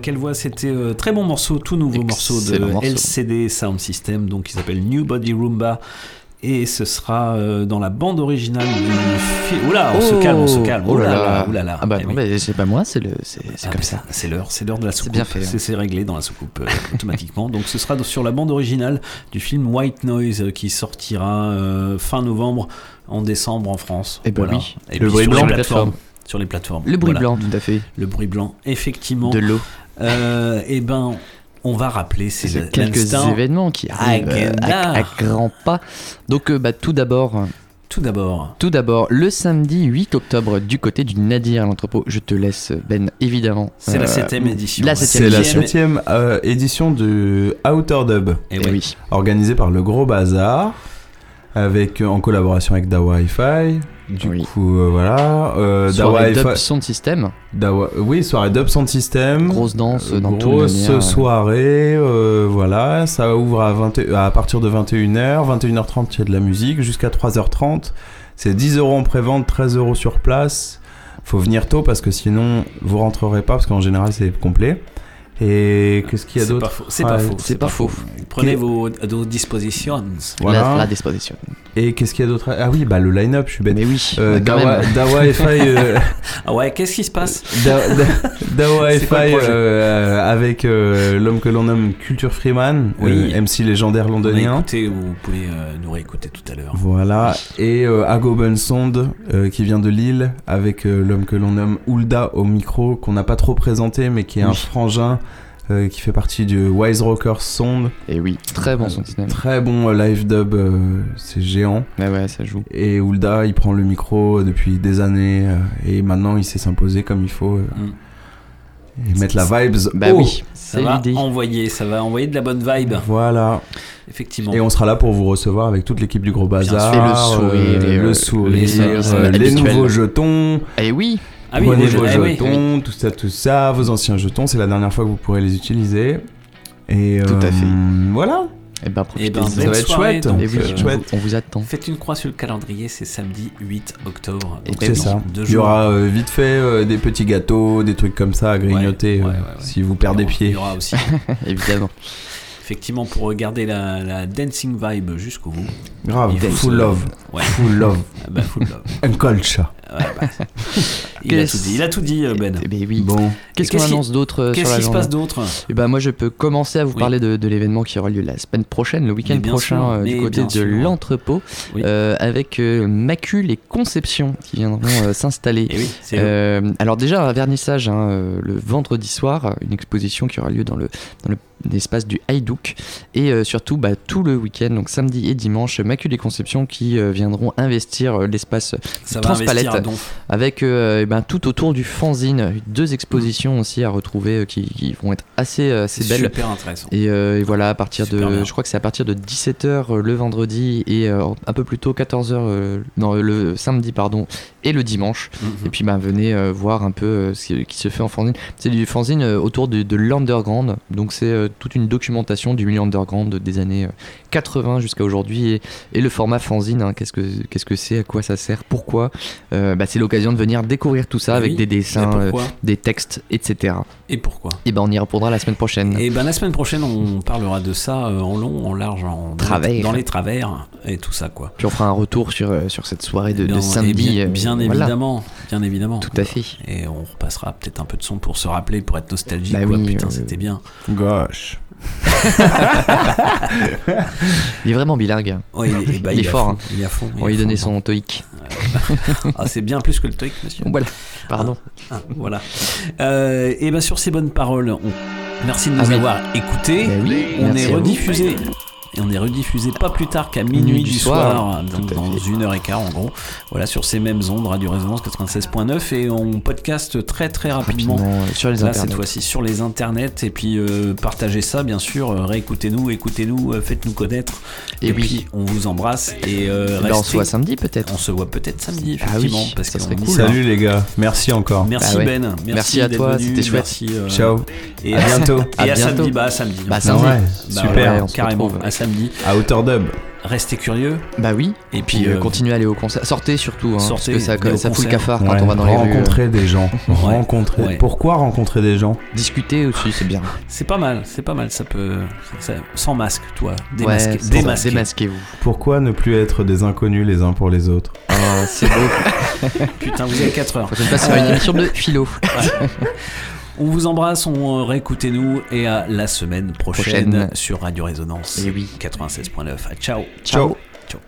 Quelle voix, C'était euh, très bon morceau, tout nouveau morceau de morceau. LCD Sound System, donc qui s'appelle New Body Roomba. Et ce sera euh, dans la bande originale du film. Oula, on se calme, on se calme. Oh là. Ah bah Eh non, oui. mais c'est pas moi, c'est le, c'est c'est Ah comme bah, ça. C'est l'heure, c'est l'heure de la soucoupe. bien fait, hein. C'est réglé dans la soucoupe euh, automatiquement. Donc ce sera sur la bande originale du film White Noise euh, qui sortira euh, fin novembre, en décembre en France. Eh ben Voilà. oui. Et Le puis bruit sur blanc. les plateformes. Plateforme. Sur les plateformes. Le bruit Voilà. blanc, tout à fait. Le bruit blanc, effectivement. De l'eau. Euh, eh ben, on va rappeler c'est C'est le- quelques événements qui arrivent euh, à, à grands pas. Donc, euh, bah, tout d'abord. Tout d'abord. Tout d'abord, le samedi 8 octobre, du côté du Nadir à l'entrepôt. Je te laisse, Ben, évidemment. C'est la Euh, septième édition. La C'est septième la édition. septième euh, édition de Outer Dub, Eh oui. oui. organisée par le Gros Bazar, avec, en collaboration avec Dawa Hi-Fi. Du Oui. coup, euh, voilà. Euh, Soirée Dub Sound System. Dawa- oui, soirée Dub Sound System. Grosse danse dans tout le Grosse soirée, euh, voilà. Ça ouvre à, 20 à partir de 21h. 21h30, il y a de la musique jusqu'à 3h30. C'est 10 euros en pré-vente, 13 euros sur place. Faut venir tôt parce que sinon vous rentrerez pas parce qu'en général c'est complet. Et qu'est-ce qu'il y a C'est pas d'autre faux. C'est pas Ah, faux. c'est pas faux. Prenez vos, vos dispositions. Voilà. La, la disposition. Et qu'est-ce qu'il y a d'autre Ah oui, bah le line-up, je suis bête. Mais oui, Euh, bah, Dawa. Dawa Hi-Fi, euh, Ah ouais, qu'est-ce qui se passe Da- Da- Dawa projet euh, avec euh, l'homme que l'on nomme Culture Freeman, Oui. euh, MC légendaire londonien. écouté, vous pouvez euh, nous réécouter tout à l'heure. Voilà, et euh, Agoben Sound euh, qui vient de Lille avec euh, l'homme que l'on nomme Oulda au micro, qu'on n'a pas trop présenté, mais qui est un frangin euh, qui fait partie du Wise Rockers Sound. Et oui, très bon son. Très bon euh, live dub, euh, c'est géant. Ouais, ouais, ça joue. Et Oulda, il prend le micro depuis des années euh, et maintenant il sait s'imposer comme il faut euh, Mm. et mettre la vibes. Bah oui, Ça c'est va l'idée. envoyer, ça va envoyer de la bonne vibe. Voilà. Effectivement. Et on sera là pour vous recevoir avec toute l'équipe du Gros Bazar. sûr. Et le sourire, et, le sourire, les euh, nouveaux jetons. Et oui, Ah oui, Prenez vos jeux- eh oui. jetons, tout ça, tout ça, vos anciens jetons, c'est la dernière fois que vous pourrez les utiliser. Et Tout à euh, fait. Voilà. et ben Eh profitez ben, Ça va être soirée, chouette. donc, Et oui, euh, on, vous, on vous attend. Faites une croix sur le calendrier, c'est samedi 8 octobre. Et Donc, ben C'est ça. Deux Il y aura euh, vite fait euh, des petits gâteaux, des trucs comme ça à grignoter Ouais, euh, ouais, ouais, ouais. si vous perdez aura- Il pied. y aura aussi, Évidemment. effectivement, pour regarder la, la dancing vibe jusqu'au bout. Grave, full love. Ouais. Full love. Ah bah, full love. Un colcha. Ouais, bah. il, a tout dit, il a tout dit, euh, Ben. Eh ben oui. Bon. Qu'est-ce qu'on annonce d'autre euh, sur Qu'est-ce qui se passe d'autre? Eh ben moi je peux commencer à vous Oui. parler de, de l'événement qui aura lieu la semaine prochaine, le week-end prochain sûr, euh, du côté de l'entrepôt, Oui. euh, avec euh, Macule et Conception qui viendront euh, s'installer. Eh oui. Euh, alors déjà un vernissage hein, le vendredi soir, une exposition qui aura lieu dans le dans le l'espace du Haïdouk et euh, surtout bah, tout le week-end donc samedi et dimanche Macule et Conception qui euh, viendront investir euh, l'espace Transpalette avec eh ben, tout autour du fanzine deux expositions aussi à retrouver qui, qui vont être assez assez C'est belles super intéressant. et, et voilà, à partir Super de, bien. je crois que c'est à partir de 17h le vendredi et un peu plus tôt 14h euh, non le samedi pardon et le dimanche. Mhm. Et puis bah venez voir un peu ce qui, se fait en fanzine. C'est du fanzine autour de, de l'underground, donc c'est toute une documentation du milieu underground des années euh, 80 jusqu'à aujourd'hui et, et le format fanzine. hein, qu'est-ce que qu'est-ce que c'est, à quoi ça sert, pourquoi? Euh, bah, C'est l'occasion de venir découvrir tout ça avec oui. des dessins, euh, des textes, etc. Et pourquoi? Et ben on y répondra la semaine prochaine. Et ben la semaine prochaine, on parlera de ça euh, en long, en large, en dans Travers. les, dans les travers et tout ça quoi. Puis on fera un retour sur, euh, sur cette soirée de, Eh de samedi. bien, euh, voilà. évidemment, bien évidemment. Tout à fait. Et on repassera peut-être un peu de son pour se rappeler, pour être nostalgique. Bah quoi. oui, Putain, euh, c'était bien. Gauche. Il est vraiment bilingue. Ouais, il est- bah, il est il est à fort. fond, hein. il est à fond, il On lui fond. son TOEIC. Ah, c'est bien plus que le TOEIC, monsieur. Voilà. Pardon. Ah, voilà. Euh, et ben sur ces bonnes paroles, on- merci de nous Ah oui. avoir écoutés. Ben oui, on est rediffusé. Et on est rediffusé pas plus tard qu'à minuit, Minuit du du soir, soir. donc dans une heure et quart en gros. Voilà, sur ces mêmes ondes, Radio Résonance 96.9, et on podcast très très rapidement. Rapidement, euh, sur les Là, internets. cette fois-ci sur les internets, et puis euh, partagez ça, bien sûr, euh, réécoutez-nous, écoutez-nous, euh, faites-nous connaître. Et Et, oui. puis on vous embrasse et euh, ben, on se voit samedi peut-être. On se voit peut-être samedi, Ah oui, effectivement, parce ça qu'on serait dit cool. Salut les gars, merci encore. Merci Bah ouais. Ben, merci, Merci à toi, c'était chouette. Merci, euh, Ciao. Et À bientôt. Et à, À bientôt. samedi, bah à samedi. Bah, samedi. Ouais, Bah, super. ouais, on se carrément, retrouve. À samedi. À hauteur dub. restez curieux. Bah oui. Et Puis euh, euh, continuez à aller au concert. Sortez surtout, hein, Sortez, parce que ça, ça fout le cafard quand on va dans les rues. rencontrer des gens. Ouais. rencontrer. Ouais. Pourquoi rencontrer des gens? Discuter aussi, c'est bien. C'est pas mal, c'est pas mal. Ça peut. ça- sans masque, toi. Ouais, démasquez-vous. Pourquoi ne plus être des inconnus les uns pour les autres? Oh, c'est beau. Putain, vous avez 4 heures. Faut qu'on passe sur une Euh, émission de philo. On vous embrasse, on euh, réécoutez-nous et à la semaine prochaine, sur Radio Résonance eh 96.9. Ciao. Ciao. Ciao.